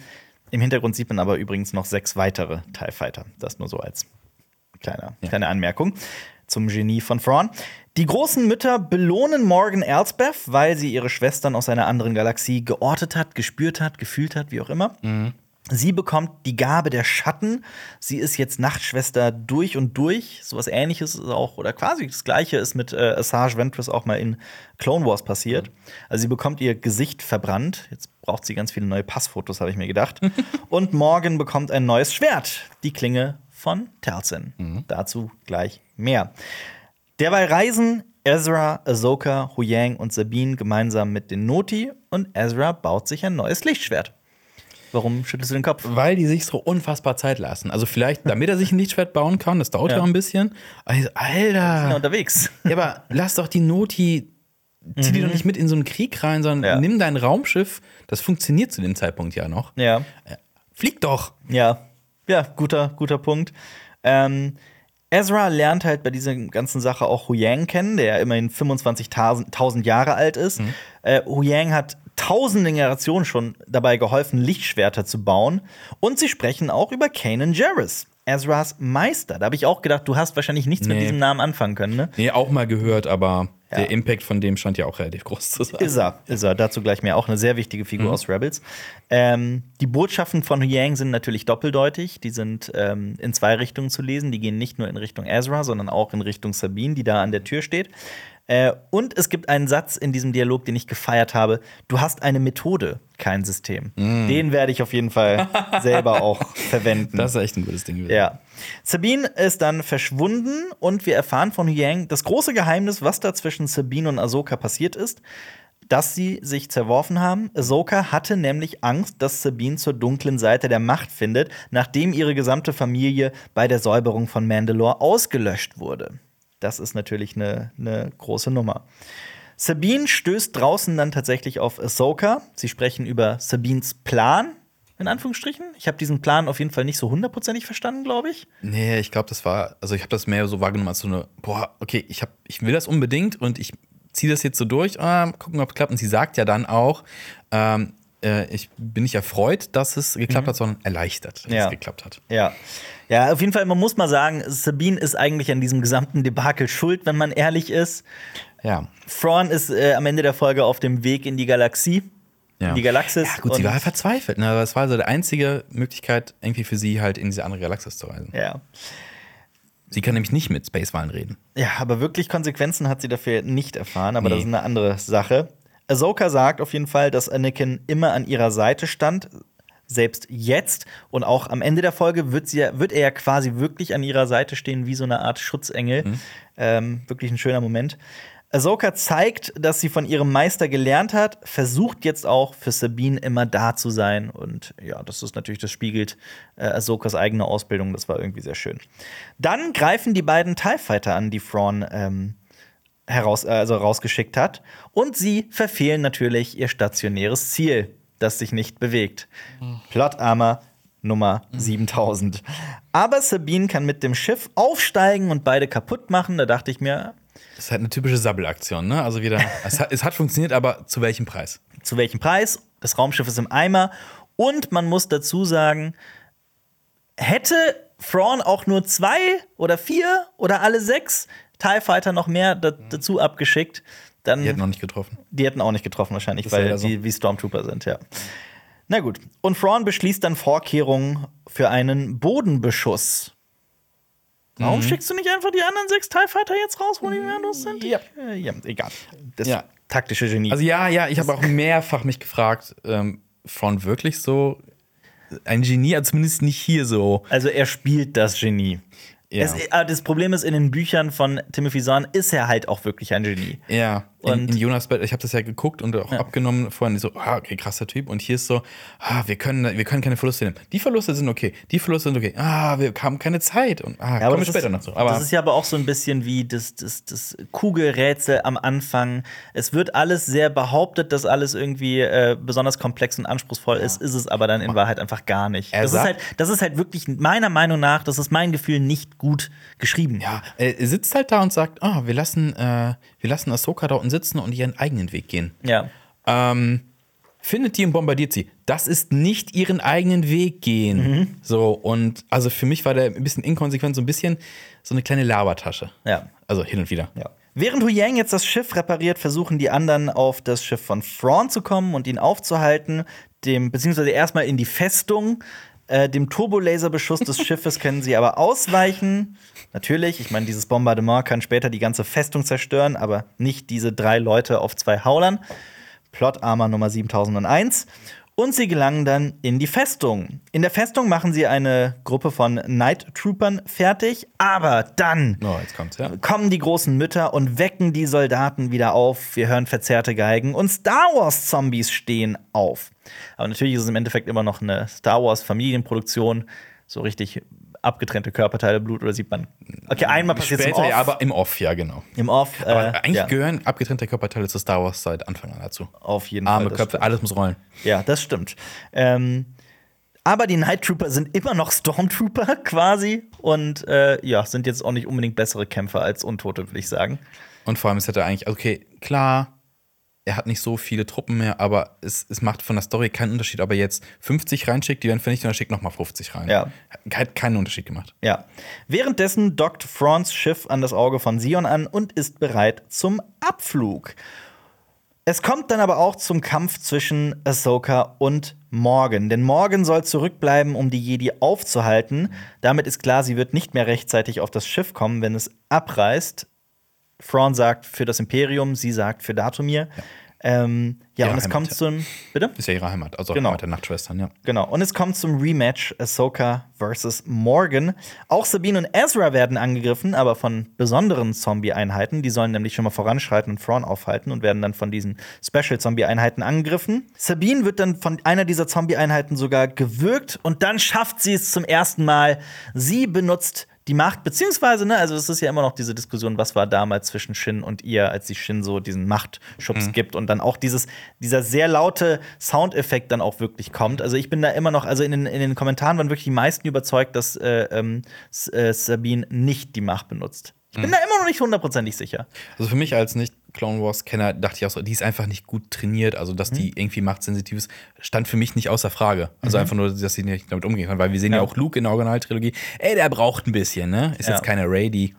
Im Hintergrund sieht man aber übrigens noch sechs weitere TIE Fighter. Das nur so als kleine, kleine Anmerkung zum Genie von Thrawn. Die großen Mütter belohnen Morgan Elsbeth, weil sie ihre Schwestern aus einer anderen Galaxie geortet hat, gespürt hat, gefühlt hat, wie auch immer. Sie bekommt die Gabe der Schatten. Sie ist jetzt Nachtschwester durch und durch. Sowas ähnliches ist auch, oder quasi das gleiche ist mit äh, Asajj Ventress auch mal in Clone Wars passiert. Also sie bekommt ihr Gesicht verbrannt. Jetzt braucht sie ganz viele neue Passfotos, habe ich mir gedacht. *laughs* und Morgan bekommt ein neues Schwert. Die Klinge von Talzin. Dazu gleich mehr. Derweil reisen Ezra, Ahsoka, Huyang und Sabine gemeinsam mit den Noti und Ezra baut sich ein neues Lichtschwert. Warum schüttelst du den Kopf? Weil die sich so unfassbar Zeit lassen. Also vielleicht, *laughs* damit er sich ein Lichtschwert bauen kann, das dauert ja Ja. ein bisschen. Also, Ja, Alter, unterwegs. *laughs* ja, aber lass doch die Noti, zieh die doch nicht mit in so einen Krieg rein, sondern Mhm. Ja. nimm dein Raumschiff, das funktioniert zu dem Zeitpunkt ja noch. Ja, Flieg doch! ja, ja, guter, guter Punkt. Ähm, Ezra lernt halt bei dieser ganzen Sache auch Huyang kennen, der ja immerhin 25.000 Jahre alt ist. Äh, Huyang hat tausende Generationen schon dabei geholfen, Lichtschwerter zu bauen. Und sie sprechen auch über Kanan Jarrus, Ezras Meister. Da habe ich auch gedacht, du hast wahrscheinlich nichts mit Nee. diesem Namen anfangen können, ne? Nee, auch mal gehört, aber Ja. der Impact von dem scheint ja auch relativ groß zu sein. Ist er, ist er. Dazu gleich mehr. Auch eine sehr wichtige Figur Mhm. aus Rebels. Ähm, die Botschaften von Huyang sind natürlich doppeldeutig. Die sind ähm, in zwei Richtungen zu lesen. Die gehen nicht nur in Richtung Ezra, sondern auch in Richtung Sabine, die da an der Tür steht. Äh, und es gibt einen Satz in diesem Dialog, den ich gefeiert habe. Du hast eine Methode, kein System. Den werde ich auf jeden Fall *laughs* selber auch verwenden. Das ist echt ein gutes Ding gewesen. Ja. Sabine ist dann verschwunden und wir erfahren von Yang das große Geheimnis, was da zwischen Sabine und Ahsoka passiert ist, dass sie sich zerworfen haben. Ahsoka hatte nämlich Angst, dass Sabine zur dunklen Seite der Macht findet, nachdem ihre gesamte Familie bei der Säuberung von Mandalore ausgelöscht wurde. Das ist natürlich eine eine große Nummer. Sabine stößt draußen dann tatsächlich auf Ahsoka. Sie sprechen über Sabines Plan, in Anführungsstrichen. Ich habe diesen Plan auf jeden Fall nicht so hundertprozentig verstanden, glaube ich. Nee, ich glaube, das war, also ich habe das mehr so wahrgenommen als so eine, boah, okay, ich, hab, ich will das unbedingt und ich ziehe das jetzt so durch, ah, gucken, ob es klappt. Und sie sagt ja dann auch, ähm, äh, ich bin nicht erfreut, dass es geklappt hat, sondern erleichtert, dass Mhm. Ja. es geklappt hat. Ja. Ja, auf jeden Fall, man muss mal sagen, Sabine ist eigentlich an diesem gesamten Debakel schuld, wenn man ehrlich ist. Ja. Thrawn ist äh, am Ende der Folge auf dem Weg in die Galaxie, ja. die Galaxis. Ja, gut, sie war verzweifelt. Ne? Aber es war so die einzige Möglichkeit, irgendwie für sie halt in diese andere Galaxis zu reisen. Ja. Sie kann nämlich nicht mit Spacewahlen reden. Ja, aber wirklich Konsequenzen hat sie dafür nicht erfahren, aber Nee. das ist eine andere Sache. Ahsoka sagt auf jeden Fall, dass Anakin immer an ihrer Seite stand, selbst jetzt und auch am Ende der Folge wird, sie, ja- wird er ja quasi wirklich an ihrer Seite stehen, wie so eine Art Schutzengel. Ähm, wirklich ein schöner Moment. Ahsoka zeigt, dass sie von ihrem Meister gelernt hat, versucht jetzt auch für Sabine immer da zu sein. Und ja, das ist natürlich, das spiegelt äh, Ahsokas eigene Ausbildung. Das war irgendwie sehr schön. Dann greifen die beiden TIE Fighter an, die Thrawn ähm, heraus, äh, also rausgeschickt hat. Und sie verfehlen natürlich ihr stationäres Ziel, das sich nicht bewegt. Plot Armor Nummer 7000. Aber Sabine kann mit dem Schiff aufsteigen und beide kaputt machen. Da dachte ich mir, Das ist halt eine typische Sabbel-Aktion, ne? Also wieder, *laughs* es hat, es hat funktioniert, aber zu welchem Preis? zu welchem Preis? Das Raumschiff ist im Eimer. Und man muss dazu sagen, hätte Thrawn auch nur zwei oder vier oder alle sechs TIE Fighter noch mehr da, dazu abgeschickt, dann Die hätten noch nicht getroffen. Die hätten auch nicht getroffen wahrscheinlich, weil leider so. die wie Stormtrooper sind, ja. Na gut. Und Thrawn beschließt dann Vorkehrungen für einen Bodenbeschuss. Warum Mhm. schickst du nicht einfach die anderen sechs TIE Fighter jetzt raus, wo die Merdos sind? Ja. Äh, ja, egal. Das Ja. taktische Genie. Also ja, ja, ich habe auch mehrfach mich gefragt, ähm, von wirklich so ein Genie, also zumindest nicht hier so. Also er spielt das Genie. Ja. Es, aber das Problem ist, in den Büchern von Timothy Zahn ist er halt auch wirklich ein Genie. Ja, in, Und- in Jonas Bett, ich habe das ja geguckt und auch abgenommen vorhin so, ah, okay, krasser Typ. Und hier ist so, ah, wir können, wir können keine Verluste nehmen. Die Verluste sind okay, die Verluste sind okay. Ah, wir haben keine Zeit. Und ah, Ja, kommen später ist, noch zu. Aber das ist ja aber auch so ein bisschen wie das, das, das Kugelrätsel am Anfang. Es wird alles sehr behauptet, dass alles irgendwie äh, besonders komplex und anspruchsvoll ist, ist es aber dann in Wahrheit einfach gar nicht. Er Das ist, halt, das ist halt wirklich meiner Meinung nach, das ist mein Gefühl, nicht gut geschrieben. ja, er sitzt halt da und sagt, ah, wir lassen, äh, wir lassen Ahsoka da unten sitzen und ihren eigenen Weg gehen. Ja. ähm, findet die und bombardiert sie. Das ist nicht ihren eigenen Weg gehen. Mhm. So, und also für mich war der ein bisschen inkonsequent, so ein bisschen so eine kleine Labertasche. Ja. Also hin und wieder. Ja. Während Hu Yang jetzt das Schiff repariert, versuchen die anderen auf das Schiff von Thrawn zu kommen und ihn aufzuhalten, dem, beziehungsweise erstmal in die Festung. Äh, dem Turbolaserbeschuss des *laughs* Schiffes können sie aber ausweichen. Natürlich, ich meine, dieses Bombardement kann später die ganze Festung zerstören, aber nicht diese drei Leute auf zwei Haulern. Plot Armor Nummer 7001. Und sie gelangen dann in die Festung. In der Festung machen sie eine Gruppe von Night Troopern fertig, aber dann Oh, ja. kommen die großen Mütter und wecken die Soldaten wieder auf. Wir hören verzerrte Geigen und Star Wars Zombies stehen auf. Aber natürlich ist es im Endeffekt immer noch eine Star Wars Familienproduktion. So richtig abgetrennte Körperteile, Blut oder sieht man. Okay, einmal passiert es im Off. ja, aber im Off, ja, genau. Im Off. Äh, Aber eigentlich ja, gehören abgetrennte Körperteile zu Star Wars seit Anfang an dazu. auf jeden Arme, Fall. das Köpfe, stimmt. alles muss rollen. Ja, das stimmt. Ähm, aber die Night Trooper sind immer noch Stormtrooper *laughs* quasi und äh, ja, sind jetzt auch nicht unbedingt bessere Kämpfer als Untote, würde ich sagen. Und vor allem, es hätte eigentlich, okay, klar, er hat nicht so viele Truppen mehr, aber es, es macht von der Story keinen Unterschied, ob er jetzt 50 reinschickt, die werden vernichtet und er schickt nochmal 50 rein. Ja. Hat keinen Unterschied gemacht. Ja. Währenddessen dockt Frons Schiff an das Auge von Sion an und ist bereit zum Abflug. Es kommt dann aber auch zum Kampf zwischen Ahsoka und Morgan. Denn Morgan soll zurückbleiben, um die Jedi aufzuhalten. Damit ist klar, sie wird nicht mehr rechtzeitig auf das Schiff kommen, wenn es abreißt. Thrawn sagt für das Imperium, sie sagt für Datumir. Ähm, ja, Ihre und es Heimat, kommt ja. zum. Bitte? Ist ja ihre Heimat, also Genau. Heimat der Nachtschwestern, ja. Genau. Und es kommt zum Rematch Ahsoka versus Morgan. Auch Sabine und Ezra werden angegriffen, aber von besonderen Zombie-Einheiten. Die sollen nämlich schon mal voranschreiten und Thrawn aufhalten und werden dann von diesen Special-Zombie-Einheiten angegriffen. Sabine wird dann von einer dieser Zombie-Einheiten sogar gewürgt und dann schafft sie es zum ersten Mal. Sie benutzt die Macht, beziehungsweise, ne, also es ist ja immer noch diese Diskussion, was war damals zwischen Shin und ihr, als sie Shin so diesen Machtschubs gibt und dann auch dieses, dieser sehr laute Soundeffekt dann auch wirklich kommt. Also ich bin da immer noch, also in den, in den Kommentaren waren wirklich die meisten überzeugt, dass äh, ähm, äh, Sabine nicht die Macht benutzt. Ich bin da immer noch nicht hundertprozentig sicher. Also für mich als nicht Clone Wars-Kenner dachte ich auch so, die ist einfach nicht gut trainiert. Also, dass Mhm. die irgendwie machtsensitiv ist, stand für mich nicht außer Frage. Also einfach nur, dass sie nicht damit umgehen kann. Weil wir sehen ja, Ja. auch Luke in der Originaltrilogie. Ey, der braucht ein bisschen, ne? Ist Ja. jetzt keine Ray, die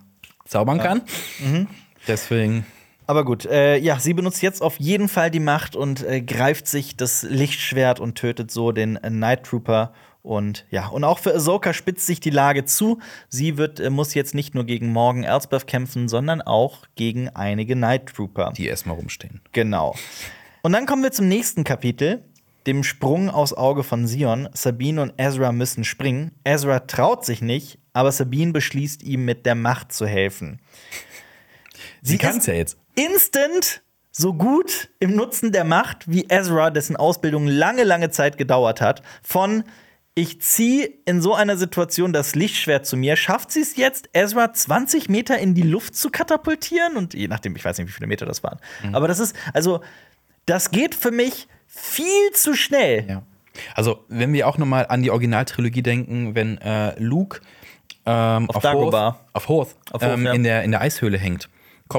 zaubern kann. Mhm. Deswegen. Aber gut, äh, ja, sie benutzt jetzt auf jeden Fall die Macht und äh, greift sich das Lichtschwert und tötet so den äh, Night Trooper. Und ja, und auch für Ahsoka spitzt sich die Lage zu. Sie wird, äh, muss jetzt nicht nur gegen Morgan Elsbeth kämpfen, sondern auch gegen einige Night Trooper. Die erstmal rumstehen. Genau. Und dann kommen wir zum nächsten Kapitel, dem Sprung aus Auge von Sion. Sabine und Ezra müssen springen. Ezra traut sich nicht, aber Sabine beschließt ihm mit der Macht zu helfen. Sie kann es ist ja jetzt. Instant so gut im Nutzen der Macht wie Ezra, dessen Ausbildung lange, lange Zeit gedauert hat. Von ich ziehe in so einer Situation das Lichtschwert zu mir. Schafft sie es jetzt, Ezra 20 Meter in die Luft zu katapultieren? Und je nachdem, ich weiß nicht, wie viele Meter das waren. Aber das ist, also, das geht für mich viel zu schnell. Ja. Also, wenn wir auch noch mal an die Originaltrilogie denken, wenn äh, Luke ähm, auf, Dagobah. Hoth, auf Hoth, Auf Hoth, ähm, ja. in, der, in der Eishöhle hängt,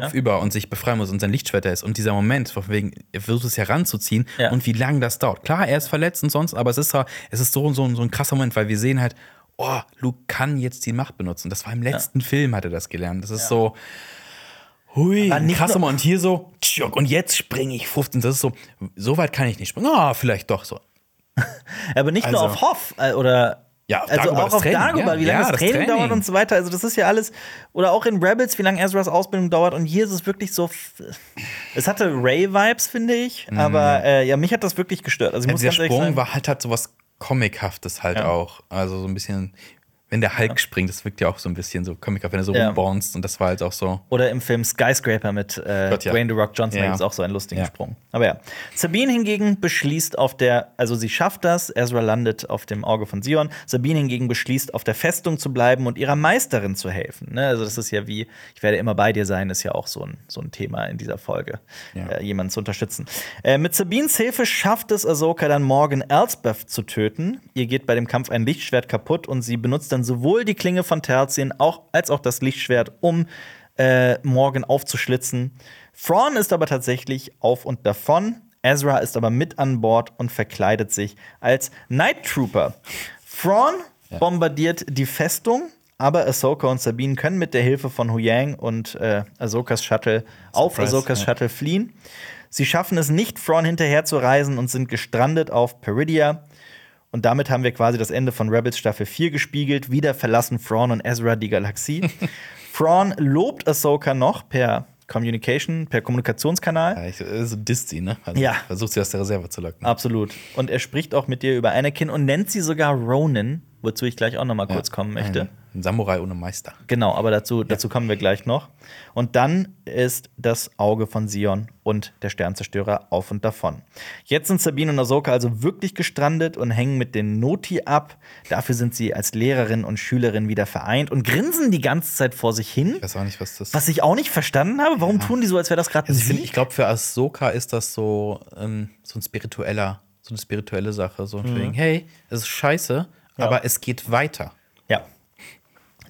kopfüber und sich befreien muss und sein Lichtschwert da ist und dieser Moment, von wegen, er versucht es heranzuziehen Ja. und wie lange das dauert. Klar, er ist verletzt und sonst, aber es ist, ja- es ist so, so, so ein krasser Moment, weil wir sehen halt, oh, Luke kann jetzt die Macht benutzen. Das war im letzten Film, hat er das gelernt. Das ist so, hui, nur- Moment. Und hier so, und jetzt springe ich 15. Das ist so, so weit kann ich nicht springen. Ah, vielleicht doch so. *laughs* Aber nicht nur Also- auf Hoff äh, oder Ja, auf also auch auf Training, Dagobah, ja. wie lange Ja, das, das Training, Training. dauert und so weiter. Also das ist ja alles oder auch in Rebels, wie lange Ezras Ausbildung dauert und hier ist es wirklich so es hatte Ray Vibes, finde ich, aber äh, ja, mich hat das wirklich gestört. Also ich muss Mhm. Der Sprung sagen, war halt, halt so was Comichaftes halt Ja. auch. Also so ein bisschen, wenn der Hulk springt, das wirkt ja auch so ein bisschen so comichaft, wenn er so Ja. Und das war halt auch so. Oder im Film Skyscraper mit äh, Gott, ja. Dwayne The Rock Johnson, Ja. gibt es auch so einen lustigen Ja. Sprung. Aber ja. Sabine hingegen beschließt auf der, also sie schafft das, Ezra landet auf dem Auge von Sion. Sabine hingegen beschließt, auf der Festung zu bleiben und ihrer Meisterin zu helfen. Ne? Also, das ist ja wie, ich werde immer bei dir sein, ist ja auch so ein, so ein Thema in dieser Folge, Ja. äh, jemanden zu unterstützen. Äh, mit Sabines Hilfe schafft es Ahsoka dann Morgan Elsbeth zu töten. Ihr geht bei dem Kampf ein Lichtschwert kaputt und sie benutzt dann sowohl die Klinge von Terzien auch, als auch das Lichtschwert, um äh, Morgan aufzuschlitzen. Thrawn ist aber tatsächlich auf und davon. Ezra ist aber mit an Bord und verkleidet sich als Night Trooper. Thrawn bombardiert die Festung, aber Ahsoka und Sabine können mit der Hilfe von Huyang und äh, Ahsokas Shuttle auf Surprise, Ahsokas ja. Shuttle fliehen. Sie schaffen es nicht, Thrawn hinterher zu reisen und sind gestrandet auf Peridia. Und damit haben wir quasi das Ende von Rebels Staffel 4 gespiegelt. Wieder verlassen Thrawn und Ezra die Galaxie. *laughs* Thrawn lobt Ahsoka noch per Communication, per Kommunikationskanal. Ja, ich, äh, so disst sie, ne? Also Ja. Versucht sie aus der Reserve zu locken. Absolut. Und er spricht auch mit dir über Anakin und nennt sie sogar Ronin, wozu ich gleich auch noch mal kurz kommen möchte. Ein, Samurai ohne Meister. Genau, aber dazu, dazu kommen wir gleich noch. Und dann ist das Auge von Sion und der Sternzerstörer auf und davon. Jetzt sind Sabine und Ahsoka also wirklich gestrandet und hängen mit den Noti ab. Dafür sind sie als Lehrerin und Schülerin wieder vereint und grinsen die ganze Zeit vor sich hin. Ich weiß auch nicht, was das Was ich auch nicht verstanden habe. Warum tun die so, als wäre das gerade ein Also ich, find, Sieg? ich glaube, für Ahsoka ist das so, ähm, so ein spiritueller, so eine spirituelle Sache. So wegen, hey, es ist scheiße, Mhm. Ja. aber es geht weiter. Ja.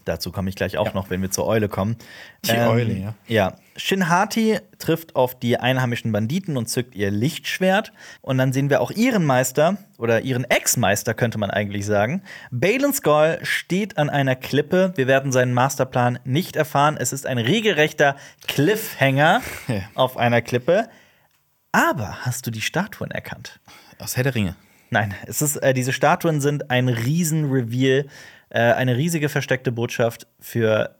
Dazu komme ich gleich auch Ja. noch, wenn wir zur Eule kommen. Die Eule, ja. Ja. Shin Hati trifft auf die einheimischen Banditen und zückt ihr Lichtschwert. Und dann sehen wir auch ihren Meister oder ihren Ex-Meister, könnte man eigentlich sagen. Balin Skull steht an einer Klippe. Wir werden seinen Masterplan nicht erfahren. Es ist ein regelrechter Cliffhanger *laughs* Ja. auf einer Klippe. Aber hast du die Statuen erkannt? Aus Herr der Ringe. Nein, es ist, äh, diese Statuen sind ein Riesen-Reveal, äh, eine riesige versteckte Botschaft für.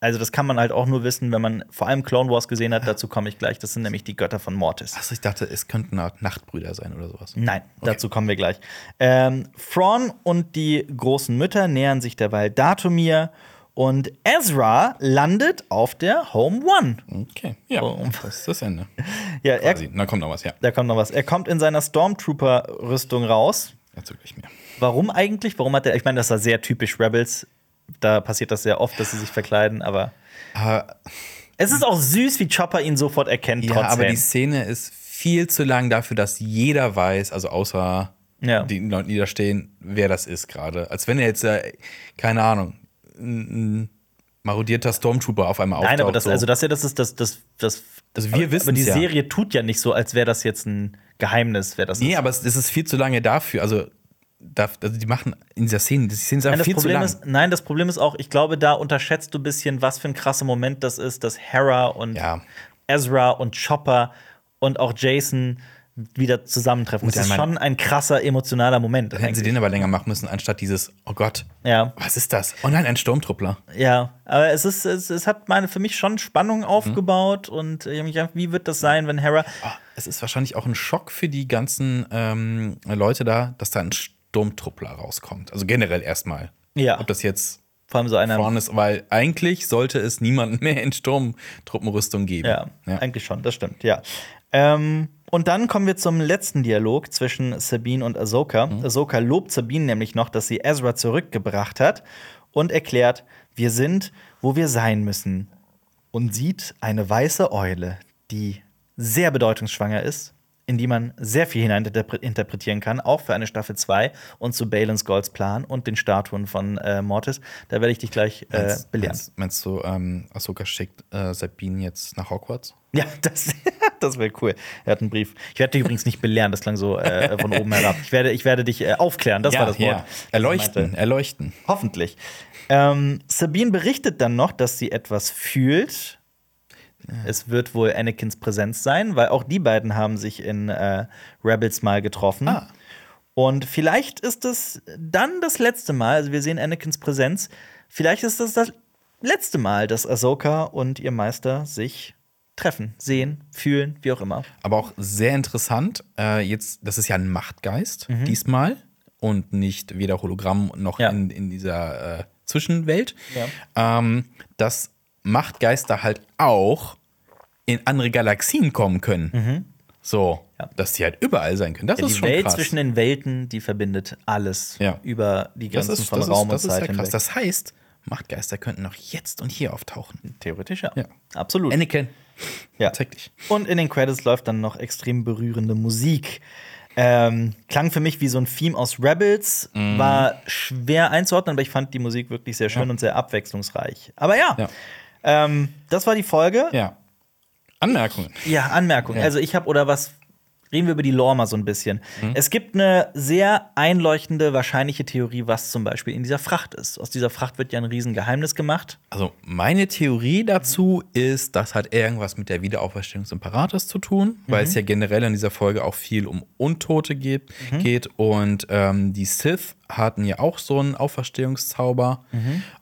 Also, das kann man halt auch nur wissen, wenn man vor allem Clone Wars gesehen hat. Dazu komme ich gleich. Das sind nämlich die Götter von Mortis. Achso, ich dachte, es könnten eine Art Nachtbrüder sein oder sowas. Nein, dazu kommen wir gleich. Ähm, Thrawn und die großen Mütter nähern sich derweil Datumir und Ezra landet auf der Home One. Okay, ja, Oh. das ist das Ende. *laughs* Ja, er. Da kommt noch was, ja. da kommt noch was. Er kommt in seiner Stormtrooper-Rüstung raus. Dazu gleich mehr. Warum eigentlich? Warum hat er. Ich meine, das war sehr typisch Rebels. Da passiert das sehr oft, dass sie sich verkleiden, aber. Aber, Es ist auch süß, wie Chopper ihn sofort erkennt, ja, trotz aber die. Szene ist viel zu lang dafür, dass jeder weiß, also außer Ja. die Leute, die da stehen, wer das ist gerade. Als wenn er jetzt, äh, keine Ahnung, ein, marodierter Stormtrooper auf einmal auftaucht. Nein, aber das, so. also das ja, das ist das, das, das. Also wir aber, wissen's Aber die ja. Serie tut ja nicht so, als wäre das jetzt ein Geheimnis, wer das Nee, ist. aber es, ist viel zu lange dafür. Also, da, also die machen in dieser Szene, die Szene ist Nein viel zu Problem lang. ist, nein, das Problem ist auch, ich glaube, da unterschätzt du ein bisschen, was für ein krasser Moment das ist, dass Hera und Ja. Ezra und Chopper und auch Jason wieder zusammentreffen. Das ja, ist schon ein krasser emotionaler Moment. Hätten sie eigentlich. den aber länger machen müssen, anstatt dieses, oh Gott, ja, was ist das? Oh nein, ein Sturmtruppler. ja, aber es ist, es, es hat meine für mich schon Mhm. Spannung aufgebaut und ich hab mich gefragt, wie wird das sein, wenn Hera Ah, es ist wahrscheinlich auch ein Schock für die ganzen ähm, Leute da, dass da ein Sturmtruppler rauskommt. Also generell erstmal. Ja. Ob das jetzt vor allem so einer vorne ist, weil eigentlich sollte es niemanden *laughs* mehr in Sturmtruppenrüstung geben. Ja, eigentlich schon, das stimmt, ja. Ähm, und dann kommen wir zum letzten Dialog zwischen Sabine und Ahsoka. Ahsoka lobt Sabine nämlich noch, dass sie Ezra zurückgebracht hat und erklärt, wir sind, wo wir sein müssen. Und sieht eine weiße Eule, die sehr bedeutungsschwanger ist, in die man sehr viel hineininterpretieren kann, auch für eine Staffel 2 und zu Balins Golds Plan und den Statuen von äh, Mortis. Da werde ich dich gleich äh, Meinst, belehren. meinst, meinst du, ähm, Ahsoka schickt äh, Sabine jetzt nach Hogwarts? Ja, *laughs* das, *laughs* das wäre cool. Er hat einen Brief. Ich werde dich übrigens nicht belehren, das klang so äh, von oben herab. Ich werde, ich werde dich äh, aufklären, das war das Wort. Erleuchten, meinte. erleuchten. Hoffentlich. Ähm, Sabine berichtet dann noch, dass sie etwas fühlt. Es wird wohl Anakins Präsenz sein, weil auch die beiden haben sich in äh, Rebels mal getroffen. Ah. Und vielleicht ist es dann das letzte Mal, also wir sehen Anakins Präsenz, vielleicht ist es das letzte Mal, dass Ahsoka und ihr Meister sich treffen, sehen, fühlen, wie auch immer. Aber auch sehr interessant, äh, jetzt, das ist ja ein Machtgeist diesmal und nicht weder Hologramm noch Ja. in, in dieser äh, Zwischenwelt. Ja. Ähm, dass Machtgeister halt auch in andere Galaxien kommen können. So, Ja. dass die halt überall sein können. Das Ja, ist die schon Welt krass. zwischen den Welten, die verbindet alles Ja. über die Grenzen ist, von Raum ist, und Zeit hinweg. Das heißt, Machtgeister könnten auch jetzt und hier auftauchen. Theoretisch ja. Ja. Absolut. Anakin, ja. zeig dich. Und in den Credits läuft dann noch extrem berührende Musik. Ähm, klang für mich wie so ein Theme aus Rebels, Mhm. war schwer einzuordnen, aber ich fand die Musik wirklich sehr schön und sehr abwechslungsreich. Aber ja, Ja. Ähm, das war die Folge. Ja. Anmerkungen. Ja, Anmerkung. Ja. Also ich habe oder was reden wir über die Lore mal so ein bisschen. Mhm. Es gibt eine sehr einleuchtende wahrscheinliche Theorie, was zum Beispiel in dieser Fracht ist. Aus dieser Fracht wird ja ein Riesengeheimnis gemacht. Also meine Theorie dazu ist, das hat irgendwas mit der Wiederauferstehung des Imperators zu tun, weil es ja generell in dieser Folge auch viel um Untote geht. geht. Und ähm, die Sith hatten ja auch so einen Auferstehungszauber.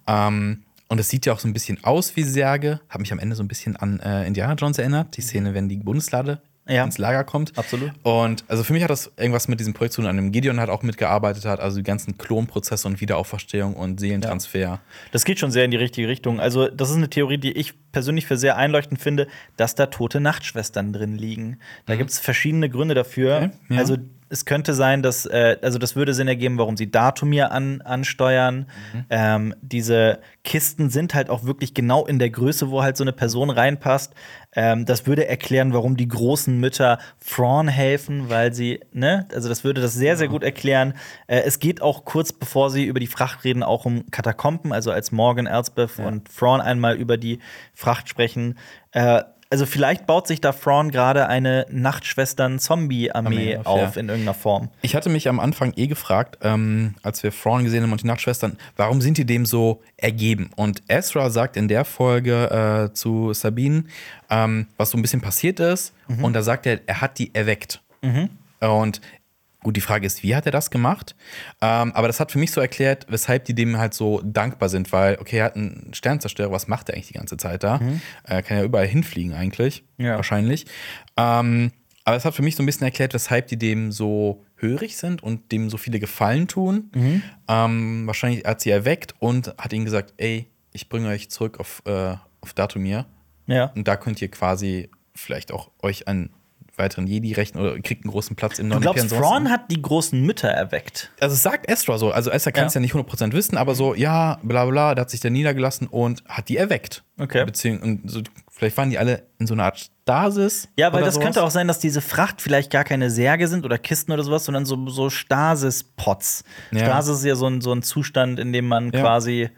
Ähm, und es sieht ja auch so ein bisschen aus wie Särge. Hat mich am Ende so ein bisschen an äh, Indiana Jones erinnert. Die Szene, wenn die Bundeslade Ja. ins Lager kommt. Absolut. Und also für mich hat das irgendwas mit diesem Projekt zu tun, an dem Gideon hat auch mitgearbeitet hat. Also die ganzen Klonprozesse und Wiederauferstehung und Seelentransfer. Das geht schon sehr in die richtige Richtung. Also, das ist eine Theorie, die ich persönlich für sehr einleuchtend finde, dass da tote Nachtschwestern drin liegen. Da gibt es verschiedene Gründe dafür. Mhm. Okay, ja. Also, es könnte sein, dass, äh, also das würde Sinn ergeben, warum sie Datumir an, ansteuern. Mhm. Ähm, diese Kisten sind halt auch wirklich genau in der Größe, wo halt so eine Person reinpasst. Ähm, das würde erklären, warum die großen Mütter Thrawn helfen, weil sie, ne, also das würde das sehr, sehr gut erklären. Äh, es geht auch kurz bevor sie über die Fracht reden, auch um Katakomben, also als Morgan, Elsbeth und Thrawn einmal über die Fracht sprechen. Äh, also vielleicht baut sich da Thrawn gerade eine Nachtschwestern-Zombie-Armee Armee auf, auf ja. in irgendeiner Form. Ich hatte mich am Anfang eh gefragt, ähm, als wir Thrawn gesehen haben und die Nachtschwestern, warum sind die dem so ergeben? Und Ezra sagt in der Folge äh, zu Sabine, ähm, was so ein bisschen passiert ist. Und da sagt er, er hat die erweckt. Und gut, die Frage ist, wie hat er das gemacht? Ähm, aber das hat für mich so erklärt, weshalb die dem halt so dankbar sind, weil, okay, er hat einen Sternzerstörer, was macht er eigentlich die ganze Zeit da? Er kann ja überall hinfliegen eigentlich, Ja. wahrscheinlich. Ähm, aber es hat für mich so ein bisschen erklärt, weshalb die dem so hörig sind und dem so viele Gefallen tun. Ähm, wahrscheinlich hat sie erweckt und hat ihnen gesagt, ey, ich bringe euch zurück auf, äh, auf Datumir. Ja. Und da könnt ihr quasi vielleicht auch euch einen weiteren Jedi rechnen oder kriegt einen großen Platz im Du neuen glaubst, Imperium, sowas. Thrawn hat die großen Mütter erweckt? Also es sagt Ezra so, also Ezra kann es Ja. ja. nicht 100% wissen, aber so, ja, bla bla, da hat sich der niedergelassen und hat die erweckt. Okay. Beziehungs und so, vielleicht waren die alle in so einer Art Stasis. Ja, weil das sowas. könnte auch sein, dass diese Fracht vielleicht gar keine Särge sind oder Kisten oder sowas, sondern so, so Stasis-Pots. Ja. Stasis ist ja so ein, so ein Zustand, in dem man Ja. quasi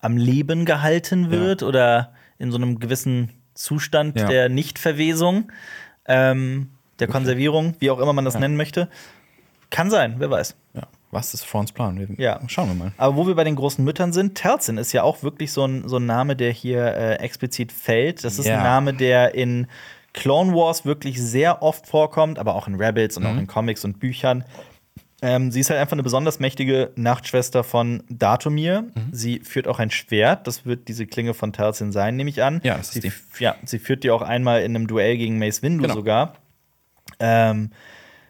am Leben gehalten wird oder in so einem gewissen Zustand Ja. der Nichtverwesung, ähm, der Konservierung, wie auch immer man das nennen möchte. Kann sein, wer weiß. Ja. Was ist Frons Plan? Wir, Ja. Schauen wir mal. Aber wo wir bei den großen Müttern sind, Telzin ist ja auch wirklich so ein, so ein Name, der hier äh, explizit fällt. Das ist Ja. ein Name, der in Clone Wars wirklich sehr oft vorkommt, aber auch in Rebels und auch in Comics und Büchern. Ähm, sie ist halt einfach eine besonders mächtige Nachtschwester von Datomir. Sie führt auch ein Schwert. Das wird diese Klinge von Telzin sein, nehme ich an. Ja, das ist sie, die. f- ja, sie führt die auch einmal in einem Duell gegen Mace Windu Genau. sogar. Ähm,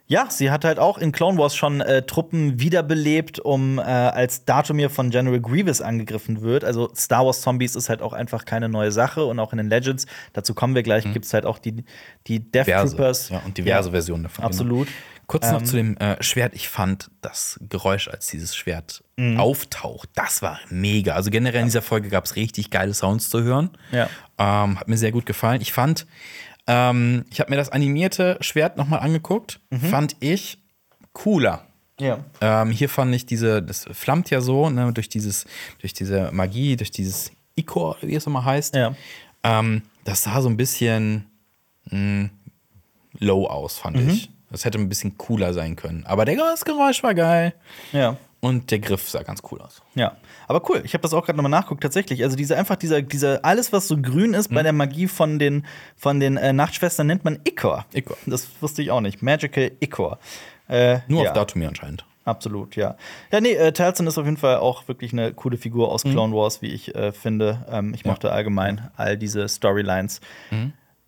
ja, sie hat halt auch in Clone Wars schon äh, Truppen wiederbelebt, um äh, als Datumir von General Grievous angegriffen wird. Also Star Wars Zombies ist halt auch einfach keine neue Sache und auch in den Legends, dazu kommen wir gleich, gibt's halt auch die, die Death Mhm. Diverse. Troopers. Ja, und diverse Versionen davon. Absolut. Genau. Kurz noch zu dem äh, Schwert. Ich fand das Geräusch, als dieses Schwert Mhm. auftaucht, das war mega. Also generell in dieser Folge gab es richtig geile Sounds zu hören. Ja. Ähm, hat mir sehr gut gefallen. Ich fand, ähm, ich habe mir das animierte Schwert nochmal angeguckt. Mhm. Fand ich cooler. Ja. Ähm, hier fand ich diese, das flammt ja so, ne, durch dieses, durch diese Magie, durch dieses Ikor, wie es immer heißt. Ja. Ähm, das sah so ein bisschen mh, low aus, fand Mhm. ich. Das hätte ein bisschen cooler sein können. Aber der, das Geräusch war geil. Ja. Und der Griff sah ganz cool aus. Ja, aber cool. Ich habe das auch gerade nochmal nachguckt. Tatsächlich, also diese einfach dieser, dieser alles, was so grün ist Mhm. bei der Magie von den von den äh, Nachtschwestern nennt man Ichor. Ichor. Das wusste ich auch nicht. Magical Ichor. Äh, Nur ja, auf Datumir anscheinend. Absolut, ja. Ja, nee, äh, Talzin ist auf jeden Fall auch wirklich eine coole Figur aus Clone Wars, wie ich äh, finde. Ähm, ich mochte allgemein all diese Storylines.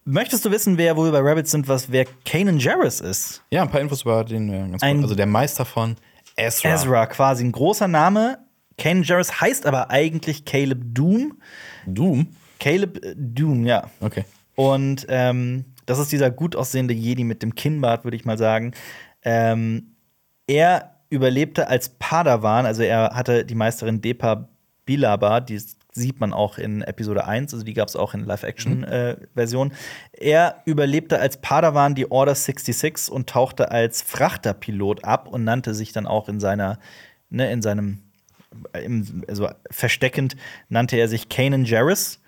Möchtest du wissen, wer, wo wir bei Rabbits sind, was wer Kanan Jarrus ist? Ja, ein paar Infos über den ganz Ein- cool. Also der Meister von Ezra. Ezra, quasi ein großer Name. Kanan Jarrus heißt aber eigentlich Caleb Doom. Doom. Caleb äh, Doom, ja. Okay. Und ähm, das ist dieser gut aussehende Jedi mit dem Kinnbart, würde ich mal sagen. Ähm, er überlebte als Padawan, also er hatte die Meisterin Depa Bilaba, die sieht man auch in Episode 1, also die gab es auch in Live-Action-Version. er überlebte als Padawan die Order 66 und tauchte als Frachterpilot ab und nannte sich dann auch in seiner, ne, in seinem im, also versteckend nannte er sich Kanan Jarrus.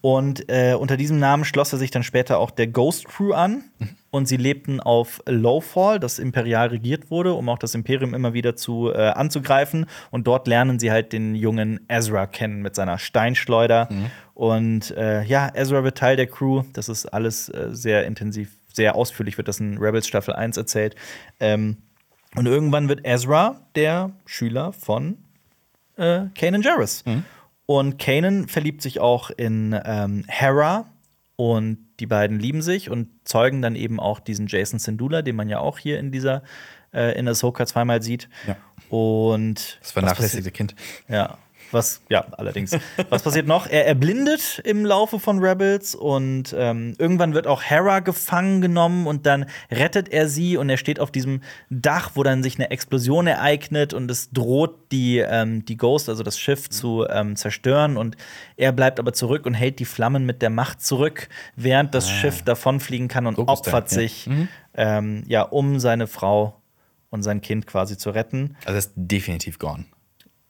Und äh, unter diesem Namen schloss er sich dann später auch der Ghost Crew an. Und sie lebten auf Lowfall, das imperial regiert wurde, um auch das Imperium immer wieder zu äh, anzugreifen. Und dort lernen sie halt den jungen Ezra kennen mit seiner Steinschleuder. Und äh, ja, Ezra wird Teil der Crew. Das ist alles äh, sehr intensiv, sehr ausführlich wird das in Rebels Staffel 1 erzählt. Ähm, und irgendwann wird Ezra der Schüler von äh, Kanan Jarrus. Und Kanan verliebt sich auch in ähm, Hera und die beiden lieben sich und zeugen dann eben auch diesen Jason Sindula, den man ja auch hier in dieser äh, in Ahsoka zweimal sieht. Ja. Und Das vernachlässigte Kind. ja, was, ja, allerdings. was passiert noch? Er erblindet im Laufe von Rebels und ähm, irgendwann wird auch Hera gefangen genommen und dann rettet er sie und er steht auf diesem Dach, wo dann sich eine Explosion ereignet und es droht, die, ähm, die Ghost, also das Schiff, zu ähm, zerstören und er bleibt aber zurück und hält die Flammen mit der Macht zurück, während das Schiff davonfliegen kann und Focus-Time, opfert ja. sich, ähm, ja, um seine Frau und sein Kind quasi zu retten. Also ist definitiv gone.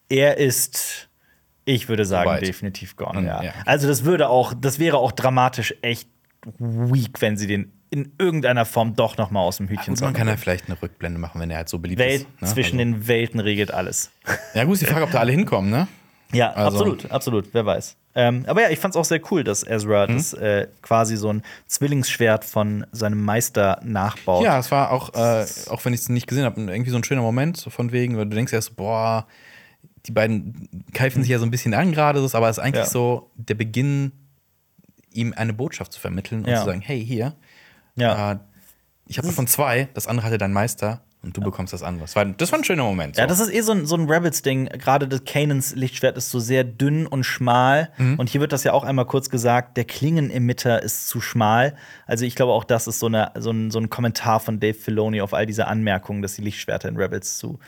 Er ist, ich würde sagen, Weit. definitiv gone. Mm, Ja. ja. Also das würde auch, das wäre auch dramatisch echt weak, wenn sie den in irgendeiner Form doch noch mal aus dem Hütchen Gut, man zaubern kann ja vielleicht eine Rückblende machen, wenn er halt so beliebt Welt ist. ne? zwischen also. den Welten regelt alles. Ja, gut, ist die Frage, ob da alle hinkommen, ne? Ja, Also- absolut, absolut, wer weiß. Ähm, aber ja, ich fand's auch sehr cool, dass Ezra Mhm. das äh, quasi so ein Zwillingsschwert von seinem Meister nachbaut. Ja, es war auch, äh, auch wenn ich es nicht gesehen habe, irgendwie so ein schöner Moment, so von wegen, weil du denkst erst, so, boah, die beiden keifen sich ja so ein bisschen an gerade, so, aber es ist eigentlich Ja. so der Beginn, ihm eine Botschaft zu vermitteln und Ja. zu sagen, hey, hier, ja. äh, ich habe davon zwei, das andere hatte dein Meister und du bekommst das andere. Das war, das war ein schöner Moment. So. Ja, das ist eh so ein, so ein Rebels-Ding. Gerade das Kanans Lichtschwert ist so sehr dünn und schmal. Mhm. Und hier wird das ja auch einmal kurz gesagt: der Klingenemitter ist zu schmal. Also, ich glaube, auch das ist so, eine, so, ein, so ein Kommentar von Dave Filoni auf all diese Anmerkungen, dass die Lichtschwerter in Rebels zu,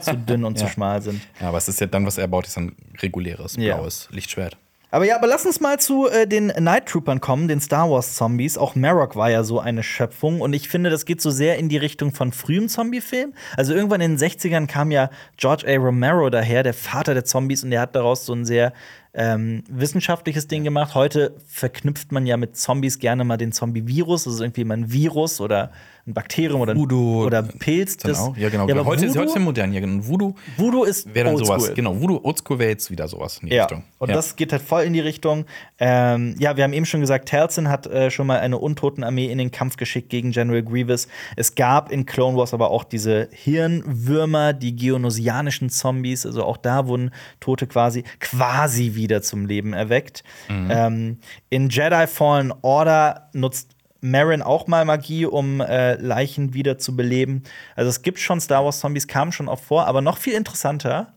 zu *laughs* dünn und zu Ja. schmal sind. ja, aber es ist ja dann, was er baut, ist ein reguläres Ja. blaues Lichtschwert. Aber ja, aber lass uns mal zu äh, den Night Troopern kommen, den Star Wars Zombies. Auch Marok war ja so eine Schöpfung und ich finde, das geht so sehr in die Richtung von frühem Zombie-Film. Also irgendwann in den 60ern kam ja George A. Romero daher, der Vater der Zombies, und der hat daraus so ein sehr ähm, wissenschaftliches Ding gemacht. Heute verknüpft man ja mit Zombies gerne mal den Zombie-Virus. Das ist irgendwie mal ein Virus oder ein Bakterium oder Voodoo. oder Pilz. Genau. Das, Ja, genau. aber heute, ist, Voodoo, heute ist ja modern. Ja, genau. Voodoo Voodoo ist wäre dann oldschool. sowas. Genau, Voodoo Oldschool wäre jetzt wieder sowas in die Ja, Richtung. und ja. das geht halt voll in die Richtung. Ähm, ja, wir haben eben schon gesagt, Talcin hat äh, schon mal eine Untotenarmee in den Kampf geschickt gegen General Grievous. Es gab in Clone Wars aber auch diese Hirnwürmer, die geonosianischen Zombies. Also auch da wurden Tote quasi, quasi wieder zum Leben erweckt. Ähm, in Jedi Fallen Order nutzt Marin auch mal Magie, um äh, Leichen wieder zu beleben. Also es gibt schon Star Wars Zombies, kamen schon oft vor, aber noch viel interessanter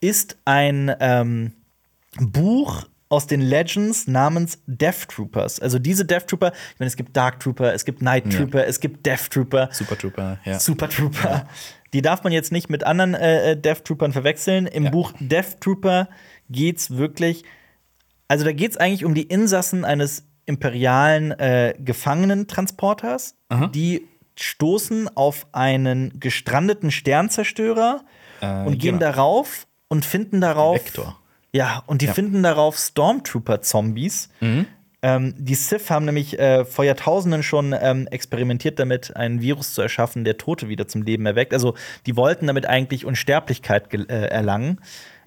ist ein ähm, Buch aus den Legends namens Death Troopers. Also diese Death Trooper, ich meine, es gibt Dark Trooper, es gibt Night Ja. Trooper, es gibt Death Trooper, Super Trooper, ja. Super Trooper. Die darf man jetzt nicht mit anderen äh, äh, Death Troopern verwechseln. Im Ja. Buch Death Trooper geht's wirklich, also da geht's eigentlich um die Insassen eines imperialen äh, Gefangenentransporters, Aha. die stoßen auf einen gestrandeten Sternzerstörer Äh, und gehen genau. darauf und finden darauf. Vektor. Ja, und die Ja. finden darauf Stormtrooper-Zombies. Mhm. Ähm, die Sith haben nämlich äh, vor Jahrtausenden schon ähm, experimentiert damit, ein Virus zu erschaffen, der Tote wieder zum Leben erweckt. Also die wollten damit eigentlich Unsterblichkeit äh, erlangen.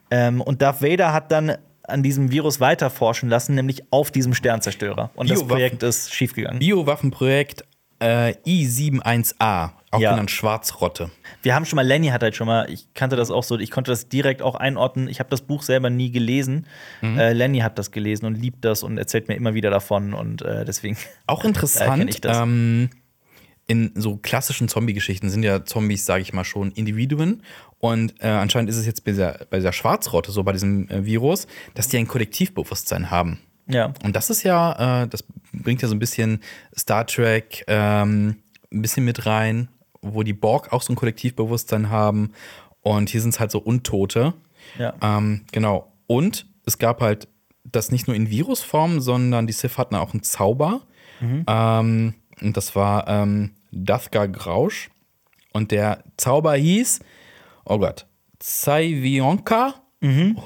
Ähm, und Darth Vader hat dann an diesem Virus weiter forschen lassen, nämlich auf diesem Sternzerstörer. Und das. Projekt ist schiefgegangen. Biowaffenprojekt äh, I71A, auch Ja. genannt Schwarzrotte. Wir haben schon mal, Lenny hat halt schon mal, ich kannte das auch so, ich konnte das direkt auch einordnen. Ich habe das Buch selber nie gelesen. Mhm. Äh, Lenny hat das gelesen und liebt das und erzählt mir immer wieder davon. Und äh, deswegen. *laughs* Auch interessant, ähm, in so klassischen Zombie-Geschichten sind ja Zombies, sage ich mal, schon Individuen. Und äh, anscheinend ist es jetzt bei dieser, bei dieser Schwarzrotte, so bei diesem äh, Virus, dass die ein Kollektivbewusstsein haben. Ja. Und das ist ja, äh, das bringt ja so ein bisschen Star Trek ähm, ein bisschen mit rein, wo die Borg auch so ein Kollektivbewusstsein haben. Und hier sind es halt so Untote. Ja. Ähm, genau. Und es gab halt das nicht nur in Virusform, sondern die Sith hatten auch einen Zauber. Ähm, und das war ähm, Dathgar Grausch. Und der Zauber hieß, oh Gott, Saivionka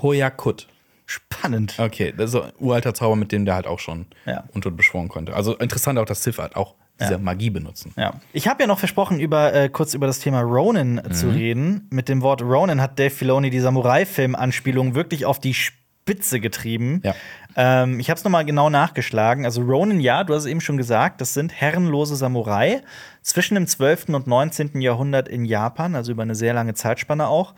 Hoyakut. Spannend. Okay, das ist so ein uralter Zauber, mit dem der halt auch schon Ja. Untot beschworen konnte. Also interessant auch, dass Sith halt auch diese Ja. Magie benutzen. Ja. Ich habe ja noch versprochen, über, äh, kurz über das Thema Ronin Mhm. zu reden. Mit dem Wort Ronin hat Dave Filoni die Samurai-Film-Anspielung wirklich auf die Spitze getrieben. Ja. Ähm, ich habe es nochmal genau nachgeschlagen. Also Ronin, ja, du hast es eben schon gesagt, das sind herrenlose Samurai zwischen dem 12. und 19. Jahrhundert in Japan, also über eine sehr lange Zeitspanne auch.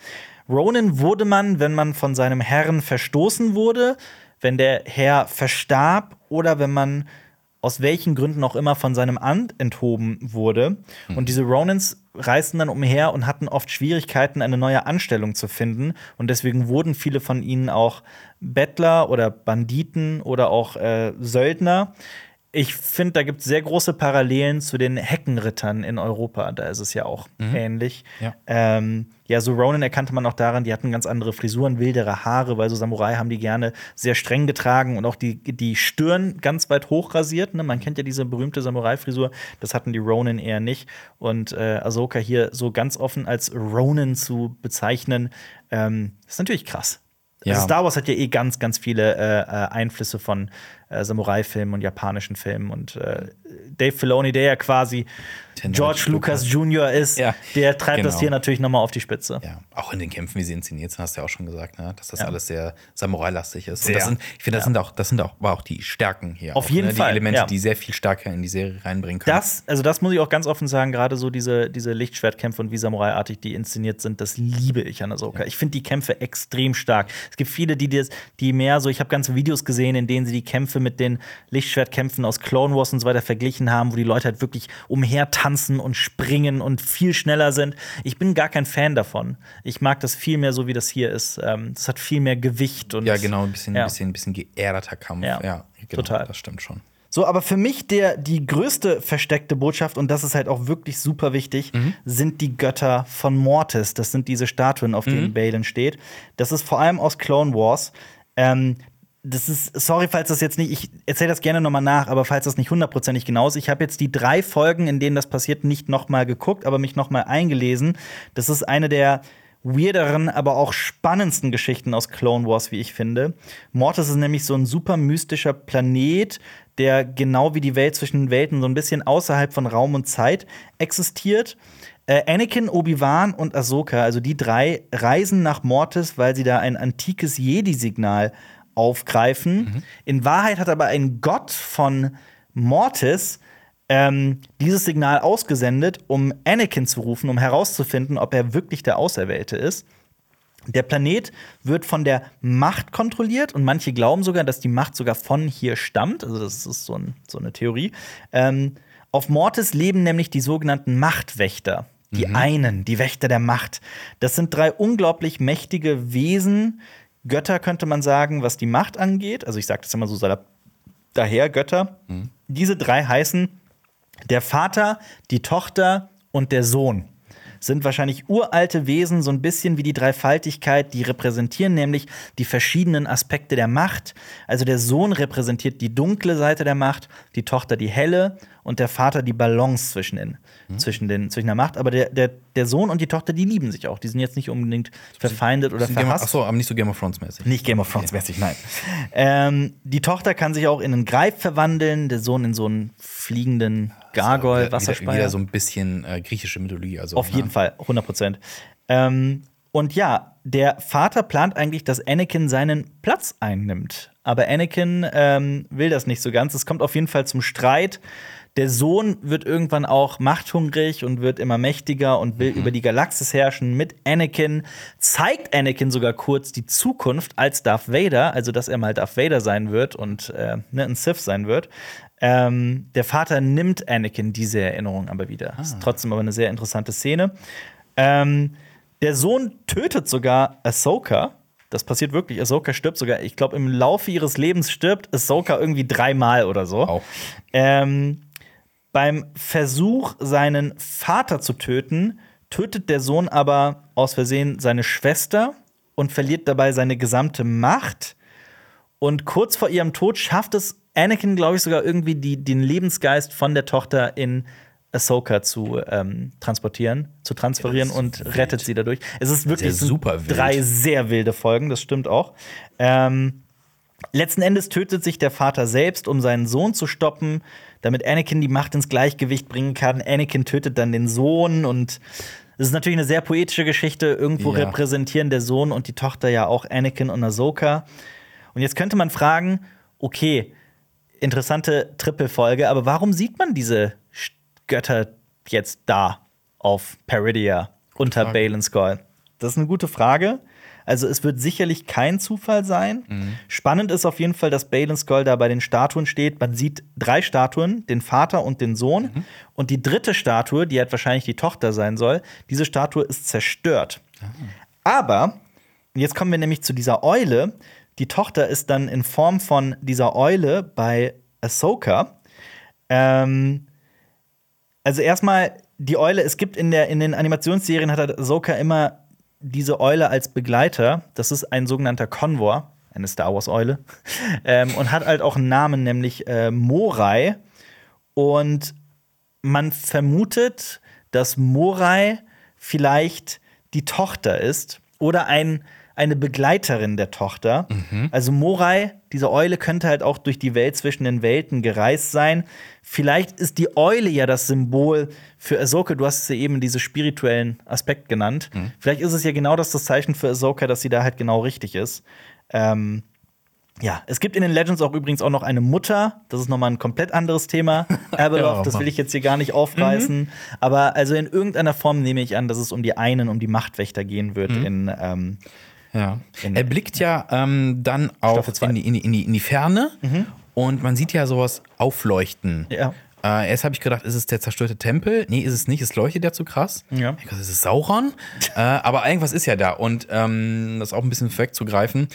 Ronin wurde man, wenn man von seinem Herrn verstoßen wurde, wenn der Herr verstarb oder wenn man aus welchen Gründen auch immer von seinem Amt enthoben wurde. Und diese Ronins reisten dann umher und hatten oft Schwierigkeiten, eine neue Anstellung zu finden. Und deswegen wurden viele von ihnen auch Bettler oder Banditen oder auch äh, Söldner. Ich finde, da gibt es sehr große Parallelen zu den Heckenrittern in Europa. Da ist es ja auch ähnlich. Ja. Ähm, ja, so Ronin erkannte man auch daran, die hatten ganz andere Frisuren, wildere Haare, weil so Samurai haben die gerne sehr streng getragen und auch die, die Stirn ganz weit hoch rasiert. Ne? Man kennt ja diese berühmte Samurai-Frisur, das hatten die Ronin eher nicht. Und äh, Ahsoka hier so ganz offen als Ronin zu bezeichnen, ähm, ist natürlich krass. Ja. Also Star Wars hat ja eh ganz, ganz viele äh, äh, Einflüsse von äh, Samurai-Filmen und japanischen Filmen. Und äh, Dave Filoni, der ja quasi Der George Lucas Jr. ist, Ja, der treibt das genau. hier natürlich noch mal auf die Spitze. Ja, auch in den Kämpfen, wie sie inszeniert sind, hast du ja auch schon gesagt, ne? dass das Ja. alles sehr Samurai-lastig ist. Sehr. Und das sind, ich finde, das Ja. sind auch, das sind auch, war auch die Stärken hier. Auf auch, jeden ne? Fall, Die Elemente, die sehr viel stärker in die Serie reinbringen können. Das, also das muss ich auch ganz offen sagen, gerade so diese, diese Lichtschwertkämpfe und wie Samurai-artig die inszeniert sind, das liebe ich an Ahsoka. Ich finde die Kämpfe extrem stark. Es gibt viele, die das, die mehr so, ich habe ganze Videos gesehen, in denen sie die Kämpfe mit den Lichtschwertkämpfen aus Clone Wars und so weiter verglichen haben, wo die Leute halt wirklich umhertanzen und springen und viel schneller sind. Ich bin gar kein Fan davon. Ich mag das viel mehr so, wie das hier ist. Ähm, Das hat viel mehr Gewicht und ja, genau, ein bisschen, Ja. bisschen, bisschen geerdeter Kampf. Ja, genau, total. Das stimmt schon. So, aber für mich der, die größte versteckte Botschaft, und das ist halt auch wirklich super wichtig, sind die Götter von Mortis. Das sind diese Statuen, auf denen Balin steht. Das ist vor allem aus Clone Wars. Ähm, das ist, sorry, falls das jetzt nicht, ich erzähle das gerne nochmal nach, aber falls das nicht hundertprozentig genau ist, ich habe jetzt die drei Folgen, in denen das passiert, nicht nochmal geguckt, aber mich nochmal eingelesen. Das ist eine der weirderen, aber auch spannendsten Geschichten aus Clone Wars, wie ich finde. Mortis ist nämlich so ein super mystischer Planet, der genau wie die Welt zwischen den Welten so ein bisschen außerhalb von Raum und Zeit existiert. Äh, Anakin, Obi-Wan und Ahsoka, also die drei, reisen nach Mortis, weil sie da ein antikes Jedi-Signal aufgreifen. Mhm. In Wahrheit hat aber ein Gott von Mortis ähm, dieses Signal ausgesendet, um Anakin zu rufen, um herauszufinden, ob er wirklich der Auserwählte ist. Der Planet wird von der Macht kontrolliert und manche glauben sogar, dass die Macht sogar von hier stammt. Also, das ist so, ein, so eine Theorie. Ähm, auf Mortis leben nämlich die sogenannten Machtwächter. Die mhm. einen, die Wächter der Macht. Das sind drei unglaublich mächtige Wesen, Götter könnte man sagen, was die Macht angeht. Also ich sage das immer so daher, Götter. Mhm. Diese drei heißen der Vater, die Tochter und der Sohn sind wahrscheinlich uralte Wesen, so ein bisschen wie die Dreifaltigkeit, die repräsentieren nämlich die verschiedenen Aspekte der Macht. Also der Sohn repräsentiert die dunkle Seite der Macht, die Tochter die helle und der Vater die Balance zwischen, den, mhm. zwischen, den, zwischen der Macht. Aber der, der, der Sohn und die Tochter, die lieben sich auch. Die sind jetzt nicht unbedingt verfeindet oder verhasst. Achso, aber nicht so Game of Thrones mäßig. Nicht Game of Thrones mäßig, nein. Ähm, die Tochter kann sich auch in einen Greif verwandeln, der Sohn in so einen fliegenden Gargoyle, also, Wasserspeier. Wieder, so ein bisschen äh, griechische Mythologie. Also, Auf jeden Fall, 100 Prozent. Ähm, und ja, der Vater plant eigentlich, dass Anakin seinen Platz einnimmt. Aber Anakin ähm, will das nicht so ganz. Es kommt auf jeden Fall zum Streit. Der Sohn wird irgendwann auch machthungrig und wird immer mächtiger und will mhm. über die Galaxis herrschen mit Anakin. Zeigt Anakin sogar kurz die Zukunft als Darth Vader, also dass er mal Darth Vader sein wird und äh, ne, ein Sith sein wird. Ähm, der Vater nimmt Anakin diese Erinnerung aber wieder. Ah. Ist trotzdem aber eine sehr interessante Szene. Ähm, der Sohn tötet sogar Ahsoka. Das passiert wirklich. Ahsoka stirbt sogar. Ich glaube, im Laufe ihres Lebens stirbt Ahsoka irgendwie dreimal oder so. Auch. Ähm, beim Versuch, seinen Vater zu töten, tötet der Sohn aber aus Versehen seine Schwester und verliert dabei seine gesamte Macht. Und kurz vor ihrem Tod schafft es Anakin, glaube ich, sogar irgendwie die, den Lebensgeist von der Tochter in Ahsoka zu ähm, transportieren, zu transferieren ja, und wild. rettet sie dadurch. Es ist wirklich super drei sehr wilde Folgen, das stimmt auch. Ähm, letzten Endes tötet sich der Vater selbst, um seinen Sohn zu stoppen damit Anakin die Macht ins Gleichgewicht bringen kann. Anakin tötet dann den Sohn und es ist natürlich eine sehr poetische Geschichte. Irgendwo ja. repräsentieren der Sohn und die Tochter ja auch Anakin und Ahsoka. Und jetzt könnte man fragen, okay, interessante Triple-Folge, aber warum sieht man diese Götter jetzt da auf Peridia unter Balen Skull? Das ist eine gute Frage. Also es wird sicherlich kein Zufall sein. Mhm. Spannend ist auf jeden Fall, dass Balen Skull da bei den Statuen steht. Man sieht drei Statuen, den Vater und den Sohn. Mhm. Und die dritte Statue, die halt wahrscheinlich die Tochter sein soll, diese Statue ist zerstört. Mhm. Aber, jetzt kommen wir nämlich zu dieser Eule. Die Tochter ist dann in Form von dieser Eule bei Ahsoka. Ähm, also erstmal die Eule, es gibt in, der, in den Animationsserien hat Ahsoka immer diese Eule als Begleiter. Das ist ein sogenannter Konvor, eine Star Wars Eule, *laughs* ähm, und hat halt auch einen Namen, nämlich äh, Morai. Und man vermutet, dass Morai vielleicht die Tochter ist oder ein eine Begleiterin der Tochter. Mhm. Also Morai, diese Eule, könnte halt auch durch die Welt zwischen den Welten gereist sein. Vielleicht ist die Eule ja das Symbol für Ahsoka. Du hast es ja eben diesen spirituellen Aspekt genannt. Mhm. Vielleicht ist es ja genau das, das Zeichen für Ahsoka, dass sie da halt genau richtig ist. Ähm, ja, es gibt in den Legends auch übrigens auch noch eine Mutter. Das ist nochmal ein komplett anderes Thema. *laughs* Abeloth, ja, das will ich jetzt hier gar nicht aufreißen. Mhm. Aber also in irgendeiner Form nehme ich an, dass es um die einen, um die Machtwächter gehen wird mhm. in ähm, ja. Er blickt ja ähm, dann auch in die, in, die, in die Ferne mhm. und man sieht ja sowas aufleuchten. Ja. Äh, erst habe ich gedacht, ist es der zerstörte Tempel? Nee, ist es nicht. Es leuchtet ja zu krass. Ja. Ich dachte, ist es Sauron? *laughs* äh, aber irgendwas ist ja da. Und ähm, das ist auch ein bisschen wegzugreifen.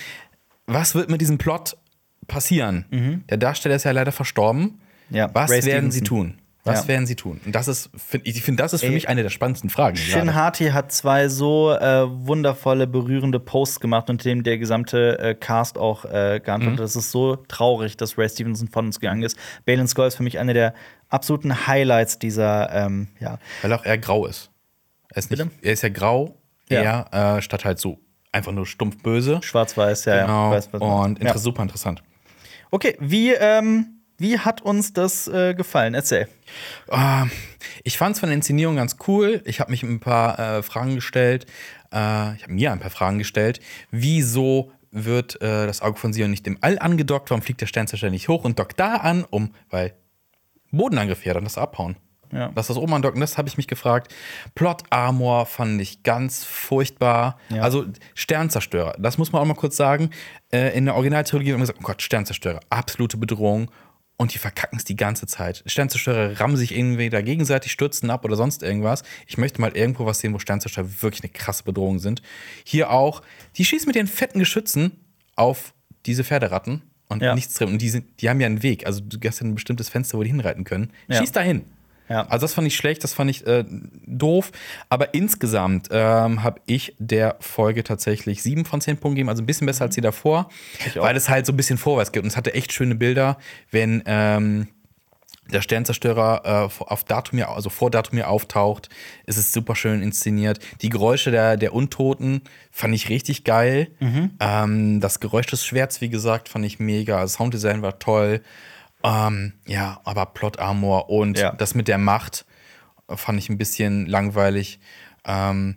Was wird mit diesem Plot passieren? Mhm. Der Darsteller ist ja leider verstorben. Ja. Was Ray werden Stevenson. sie tun? Was ja. werden sie tun? Und das ist, ich finde, das ist für Ey, mich eine der spannendsten Fragen. Shin Hati hat zwei so äh, wundervolle, berührende Posts gemacht, unter dem der gesamte äh, Cast auch äh, geantwortet. Mhm. Das ist so traurig, dass Ray Stevenson von uns gegangen ist. Balin Skull ist für mich eine der absoluten Highlights dieser, ähm, ja. Weil auch er grau ist. Er ist, nicht, er ist ja grau eher, äh, statt halt so einfach nur stumpf böse. Schwarz-Weiß, ja, Genau. ja. Weiß, man- und inter ja. super interessant. Okay, wie, ähm, wie hat uns das äh, gefallen? Erzähl. Ah, ich fand es von der Inszenierung ganz cool. Ich habe mich ein paar äh, Fragen gestellt. Äh, ich habe mir ein paar Fragen gestellt. Wieso wird äh, das Auge von Sion nicht im All angedockt? Warum fliegt der Sternzerstörer nicht hoch und dockt da an? Um, weil Bodenangriff ja, dann das abhauen. Ja. Lass das oben andocken, das habe ich mich gefragt. Plot Armor fand ich ganz furchtbar. Ja. Also Sternzerstörer, das muss man auch mal kurz sagen. Äh, in der Originaltrilogie haben wir gesagt, oh Gott, Sternzerstörer, absolute Bedrohung. Und die verkacken es die ganze Zeit. Sternzerstörer rammen sich irgendwie da gegenseitig, stürzen ab oder sonst irgendwas. Ich möchte mal irgendwo was sehen, wo Sternzerstörer wirklich eine krasse Bedrohung sind. Hier auch, die schießen mit ihren fetten Geschützen auf diese Pferderatten und Ja. nichts drin. Und die, sind, die haben ja einen Weg. Also du hast ja ein bestimmtes Fenster, wo die hinreiten können. Ja. Schieß dahin. Ja. Also das fand ich schlecht, das fand ich äh, doof. Aber insgesamt ähm, habe ich der Folge tatsächlich sieben von zehn Punkten gegeben, also ein bisschen besser als die davor, weil es halt so ein bisschen vorwärts geht. Und es hatte echt schöne Bilder, wenn ähm, der Sternzerstörer äh, vor- auf Datumir, also vor Datumir auftaucht. Es ist super schön inszeniert. Die Geräusche der, der Untoten fand ich richtig geil. Mhm. Ähm, das Geräusch des Schwerts, wie gesagt, fand ich mega. Das Sounddesign war toll. Ähm, ja, aber Plot Armor und Ja. das mit der Macht fand ich ein bisschen langweilig. Ähm,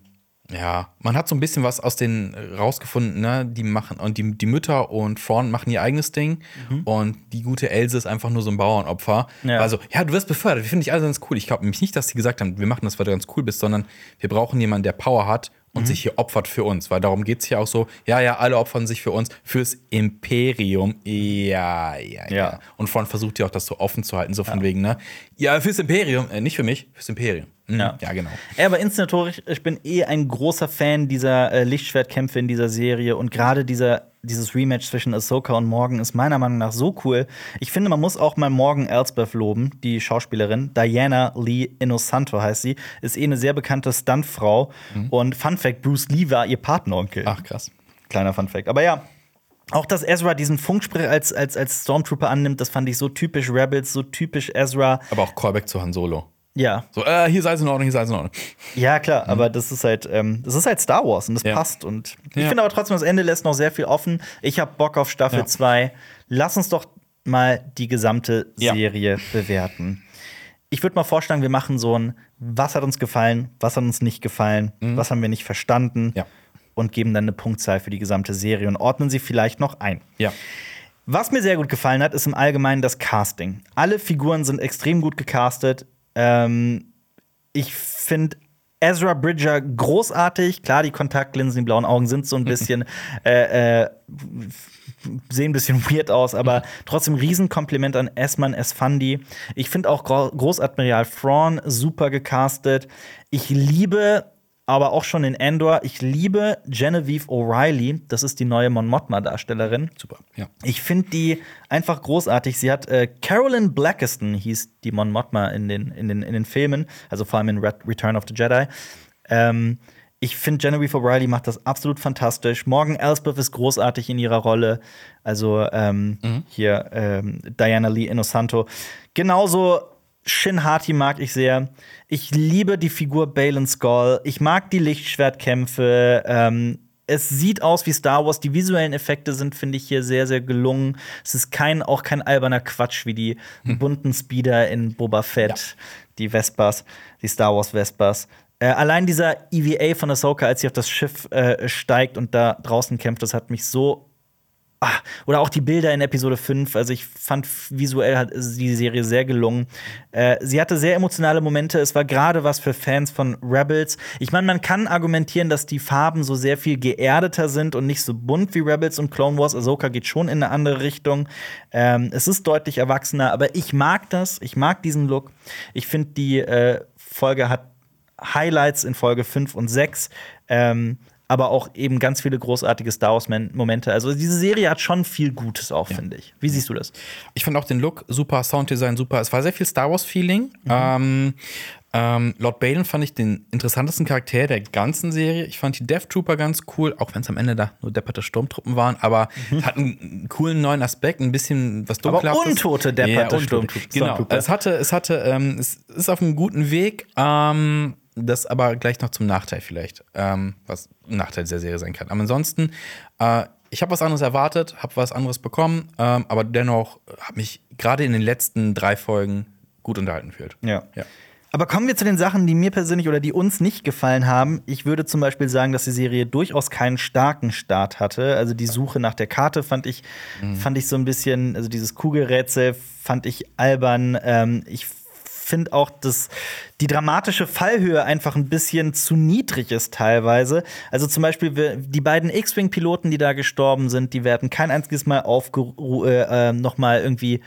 ja, man hat so ein bisschen was aus den rausgefunden, ne? Die machen und die, die Mütter und Thrawn machen ihr eigenes Ding und die gute Else ist einfach nur so ein Bauernopfer. Ja. Also, ja, du wirst befördert, wir finden dich alle ganz cool. Ich glaube nämlich nicht, dass sie gesagt haben, wir machen das, weil du ganz cool bist, sondern wir brauchen jemanden, der Power hat und sich hier opfert für uns, weil darum geht es hier auch so, ja, ja, alle opfern sich für uns, fürs Imperium. Ja, ja, ja. Ja. Und Thrawn versucht ja auch, das so offen zu halten, so von wegen, ne? Ja, fürs Imperium, äh, nicht für mich, fürs Imperium. Mhm. Ja. ja, genau. Ja, aber inszenatorisch, ich bin eh ein großer Fan dieser äh, Lichtschwertkämpfe in dieser Serie und gerade dieser, dieses Rematch zwischen Ahsoka und Morgan ist meiner Meinung nach so cool. Ich finde, man muss auch mal Morgan Elsbeth loben, die Schauspielerin. Diana Lee Inosanto heißt sie, ist eh eine sehr bekannte Stuntfrau. Und Fun Fact: Bruce Lee war ihr Partneronkel. Ach, krass. Kleiner Fun Fact. Aber ja. Auch dass Ezra diesen Funkspruch als, als, als Stormtrooper annimmt, das fand ich so typisch Rebels, so typisch Ezra. Aber auch Callback zu Han Solo. Ja, So, äh, hier ist alles in Ordnung, hier ist alles in Ordnung. Ja, klar, aber das ist halt, ähm, das ist halt Star Wars und das Mhm. Ja. passt. Und ich Ja. finde aber trotzdem, das Ende lässt noch sehr viel offen. Ich habe Bock auf Staffel Ja. 2. Lass uns doch mal die gesamte Ja. Serie bewerten. Ich würde mal vorschlagen, wir machen so ein, was hat uns gefallen, was hat uns nicht gefallen, was haben wir nicht verstanden Mhm. Ja. und geben dann eine Punktzahl für die gesamte Serie und ordnen sie vielleicht noch ein. Ja. Was mir sehr gut gefallen hat, ist im Allgemeinen das Casting. Alle Figuren sind extrem gut gecastet. Ähm, ich finde Ezra Bridger großartig. Klar, die Kontaktlinsen, die blauen Augen sind so ein bisschen, *laughs* äh, äh, sehen ein bisschen weird aus, aber trotzdem Riesenkompliment an Esman Esfandi. Ich finde auch Gro Großadmiral Thrawn super gecastet. Ich liebe aber auch schon in Endor, ich liebe Genevieve O'Reilly. Das ist die neue Mon Mothma-Darstellerin. Super. Ja. Ich finde die einfach großartig. Sie hat äh, Carolyn Blackiston hieß die Mon Mothma in den, in, den, in den Filmen, also vor allem in Red Return of the Jedi. Ähm, ich finde, Genevieve O'Reilly macht das absolut fantastisch. Morgan Elsbeth ist großartig in ihrer Rolle. Also ähm, hier ähm, Diana Lee Inosanto. Genauso Shin Hati mag ich sehr. Ich liebe die Figur Balin Skull. Ich mag die Lichtschwertkämpfe. Ähm, es sieht aus wie Star Wars. Die visuellen Effekte sind, finde ich, hier sehr, sehr gelungen. Es ist kein, auch kein alberner Quatsch wie die bunten Speeder in Boba Fett, die Vespas, die Star Wars Vespas. Äh, allein dieser EVA von Ahsoka, als sie auf das Schiff äh, steigt und da draußen kämpft, das hat mich so Ah, oder auch die Bilder in Episode 5. Also ich fand visuell hat die Serie sehr gelungen. Äh, sie hatte sehr emotionale Momente. Es war gerade was für Fans von Rebels. Ich meine, man kann argumentieren, dass die Farben so sehr viel geerdeter sind und nicht so bunt wie Rebels und Clone Wars. Ahsoka geht schon in eine andere Richtung. Ähm, es ist deutlich erwachsener, aber ich mag das. Ich mag diesen Look. Ich finde, die äh, Folge hat Highlights in Folge 5 und 6. Ähm, aber auch eben ganz viele großartige Star Wars-Momente. Also diese Serie hat schon viel Gutes auch, finde ich. Wie siehst du das? Ich fand auch den Look super, Sounddesign super. Es war sehr viel Star Wars-Feeling. Mhm. Ähm, ähm, Lord Balen fand ich den interessantesten Charakter der ganzen Serie. Ich fand die Death Trooper ganz cool, auch wenn es am Ende da nur depperte Sturmtruppen waren, aber hat einen coolen neuen Aspekt, ein bisschen was Mhm. Aber untote depperte untote. Sturmtrupp- Genau. Es hatte, es hatte, ähm, es ist auf einem guten Weg. Ähm, Das aber gleich noch zum Nachteil vielleicht, ähm, was ein Nachteil der Serie sein kann. Aber ansonsten, äh, ich habe was anderes erwartet, habe was anderes bekommen, ähm, aber dennoch habe mich gerade in den letzten drei Folgen gut unterhalten gefühlt. Ja. Ja. Aber kommen wir zu den Sachen, die mir persönlich oder die uns nicht gefallen haben. Ich würde zum Beispiel sagen, dass die Serie durchaus keinen starken Start hatte. Also die Suche nach der Karte fand ich, fand ich so ein bisschen, also dieses Kugelrätsel fand ich albern. Ähm, ich finde auch, dass die dramatische Fallhöhe einfach ein bisschen zu niedrig ist teilweise. Also zum Beispiel die beiden X-Wing-Piloten, die da gestorben sind, die werden kein einziges Mal aufgeru äh, äh, noch mal irgendwie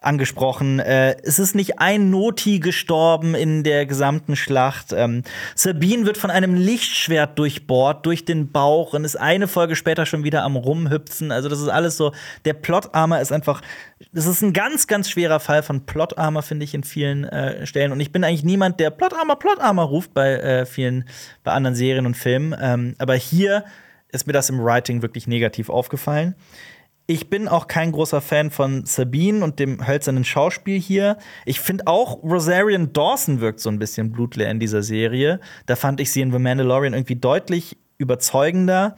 angesprochen. Äh, es ist nicht ein Noti gestorben in der gesamten Schlacht. Ähm, Sabine wird von einem Lichtschwert durchbohrt, durch den Bauch und ist eine Folge später schon wieder am Rumhüpfen. Also, das ist alles so. Der Plot-Armor ist einfach. Das ist ein ganz, ganz schwerer Fall von Plot-Armor, finde ich, in vielen äh, Stellen. Und ich bin eigentlich niemand, der Plot-Armor, Plot-Armor ruft bei äh, vielen, bei anderen Serien und Filmen. Ähm, aber hier ist mir das im Writing wirklich negativ aufgefallen. Ich bin auch kein großer Fan von Sabine und dem hölzernen Schauspiel hier. Ich finde auch Rosarian Dawson wirkt so ein bisschen blutleer in dieser Serie. Da fand ich sie in The Mandalorian irgendwie deutlich überzeugender.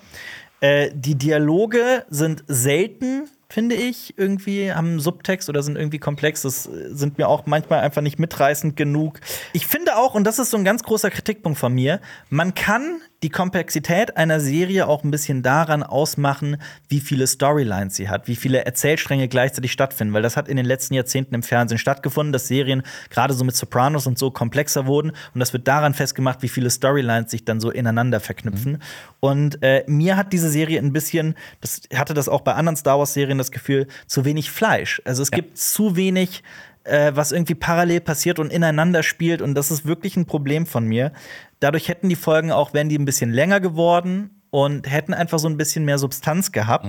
Äh, die Dialoge sind selten, finde ich, irgendwie, haben Subtext oder sind irgendwie komplex. Das äh, sind mir auch manchmal einfach nicht mitreißend genug. Ich finde auch, und das ist so ein ganz großer Kritikpunkt von mir, man kann die Komplexität einer Serie auch ein bisschen daran ausmachen, wie viele Storylines sie hat, wie viele Erzählstränge gleichzeitig stattfinden, weil das hat in den letzten Jahrzehnten im Fernsehen stattgefunden, dass Serien gerade so mit Sopranos und so komplexer wurden und das wird daran festgemacht, wie viele Storylines sich dann so ineinander verknüpfen. Und äh, mir hat diese Serie ein bisschen, das hatte das auch bei anderen Star Wars Serien das Gefühl, zu wenig Fleisch. Also es gibt zu wenig äh, was irgendwie parallel passiert und ineinander spielt. Und das ist wirklich ein Problem von mir. Dadurch hätten die Folgen auch, wären die ein bisschen länger geworden und hätten einfach so ein bisschen mehr Substanz gehabt.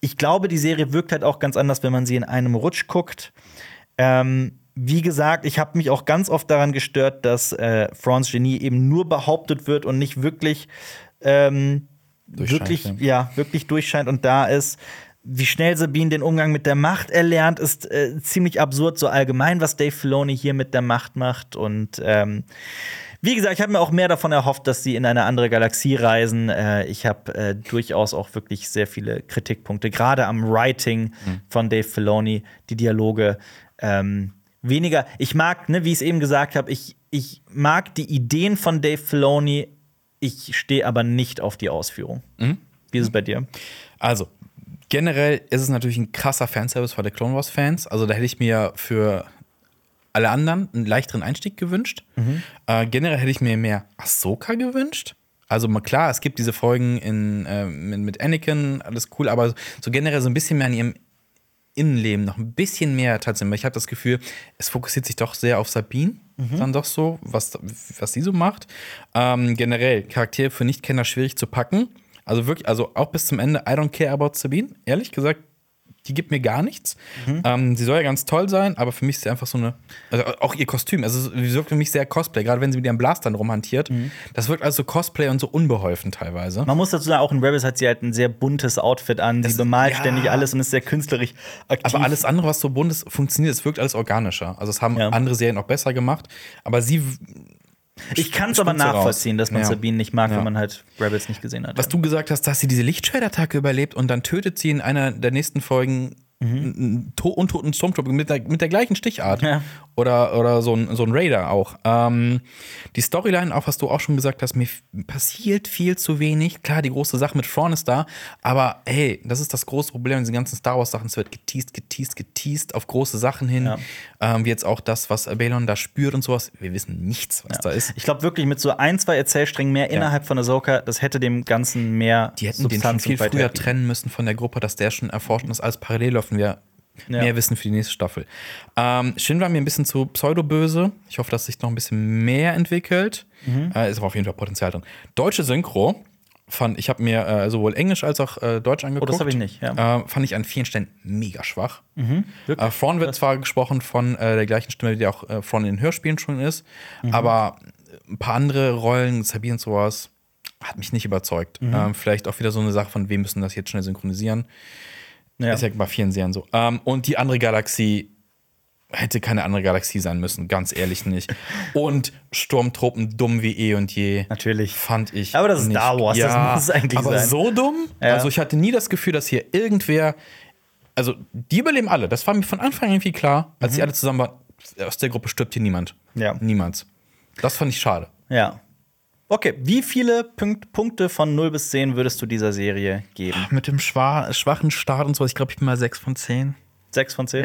Ich glaube, die Serie wirkt halt auch ganz anders, wenn man sie in einem Rutsch guckt. Ähm, wie gesagt, ich habe mich auch ganz oft daran gestört, dass äh, Franz Genie eben nur behauptet wird und nicht wirklich, ähm, wirklich, ja. ja, wirklich durchscheint und da ist. Wie schnell Sabine den Umgang mit der Macht erlernt, ist äh, ziemlich absurd, so allgemein, was Dave Filoni hier mit der Macht macht. Und ähm, wie gesagt, ich habe mir auch mehr davon erhofft, dass sie in eine andere Galaxie reisen. Äh, ich habe äh, durchaus auch wirklich sehr viele Kritikpunkte, gerade am Writing von Dave Filoni, die Dialoge. Ähm, weniger, ich mag, ne, wie ich es eben gesagt habe, ich, ich mag die Ideen von Dave Filoni, ich stehe aber nicht auf die Ausführung. Wie ist es bei dir? Also, generell ist es natürlich ein krasser Fanservice für die Clone Wars-Fans. Also, da hätte ich mir für alle anderen einen leichteren Einstieg gewünscht. Äh, generell hätte ich mir mehr Ahsoka gewünscht. Also mal klar, es gibt diese Folgen in, äh, mit, mit Anakin, alles cool, aber so generell so ein bisschen mehr an ihrem Innenleben noch ein bisschen mehr tatsächlich. weil Ich habe das Gefühl, es fokussiert sich doch sehr auf Sabine, dann doch so, was, was sie so macht. Ähm, generell, Charaktere für Nichtkenner schwierig zu packen. Also wirklich, also auch bis zum Ende, I don't care about Sabine. Ehrlich gesagt, die gibt mir gar nichts. Ähm, sie soll ja ganz toll sein, aber für mich ist sie einfach so eine. Also auch ihr Kostüm, also sie wirkt für mich sehr Cosplay, gerade wenn sie mit ihrem Blastern rumhantiert. Das wirkt also Cosplay und so unbeholfen teilweise. Man muss dazu sagen, auch in Rebels hat sie halt ein sehr buntes Outfit an. Das- sie bemalt ja. ständig alles und ist sehr künstlerisch aktiv. Aber alles andere, was so bunt ist, funktioniert, es wirkt alles organischer. Also es haben Ja. andere Serien auch besser gemacht. Aber sie. Ich kann es aber nachvollziehen, dass man Ja. Sabine nicht mag, Ja. wenn man halt Rebels nicht gesehen hat. Was du gesagt hast, dass sie diese Lichtschwertattacke überlebt und dann tötet sie in einer der nächsten Folgen einen to untoten Stormtrooper mit der, mit der gleichen Stichart. Ja. Oder, oder so, ein, so ein Raider auch. Ähm, die Storyline, auch was du auch schon gesagt hast, mir passiert viel zu wenig. Klar, die große Sache mit Thrawn ist da, aber hey, das ist das große Problem in diesen ganzen Star Wars-Sachen. Es wird geteased, geteased, geteased auf große Sachen hin. Ja. Ähm, wie jetzt auch das, was Balon da spürt und sowas. Wir wissen nichts, was da ist. Ich glaube wirklich, mit so ein, zwei Erzählsträngen mehr innerhalb von Ahsoka, das hätte dem Ganzen mehr Die hätten den schon viel früher trennen müssen von der Gruppe, dass der schon erforscht und das alles parallel laufen wir Ja. mehr wissen für die nächste Staffel. Ähm, Shin war mir ein bisschen zu pseudoböse. Ich hoffe, dass sich noch ein bisschen mehr entwickelt. Mhm. Äh, ist aber auf jeden Fall Potenzial drin. Deutsche Synchro fand, ich habe mir äh, sowohl Englisch als auch äh, Deutsch angeguckt. Oh, das hab ich nicht, ja. Äh, fand ich an vielen Stellen mega schwach. wirklich? Äh, Thrawn wird zwar gesprochen von äh, der gleichen Stimme, die auch äh, Thrawn in den Hörspielen schon ist, Mhm. aber ein paar andere Rollen, Sabine und sowas, hat mich nicht überzeugt. Mhm. Ähm, vielleicht auch wieder so eine Sache von, wir müssen das jetzt schnell synchronisieren. Ja. Ist ja bei vielen Serien so. Ähm, und die andere Galaxie hätte keine andere Galaxie sein müssen, ganz ehrlich nicht. *laughs* Und Sturmtruppen dumm wie eh und je. Natürlich. Fand ich. Aber das ist nicht. Star Wars, das ja, muss es eigentlich aber sein. so dumm? Ja. Also ich hatte nie das Gefühl, dass hier irgendwer. Also, die überleben alle. Das war mir von Anfang an irgendwie klar. Als Mhm. die alle zusammen waren, aus der Gruppe stirbt hier niemand. Ja. Niemand. Das fand ich schade. Ja. Okay, wie viele Punkt Punkte von 0 bis 10 würdest du dieser Serie geben? Mit dem schwa schwachen Start und so, ich glaube, ich bin mal 6 von 10. 6 von 10?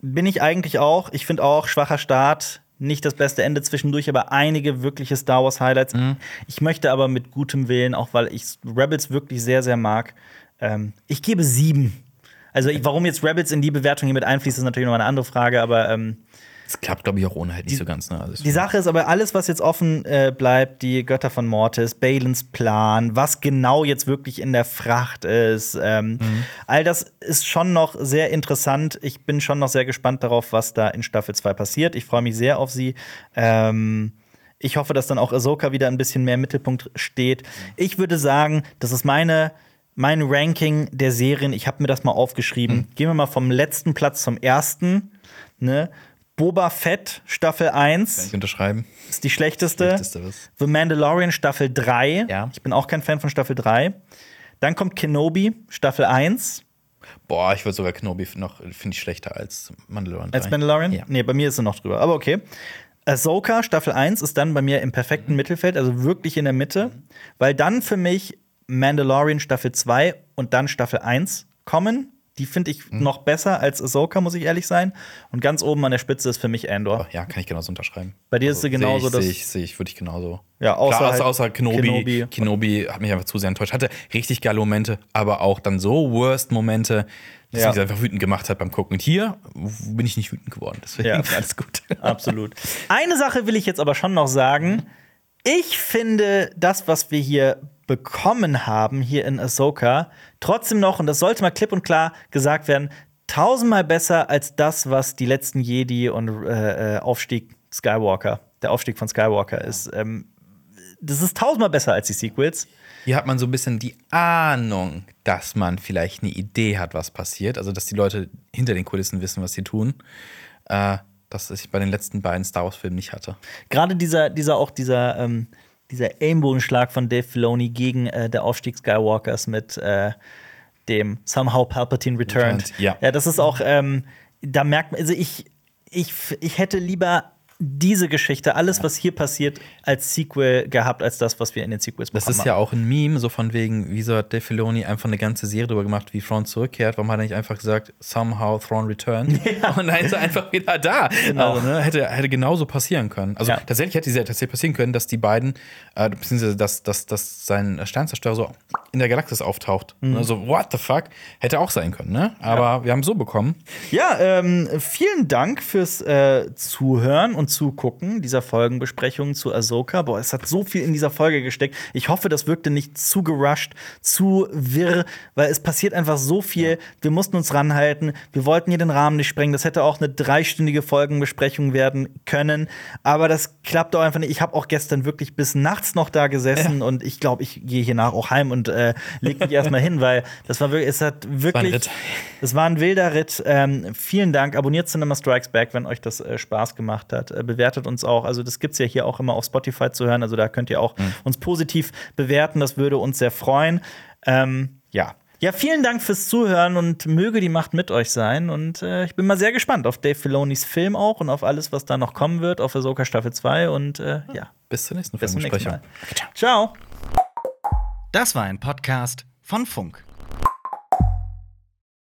Bin ich eigentlich auch. Ich finde auch, schwacher Start, nicht das beste Ende zwischendurch, aber einige wirkliche Star Wars Highlights. Ich möchte aber mit gutem Willen, auch weil ich Rebels wirklich sehr, sehr mag, ähm, ich gebe sieben. Also, ich, warum jetzt Rebels in die Bewertung hier mit einfließt, ist natürlich noch eine andere Frage, aber ähm, Das klappt, glaube ich, auch ohne halt nicht so ganz. Ne? Also die Sache ist aber, alles, was jetzt offen äh, bleibt, die Götter von Mortis, Balens Plan, was genau jetzt wirklich in der Fracht ist, ähm, all das ist schon noch sehr interessant. Ich bin schon noch sehr gespannt darauf, was da in Staffel 2 passiert. Ich freue mich sehr auf sie. Ähm, ich hoffe, dass dann auch Ahsoka wieder ein bisschen mehr im Mittelpunkt steht. Ich würde sagen, das ist meine, mein Ranking der Serien. Ich habe mir das mal aufgeschrieben. Gehen wir mal vom letzten Platz zum ersten. Ne? Boba Fett Staffel 1 ich unterschreiben. ist die schlechteste. Schlechteste was. The Mandalorian Staffel 3. Ja. Ich bin auch kein Fan von Staffel 3. Dann kommt Kenobi Staffel 1. Boah, ich würde sogar Kenobi noch, finde ich, schlechter als Mandalorian. Als 3. Mandalorian? Ja. Nee, bei mir ist sie noch drüber. Aber okay. Ahsoka Staffel 1 ist dann bei mir im Mhm. perfekten Mittelfeld, also wirklich in der Mitte. Weil dann für mich Mandalorian Staffel 2 und dann Staffel 1 kommen. Die finde ich Mhm. noch besser als Ahsoka, muss ich ehrlich sein. Und ganz oben an der Spitze ist für mich Andor. Ja, kann ich genauso unterschreiben. Bei dir ist sie genauso, Sehe dass- ich, sehe ich, sehe ich genauso. Ja, außer Klar, halt außer Kenobi. Kenobi. Kenobi. hat mich einfach zu sehr enttäuscht. Hatte richtig geile Momente, aber auch dann so Worst-Momente, dass Ja. mich einfach wütend gemacht hat beim Gucken. Und hier bin ich nicht wütend geworden. Deswegen Ja. alles gut. *laughs* Absolut. Eine Sache will ich jetzt aber schon noch sagen. Ich finde das, was wir hier bekommen haben, hier in Ahsoka, trotzdem noch, und das sollte mal klipp und klar gesagt werden, tausendmal besser als das, was die letzten Jedi und äh, äh, Aufstieg Skywalker, der Aufstieg von Skywalker ist. Ähm, das ist tausendmal besser als die Sequels. Hier hat man so ein bisschen die Ahnung, dass man vielleicht eine Idee hat, was passiert. Also, dass die Leute hinter den Kulissen wissen, was sie tun. Äh, das ich bei den letzten beiden Star Wars-Filmen nicht hatte. Gerade dieser, dieser auch dieser, ähm, dieser Ellenbogenschlag von Dave Filoni gegen äh, der Aufstieg Skywalkers mit äh, dem Somehow Palpatine Returned. Returned, ja. ja, das ist auch, ähm, da merkt man, also ich, ich, ich hätte lieber diese Geschichte, alles, was hier passiert, als Sequel gehabt, als das, was wir in den Sequels Das bekommen ist ja auch ein Meme, so von wegen, wieso hat Dave Filoni einfach eine ganze Serie darüber gemacht, wie Thrawn zurückkehrt? Warum hat er nicht einfach gesagt, somehow Thrawn returned? *laughs* Und dann ist er einfach wieder da. Genau. Also, ne, hätte, hätte genauso passieren können. Also Ja. tatsächlich hätte diese tatsächlich passieren können, dass die beiden, äh, beziehungsweise dass, dass, dass sein Sternzerstörer so in der Galaxis auftaucht. Mhm. Also, what the fuck? Hätte auch sein können, ne? Aber wir haben es so bekommen. Ja, ähm, vielen Dank fürs äh, Zuhören und Zugucken dieser Folgenbesprechung zu Ahsoka. Boah, es hat so viel in dieser Folge gesteckt. Ich hoffe, das wirkte nicht zu gerusht, zu wirr, weil es passiert einfach so viel. Wir mussten uns ranhalten. Wir wollten hier den Rahmen nicht sprengen. Das hätte auch eine dreistündige Folgenbesprechung werden können. Aber das klappt doch einfach nicht. Ich habe auch gestern wirklich bis nachts noch da gesessen und ich glaube, ich gehe hier nach auch heim und äh, leg mich erstmal hin, weil das war wirklich, es hat wirklich. Es war ein wilder Ritt. Ähm, vielen Dank. Abonniert Cinema Strikes Back, wenn euch das äh, Spaß gemacht hat. Äh, bewertet uns auch. Also, das gibt's ja hier auch immer auf Spotify zu hören. Also, da könnt ihr auch uns positiv bewerten. Das würde uns sehr freuen. Ähm, ja. Ja, vielen Dank fürs Zuhören und möge die Macht mit euch sein. Und äh, ich bin mal sehr gespannt auf Dave Filonis Film auch und auf alles, was da noch kommen wird, auf Ahsoka Staffel 2. Und äh, ja, Bis zur nächsten bis zum nächsten. Mal. Ciao. Das war ein Podcast von Funk.